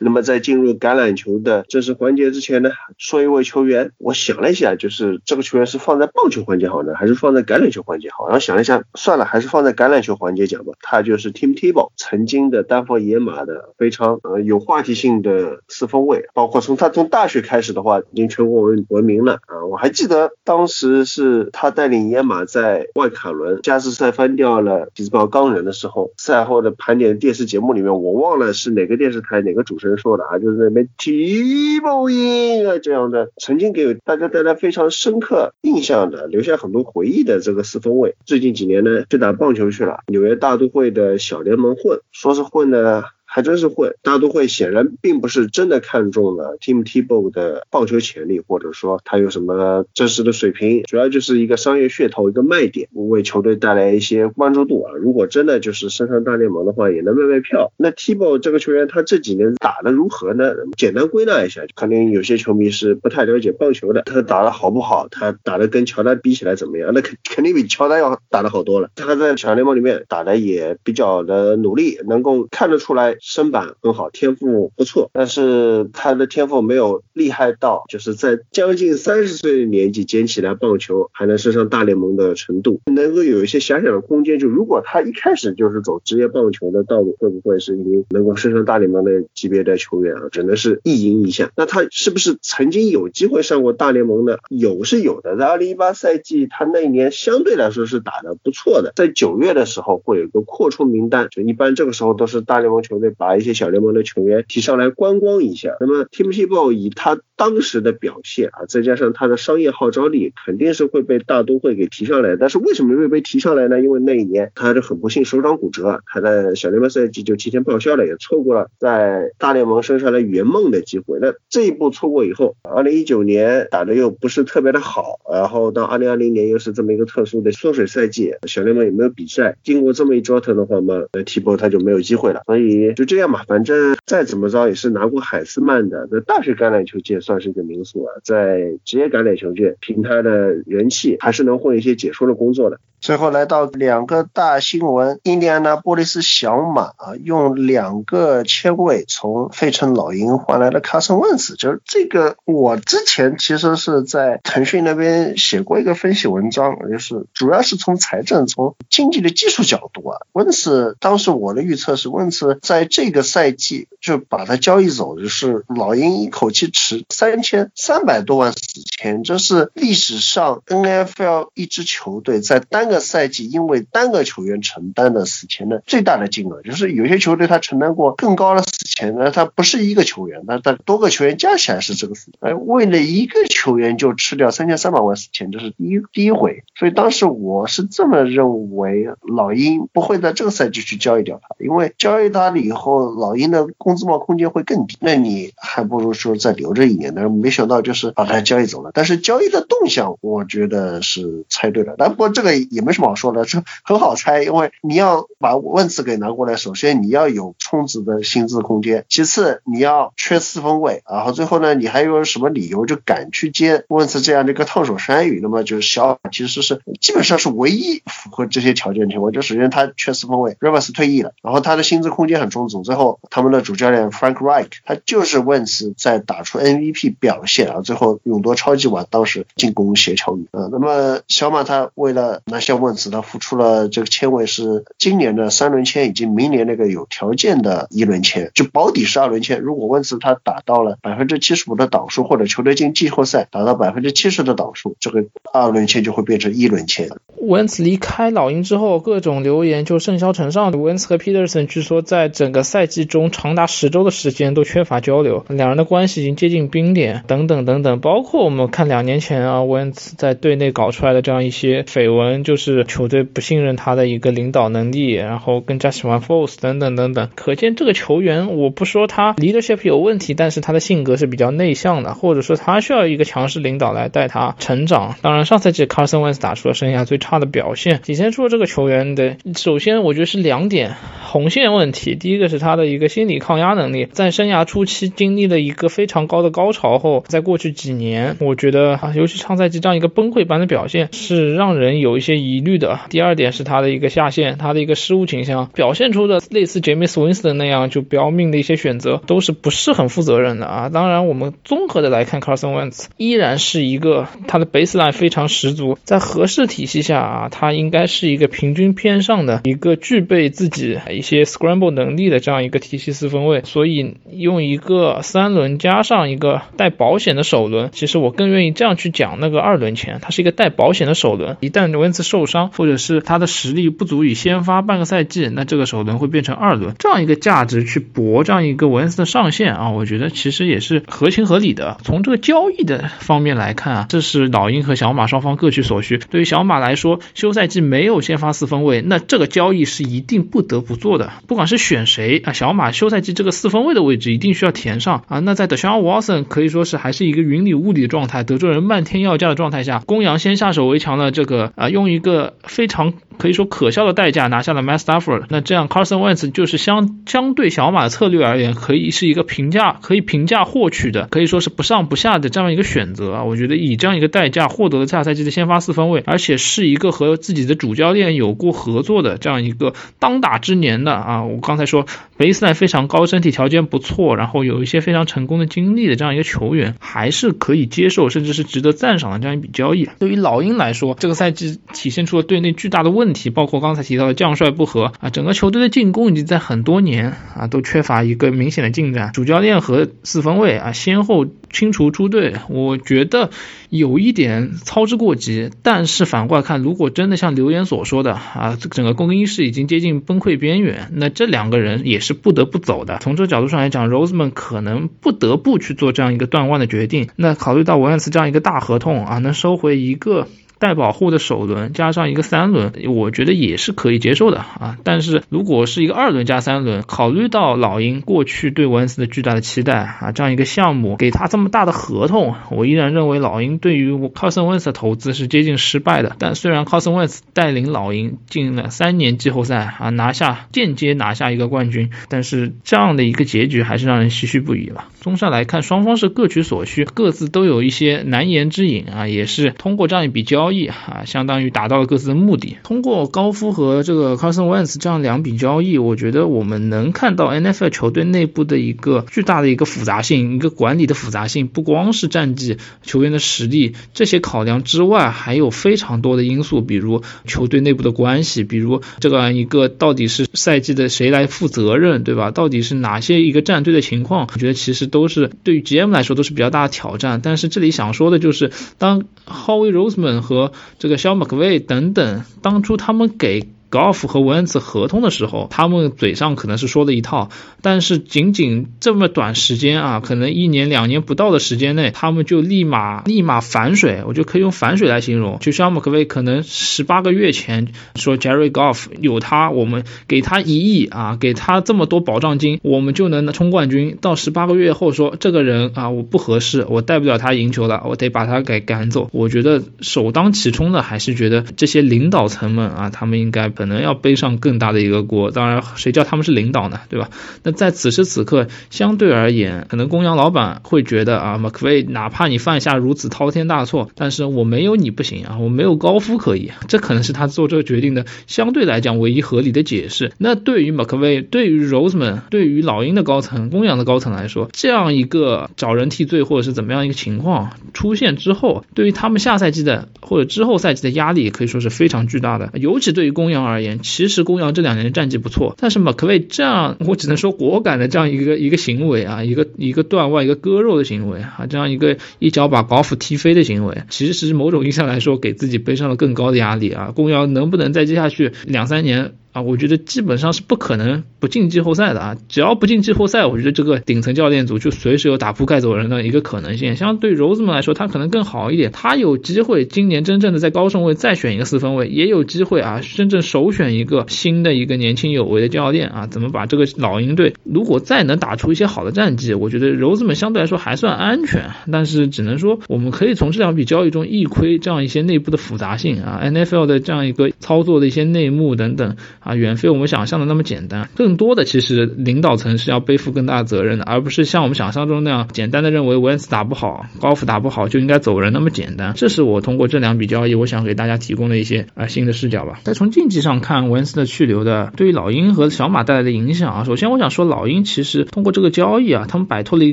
Speaker 1: 那么在进入橄榄球的正式环节之前呢，说一位球员，我想了一下，就是这个球员是放在棒球环节好呢，还是放在橄榄球环节好？然后想了一下，算了，还是放在橄榄球环节讲吧。他就是 Tim Tebow，曾经的丹佛野马的非常呃有话题性的四分卫，包括从他从大学开始的话，已经全国闻闻名了啊。我还记得当时是他带领野马在外卡轮加时赛翻掉了匹兹堡钢人的时候，赛后的盘点电视节目里面，我忘了是哪个电视台哪个主持人。说的啊，就是那边提莫因啊这样的，曾经给大家带来非常深刻印象的，留下很多回忆的这个四分卫，最近几年呢去打棒球去了，纽约大都会的小联盟混，说是混呢。还真是会，大都会显然并不是真的看中了 Tim Tebow 的棒球潜力，或者说他有什么真实的水平，主要就是一个商业噱头，一个卖点，为球队带来一些关注度啊。如果真的就是升上大联盟的话，也能卖卖票。那 Tebow 这个球员，他这几年打的如何呢？简单归纳一下，肯定有些球迷是不太了解棒球的，他打的好不好？他打的跟乔丹比起来怎么样？那肯肯定比乔丹要打的好多了。他在小联盟里面打的也比较的努力，能够看得出来。身板很好，天赋不错，但是他的天赋没有厉害到就是在将近三十岁的年纪捡起来棒球还能升上大联盟的程度，能够有一些遐想的空间。就如果他一开始就是走职业棒球的道路，会不会是一名能够升上大联盟的级别的球员啊？只能是一赢一下。那他是不是曾经有机会上过大联盟呢？有是有的，在二零一八赛季，他那一年相对来说是打的不错的。在九月的时候会有一个扩充名单，就一般这个时候都是大联盟球队把一些小联盟的球员提上来观光一下。那么 Tim Tebow 以他当时的表现啊，再加上他的商业号召力，肯定是会被大都会给提上来。但是为什么会被提上来呢？因为那一年他是很不幸手掌骨折，他在小联盟赛季就提前报销了，也错过了在大联盟生下来圆梦的机会。那这一步错过以后，二零一九年打的又不是特别的好，然后到二零二零年又是这么一个特殊的缩水赛季，小联盟也没有比赛。经过这么一折腾的话嘛，呃，Tebow 他就没有机会了。所以就这样吧，反正再怎么着也是拿过海斯曼的。在大学橄榄球界算是一个名宿啊，在职业橄榄球界凭他的人气还是能混一些解说的工作的。最后来到两个大新闻，印第安纳波利斯小马啊，用两个签位从费城老鹰换来了卡森温斯，就是这个我之前其实是在腾讯那边写过一个分析文章，就是主要是从财政、从经济的技术角度啊，温斯当时我的预测是温斯在这个赛季就把他交易走，就是老鹰一口气持三千三百多万死签，这是历史上 NFL 一支球队在单个赛季因为单个球员承担的死钱的最大的金额，就是有些球队他承担过更高的死钱，那他不是一个球员，那他多个球员加起来是这个死，哎，为了一个球员就吃掉三千三百万死钱，这是第一第一回，所以当时我是这么认为，老鹰不会在这个赛季去交易掉他，因为交易他了以后，后老鹰的工资帽空间会更低，那你还不如说再留着一年，但是没想到就是把他交易走了，但是交易的动向我觉得是猜对了，但不过这个也没什么好说的，这很好猜，因为你要把温茨给拿过来，首先你要有充足的薪资空间，其次你要缺四分卫，然后最后呢，你还有什么理由就敢去接温茨这样的一个烫手山芋？那么就是小其实是基本上是唯一符合这些条件的情况，就首先他缺四分卫 r i v e r s 退役了，然后他的薪资空间很充最后他们的主教练 Frank Reich 他就是温茨在打出 MVP 表现，然后最后勇夺超级碗，当时进攻协调员啊，那么小马他为了拿下温茨，他付出了这个签位是今年的三轮签以及明年那个有条件的一轮签，就保底是二轮签，如果温茨他打到了百分之七十五的档数，或者球队进季后赛达到百分之七十的档数，这个二轮签就会变成一轮签。
Speaker 9: 温茨离开老鹰之后，各种流言就甚嚣尘上。温茨和 Peterson 据说在整个赛季中长达十周的时间都缺乏交流，两人的关系已经接近冰点，等等等等。包括我们看两年前啊，温茨在队内搞出来的这样一些绯闻，就是球队不信任他的一个领导能力，然后更加喜欢 Force 等等等等。可见这个球员，我不说他 leadership 有问题，但是他的性格是比较内向的，或者说他需要一个强势领导来带他成长。当然，上赛季 Carson Went 打出了生涯最差的表现，体现出了这个球员的，首先我觉得是两点红线问题。第一个这是他的一个心理抗压能力，在生涯初期经历了一个非常高的高潮后，在过去几年，我觉得啊，尤其上赛季这样一个崩溃般的表现，是让人有一些疑虑的。第二点是他的一个下限，他的一个失误倾向，表现出的类似 James Winston 那样就不要命的一些选择，都是不是很负责任的啊。当然，我们综合的来看，Carson Wentz 依然是一个他的 baseline 非常十足，在合适体系下啊，他应该是一个平均偏上的一个具备自己一些 scramble 能力的这样一个体系四分卫。所以用一个三轮加上一个带保险的首轮，其实我更愿意这样去讲那个二轮签，它是一个带保险的首轮，一旦 Wentz 受伤或者是他的实力不足以先发半个赛季，那这个首轮会变成二轮，这样一个价值去搏这样一个文斯的上限啊，我觉得其实也是合情合理的。从这个交易的方面来看啊，这是老鹰和小马双方各取所需。对于小马来说，休赛季没有先发四分卫，那这个交易是一定不得不做的。不管是选谁啊，小马休赛季这个四分位的位置一定需要填上啊。那在 Deshaun Watson 可以说是还是一个云里雾里的状态，德州人漫天要价的状态下，公羊先下手为强的这个啊，用一个非常可以说可笑的代价拿下了 m a s t a f f o r d 那这样 Carson Wentz 就是相相对小马的策略而言，可以是一个平价可以平价获取的，可以说是不上不下的这样一个选择啊。我觉得以这样一个代价获得了下赛季的先发四分卫，而且是一个和自己的主教练有过合作的这样一个当打之年的啊。我刚才说 baseline 非常高，身体条件不错，然后有一些非常成功的经历的这样一个球员，还是可以接受，甚至是值得赞赏的这样一笔交易。对于老鹰来说，这个赛季体现出了队内巨大的问题，包括刚才提到的将帅不和啊，整个球队的进攻已经在很多年啊都缺乏一个明显的进展，主教练和四分卫啊先后清除出队，我觉得有一点操之过急。但是反过来看，如果真的像留言所说的啊，整个更衣室已经接近崩溃边缘，那这两个人也是不得不走的。从这个角度上来讲，Roseman 可能不得不去做这样一个断腕的决定。那考虑到文恩斯这样一个大合同啊，能收回一个。带保护的首轮加上一个三轮，我觉得也是可以接受的啊。但是如果是一个二轮加三轮，考虑到老鹰过去对文斯的巨大的期待啊，这样一个项目给他这么大的合同，我依然认为老鹰对于 Carson Wentz 的投资是接近失败的。但虽然 Carson Wentz 带领老鹰进了三年季后赛啊，拿下间接拿下一个冠军，但是这样的一个结局还是让人唏嘘不已了。综上来看，双方是各取所需，各自都有一些难言之隐啊，也是通过这样一笔交易啊，相当于达到了各自的目的。通过高夫和这个 Carson Wentz 这样两笔交易，我觉得我们能看到 NFL 球队内部的一个巨大的一个复杂性，一个管理的复杂性，不光是战绩、球员的实力这些考量之外，还有非常多的因素，比如球队内部的关系，比如这个一个到底是赛季的谁来负责任，对吧？到底是哪些一个战队的情况？我觉得其实。都是对于 GM 来说都是比较大的挑战，但是这里想说的就是，当 Howie Roseman 和这个肖麦克威等等，当初他们给。Golf 和文恩茨合同的时候，他们嘴上可能是说了一套，但是仅仅这么短时间啊，可能一年两年不到的时间内，他们就立马立马反水，我就可以用反水来形容。就像 McVay 可能十八个月前说 Jerry Golf 有他，我们给他一亿啊，给他这么多保障金，我们就能冲冠军。到十八个月后说这个人啊，我不合适，我带不了他赢球了，我得把他给赶走。我觉得首当其冲的还是觉得这些领导层们啊，他们应该。可能要背上更大的一个锅，当然谁叫他们是领导呢，对吧？那在此时此刻，相对而言，可能公羊老板会觉得啊，马克威，哪怕你犯下如此滔天大错，但是我没有你不行啊，我没有高夫可以，这可能是他做这个决定的相对来讲唯一合理的解释。那对于马克威，对于 Roseman，对于老鹰的高层、公羊的高层来说，这样一个找人替罪或者是怎么样一个情况出现之后，对于他们下赛季的或者之后赛季的压力可以说是非常巨大的，尤其对于公羊而。而言，其实公羊这两年战绩不错，但是马克威这样，我只能说果敢的这样一个一个行为啊，一个一个断腕、一个割肉的行为啊，这样一个一脚把寡妇踢飞的行为，其实是某种意义上来说给自己背上了更高的压力啊。公羊能不能再接下去两三年？啊，我觉得基本上是不可能不进季后赛的啊！只要不进季后赛，我觉得这个顶层教练组就随时有打铺盖走人的一个可能性。相对柔子们来说，他可能更好一点，他有机会今年真正的在高顺位再选一个四分位，也有机会啊，真正首选一个新的一个年轻有为的教练啊，怎么把这个老鹰队如果再能打出一些好的战绩，我觉得柔子们相对来说还算安全。但是只能说，我们可以从这两笔交易中一窥这样一些内部的复杂性啊，NFL 的这样一个操作的一些内幕等等。啊，远非我们想象的那么简单。更多的其实领导层是要背负更大的责任的，而不是像我们想象中那样简单的认为维恩斯打不好，高夫打不好就应该走人那么简单。这是我通过这两笔交易，我想给大家提供的一些啊新的视角吧。再从竞技上看，维恩斯的去留的对于老鹰和小马带来的影响啊，首先我想说老鹰其实通过这个交易啊，他们摆脱了一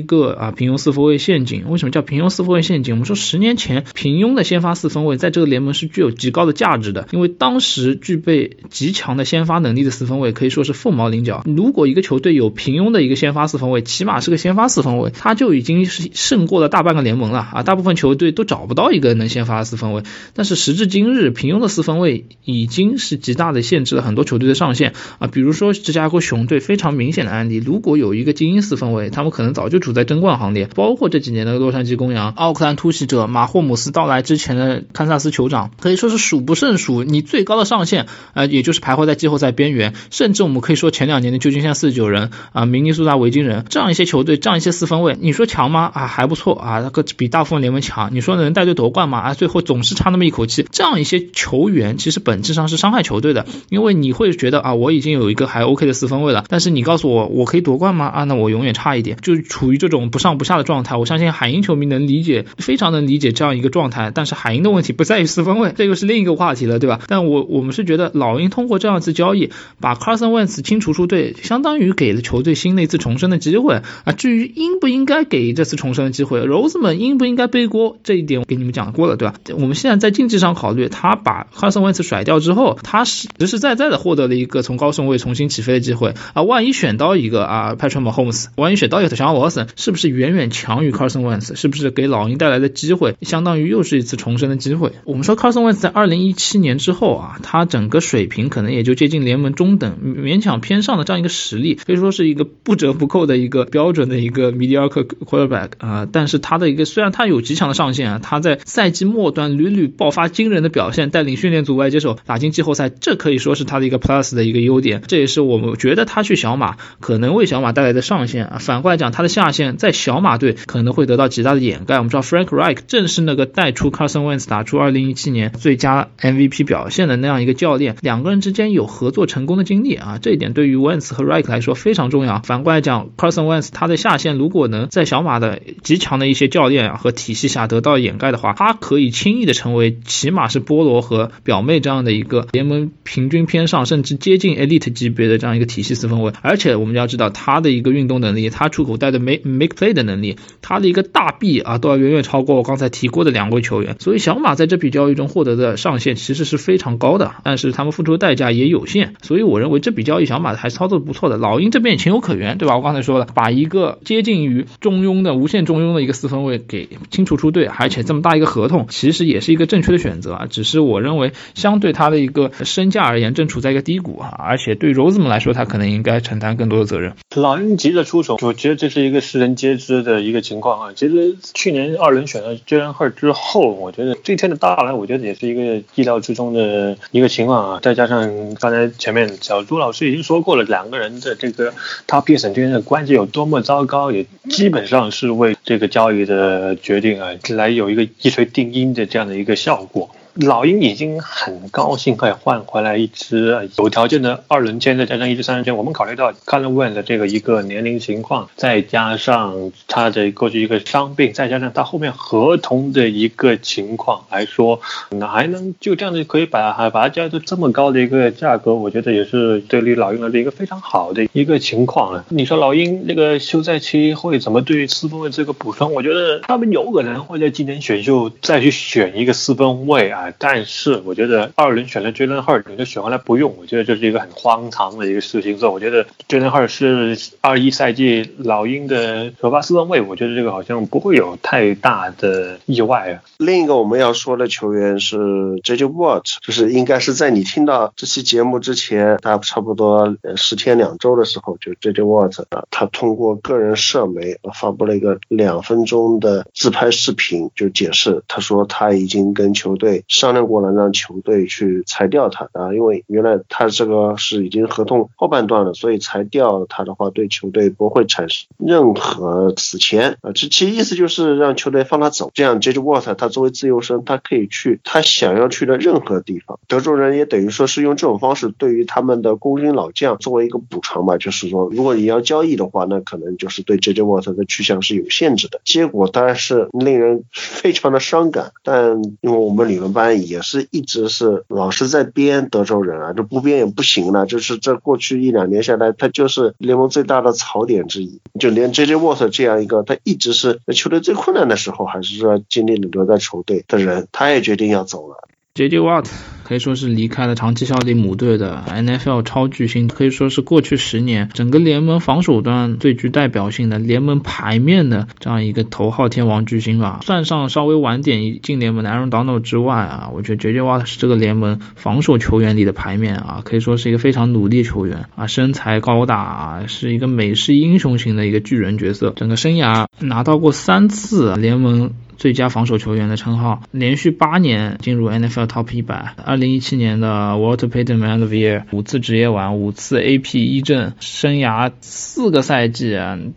Speaker 9: 个啊平庸四分卫陷阱。为什么叫平庸四分卫陷阱？我们说十年前平庸的先发四分卫在这个联盟是具有极高的价值的，因为当时具备极强的先先发能力的四分卫可以说是凤毛麟角。如果一个球队有平庸的一个先发四分卫，起码是个先发四分卫，他就已经是胜过了大半个联盟了啊！大部分球队都找不到一个能先发四分卫。但是时至今日，平庸的四分卫已经是极大的限制了很多球队的上限啊！比如说芝加哥熊队非常明显的案例，如果有一个精英四分卫，他们可能早就处在争冠行列。包括这几年的洛杉矶公羊、奥克兰突袭者、马霍姆斯到来之前的堪萨斯酋长，可以说是数不胜数。你最高的上限啊，也就是徘徊在季后赛边缘，甚至我们可以说前两年的旧金山四十九人啊，明尼苏达维京人这样一些球队，这样一些四分卫，你说强吗？啊，还不错啊，那个比大部分联盟强。你说能带队夺冠吗？啊，最后总是差那么一口气。这样一些球员其实本质上是伤害球队的，因为你会觉得啊，我已经有一个还 OK 的四分卫了，但是你告诉我我可以夺冠吗？啊，那我永远差一点，就处于这种不上不下的状态。我相信海鹰球迷能理解，非常能理解这样一个状态。但是海鹰的问题不在于四分卫，这又是另一个话题了，对吧？但我我们是觉得老鹰通过这样子。交易，把 Carson Wentz 清除出队，相当于给了球队新的一次重生的机会啊。至于应不应该给这次重生的机会，Rose 们应不应该背锅，这一点我给你们讲过了，对吧？我们现在在竞技上考虑，他把 Carson Wentz 甩掉之后，他是实实在在的获得了一个从高顺位重新起飞的机会啊。万一选到一个啊 Patrick Mahomes，万一选到一个小沃森，是不是远远强于 Carson Wentz？是不是给老鹰带来的机会，相当于又是一次重生的机会？我们说 Carson Wentz 在二零一七年之后啊，他整个水平可能也就接近联盟中等，勉强偏上的这样一个实力，可以说是一个不折不扣的一个标准的一个 mediocre quarterback 啊。但是他的一个虽然他有极强的上限啊，他在赛季末端屡屡爆发惊人的表现，带领训练组外接手打进季后赛，这可以说是他的一个 plus 的一个优点。这也是我们觉得他去小马可能为小马带来的上限啊。反过来讲，他的下限在小马队可能会得到极大的掩盖。我们知道 Frank Reich 正是那个带出 Carson Wentz 打出2017年最佳 MVP 表现的那样一个教练，两个人之间有合作成功的经历啊，这一点对于 Wentz 和 Rick 来说非常重要。反过来讲，Carson Wentz 他的下限如果能在小马的极强的一些教练和体系下得到掩盖的话，他可以轻易的成为起码是波罗和表妹这样的一个联盟平均偏上甚至接近 elite 级别的这样一个体系四分卫。而且我们要知道他的一个运动能力，他出口带的 make make play 的能力，他的一个大臂啊都要远远超过我刚才提过的两位球员。所以小马在这笔交易中获得的上限其实是非常高的，但是他们付出的代价也有有限。所以我认为这笔交易小马还是操作不错的。老鹰这边也情有可原，对吧？我刚才说了，把一个接近于中庸的无限中庸的一个四分位给清除出队，而且这么大一个合同，其实也是一个正确的选择啊。只是我认为相对他的一个身价而言，正处在一个低谷啊。而且对 Rose 们来说，他可能应该承担更多的责任。
Speaker 2: 老鹰急着出手，我觉得这是一个世人皆知的一个情况啊。其实去年二轮选了 Jalen Hurts 之后，我觉得这一天的到来，我觉得也是一个意料之中的一个情况啊。再加上刚才前面小朱老师已经说过了，两个人的这个 Top Piece 之间的关系有多么糟糕，也基本上是为这个交易的决定啊来有一个一锤定音的这样的一个效果。老鹰已经很高兴可以换回来一支有条件的二轮签，再加上一支三轮签。我们考虑到 c o l o n w e n 的这个一个年龄情况，再加上他的过去一个伤病，再加上他后面合同的一个情况来说，那还能就这样子可以把还把它交到这么高的一个价格，我觉得也是对于老鹰来说一个非常好的一个情况了。你说老鹰那个休赛期会怎么对四分卫这个补充？我觉得他们有可能会在今年选秀再去选一个四分卫啊。但是我觉得二轮选了 Jalen Hurd，你就选回来不用，我觉得这是一个很荒唐的一个事情。所以我觉得 Jalen Hurd 是二一赛季老鹰的首发四分位，我觉得这个好像不会有太大的意外啊。
Speaker 1: 另一个我们要说的球员是 JJ Watt，就是应该是在你听到这期节目之前，他差不多十天两周的时候，就 JJ Watt，他通过个人社媒发布了一个两分钟的自拍视频，就解释他说他已经跟球队。商量过了，让球队去裁掉他啊，因为原来他这个是已经合同后半段了，所以裁掉他的话，对球队不会产生任何死钱啊。这其实意思就是让球队放他走，这样 J.J. Watt 他作为自由身，他可以去他想要去的任何地方。德州人也等于说是用这种方式对于他们的功勋老将作为一个补偿吧，就是说如果你要交易的话，那可能就是对 J.J. Watt 的去向是有限制的。结果当然是令人非常的伤感，但因为我们理论班。也是一直是老是在编德州人啊，这不编也不行了。就是这过去一两年下来，他就是联盟最大的槽点之一。就连 J.J. 沃特这样一个，他一直是球队最困难的时候，还是说尽力的留在球队的人，他也决定要走了。
Speaker 9: J.J. Watt 可以说是离开了长期效力母队的 NFL 超巨星，可以说是过去十年整个联盟防守端最具代表性的联盟牌面的这样一个头号天王巨星吧。算上稍微晚点进联盟的 Aaron Donald 之外啊，我觉得 J.J. Watt 是这个联盟防守球员里的牌面啊，可以说是一个非常努力球员啊，身材高大啊，是一个美式英雄型的一个巨人角色。整个生涯拿到过三次联盟。最佳防守球员的称号，连续八年进入 NFL Top 一百。二零一七年的 Walter Payton Man of the Year，五次职业完，五次 AP 一阵，生涯四个赛季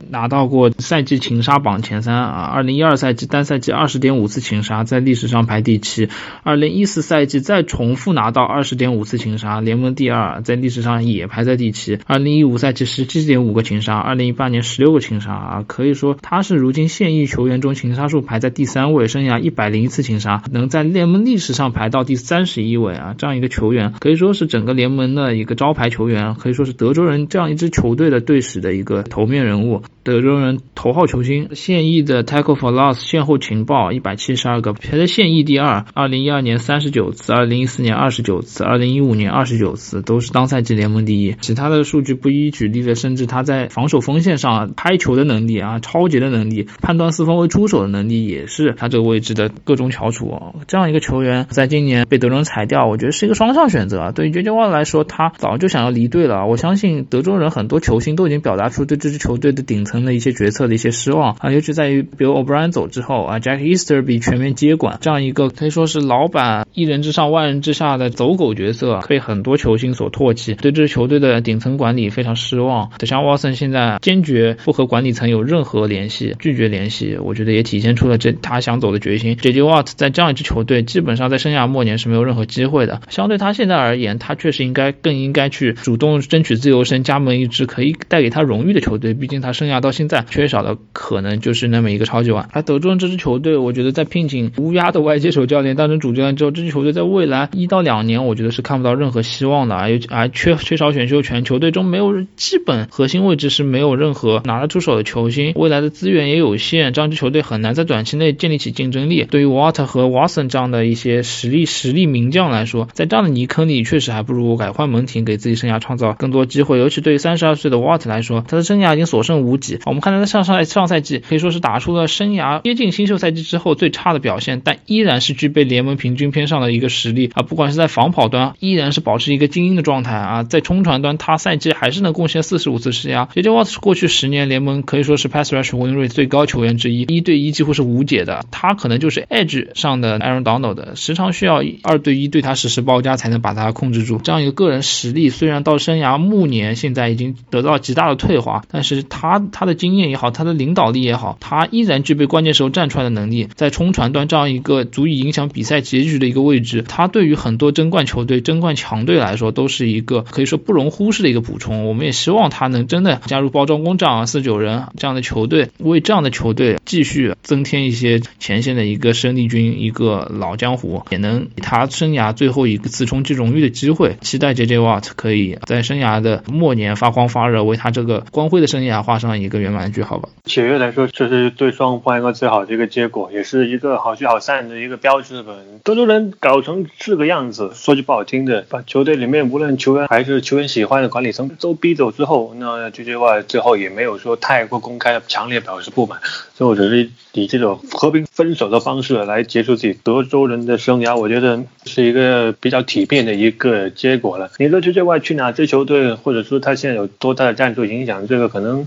Speaker 9: 拿到过赛季擒杀榜前三啊。二零一二赛季单赛季二十点五次擒杀，在历史上排第七。二零一四赛季再重复拿到二十点五次擒杀，联盟第二，在历史上也排在第七。二零一五赛季十七点五个擒杀，二零一八年十六个擒杀啊，可以说他是如今现役球员中擒杀数排在第。三位生涯一百零一次擒杀，能在联盟历史上排到第三十一位啊，这样一个球员可以说是整个联盟的一个招牌球员，可以说是德州人这样一支球队的队史的一个头面人物。德州人头号球星，现役的 tackle for loss 线后情报一百七十二个，排在现役第二。二零一二年三十九次，二零一四年二十九次，二零一五年二十九次，都是当赛季联盟第一。其他的数据不一举例了，甚至他在防守锋线上拍球的能力啊，超级的能力，判断四分位出手的能力，也是是他这个位置的各种翘楚。这样一个球员，在今年被德州人裁掉，我觉得是一个双向选择。对于 J J Watt 来说，他早就想要离队了。我相信德州人很多球星都已经表达出对这支球队的顶层。的一些决策的一些失望啊，尤其在于比如 O'Brien 走之后啊，Jack Easterby 全面接管这样一个可以说是老板一人之上万人之下的走狗角色，被很多球星所唾弃，对这支球队的顶层管理非常失望。德像沃森现在坚决不和管理层有任何联系，拒绝联系，我觉得也体现出了这他他想走的决心。J J Watt 在这样一支球队，基本上在生涯末年是没有任何机会的。相对他现在而言，他确实应该更应该去主动争取自由身，加盟一支可以带给他荣誉的球队。毕竟他生涯。到现在缺少的可能就是那么一个超级碗。而德州这支球队，我觉得在聘请乌鸦的外接手教练当成主教练之后，这支球队在未来一到两年，我觉得是看不到任何希望的。而而缺缺少选秀权，球队中没有基本核心位置是没有任何拿得出手的球星，未来的资源也有限，这样支球队很难在短期内建立起竞争力。对于 Watt 和 Watson 这样的一些实力实力名将来说，在这样的泥坑里，确实还不如改换门庭，给自己生涯创造更多机会。尤其对于三十二岁的 Watt 来说，他的生涯已经所剩无几。我们看他在上上上赛季可以说是打出了生涯接近新秀赛季之后最差的表现，但依然是具备联盟平均偏上的一个实力啊！不管是在防跑端，依然是保持一个精英的状态啊！在冲传端，他赛季还是能贡献四十五次施压。J J Watt 是过去十年联盟可以说是 pass rush win rate 最高球员之一，一对一几乎是无解的。他可能就是 edge 上的 Aaron Donald，时常需要二对一对他实施包夹才能把他控制住。这样一个个人实力，虽然到生涯暮年现在已经得到极大的退化，但是他他的经验。也好，他的领导力也好，他依然具备关键时候站出来的能力。在冲传端这样一个足以影响比赛结局的一个位置，他对于很多争冠球队、争冠强队来说，都是一个可以说不容忽视的一个补充。我们也希望他能真的加入包装工厂啊、四九人这样的球队，为这样的球队继续增添一些前线的一个生力军、一个老江湖，也能给他生涯最后一次冲击荣誉的机会。期待 J J Watt 可以在生涯的末年发光发热，为他这个光辉的生涯画上一个圆满。句号吧，
Speaker 2: 解约来说，这是对双方一个最好的一个结果，也是一个好聚好散的一个标志吧。德州人搞成这个样子，说句不好听的，把球队里面无论球员还是球员喜欢的管理层都逼走之后，那这句话最后也没有说太过公开、强烈表示不满，或者是以这种和平分手的方式来结束自己德州人的生涯，我觉得是一个比较体面的一个结果了。你说这块去哪支球队，或者说他现在有多大的战术影响，这个可能。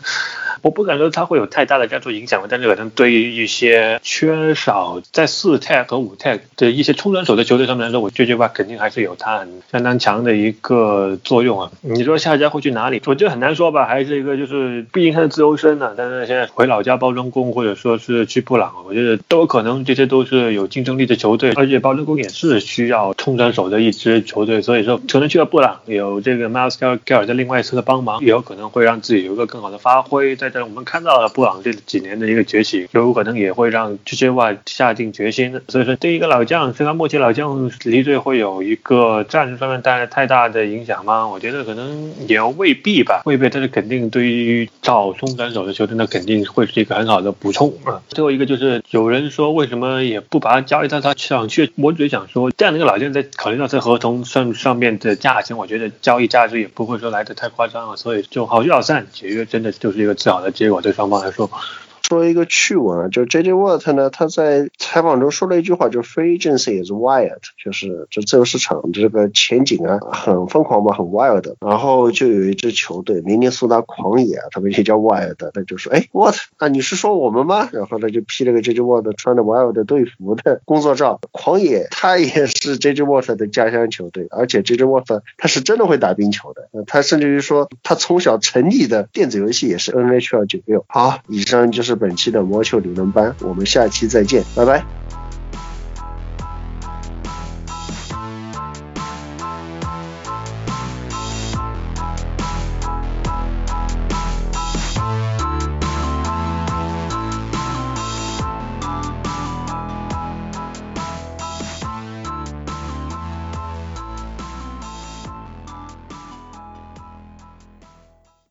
Speaker 2: 我不敢说他会有太大的战术影响，但是可能对于一些缺少在四泰和五泰的一些冲传手的球队上面来说，我这句话肯定还是有它很相当强的一个作用啊。你说下家会去哪里？我觉得很难说吧，还是一个就是，毕竟他是自由身呢。但是现在回老家包装工，或者说是去布朗，我觉得都有可能，这些都是有竞争力的球队，而且包装工也是需要冲传手的一支球队，所以说可能去了布朗，有这个 Miles g a r r e t 在另外一侧的帮忙，也有可能会让自己有一个更好的发挥在。我们看到了布朗这几年的一个崛起，有可能也会让这些外下定决心。所以说，对一个老将，虽然目前老将离队会有一个战术上面带来太大的影响吗？我觉得可能也未必吧，未必。但是肯定对于找中转手的球队，那肯定会是一个很好的补充啊。最后一个就是有人说，为什么也不把他交易到他想去？我只想说，这样的一个老将，在考虑到这合同上上面的价钱，我觉得交易价值也不会说来的太夸张了。所以就好聚好散，解约真的就是一个最好好的。结果对双方来说。
Speaker 1: 说一个趣闻啊，就 J J Watt 呢，他在采访中说了一句话，就 Free agency is wild，就是这自由市场这个前景啊，很疯狂吧，很 wild。然后就有一支球队，明尼苏达狂野啊，他们也叫 wild，他就说，哎，Watt，啊，你是说我们吗？然后他就 P 了个 J J Watt 穿的 wild 队服的工作照，狂野，他也是 J J Watt 的家乡球队，而且 J J Watt 他是真的会打冰球的，他甚至于说他从小沉溺的电子游戏也是 N H L 九六。好，以上就是。本期的魔球理论班，我们下期再见，拜拜。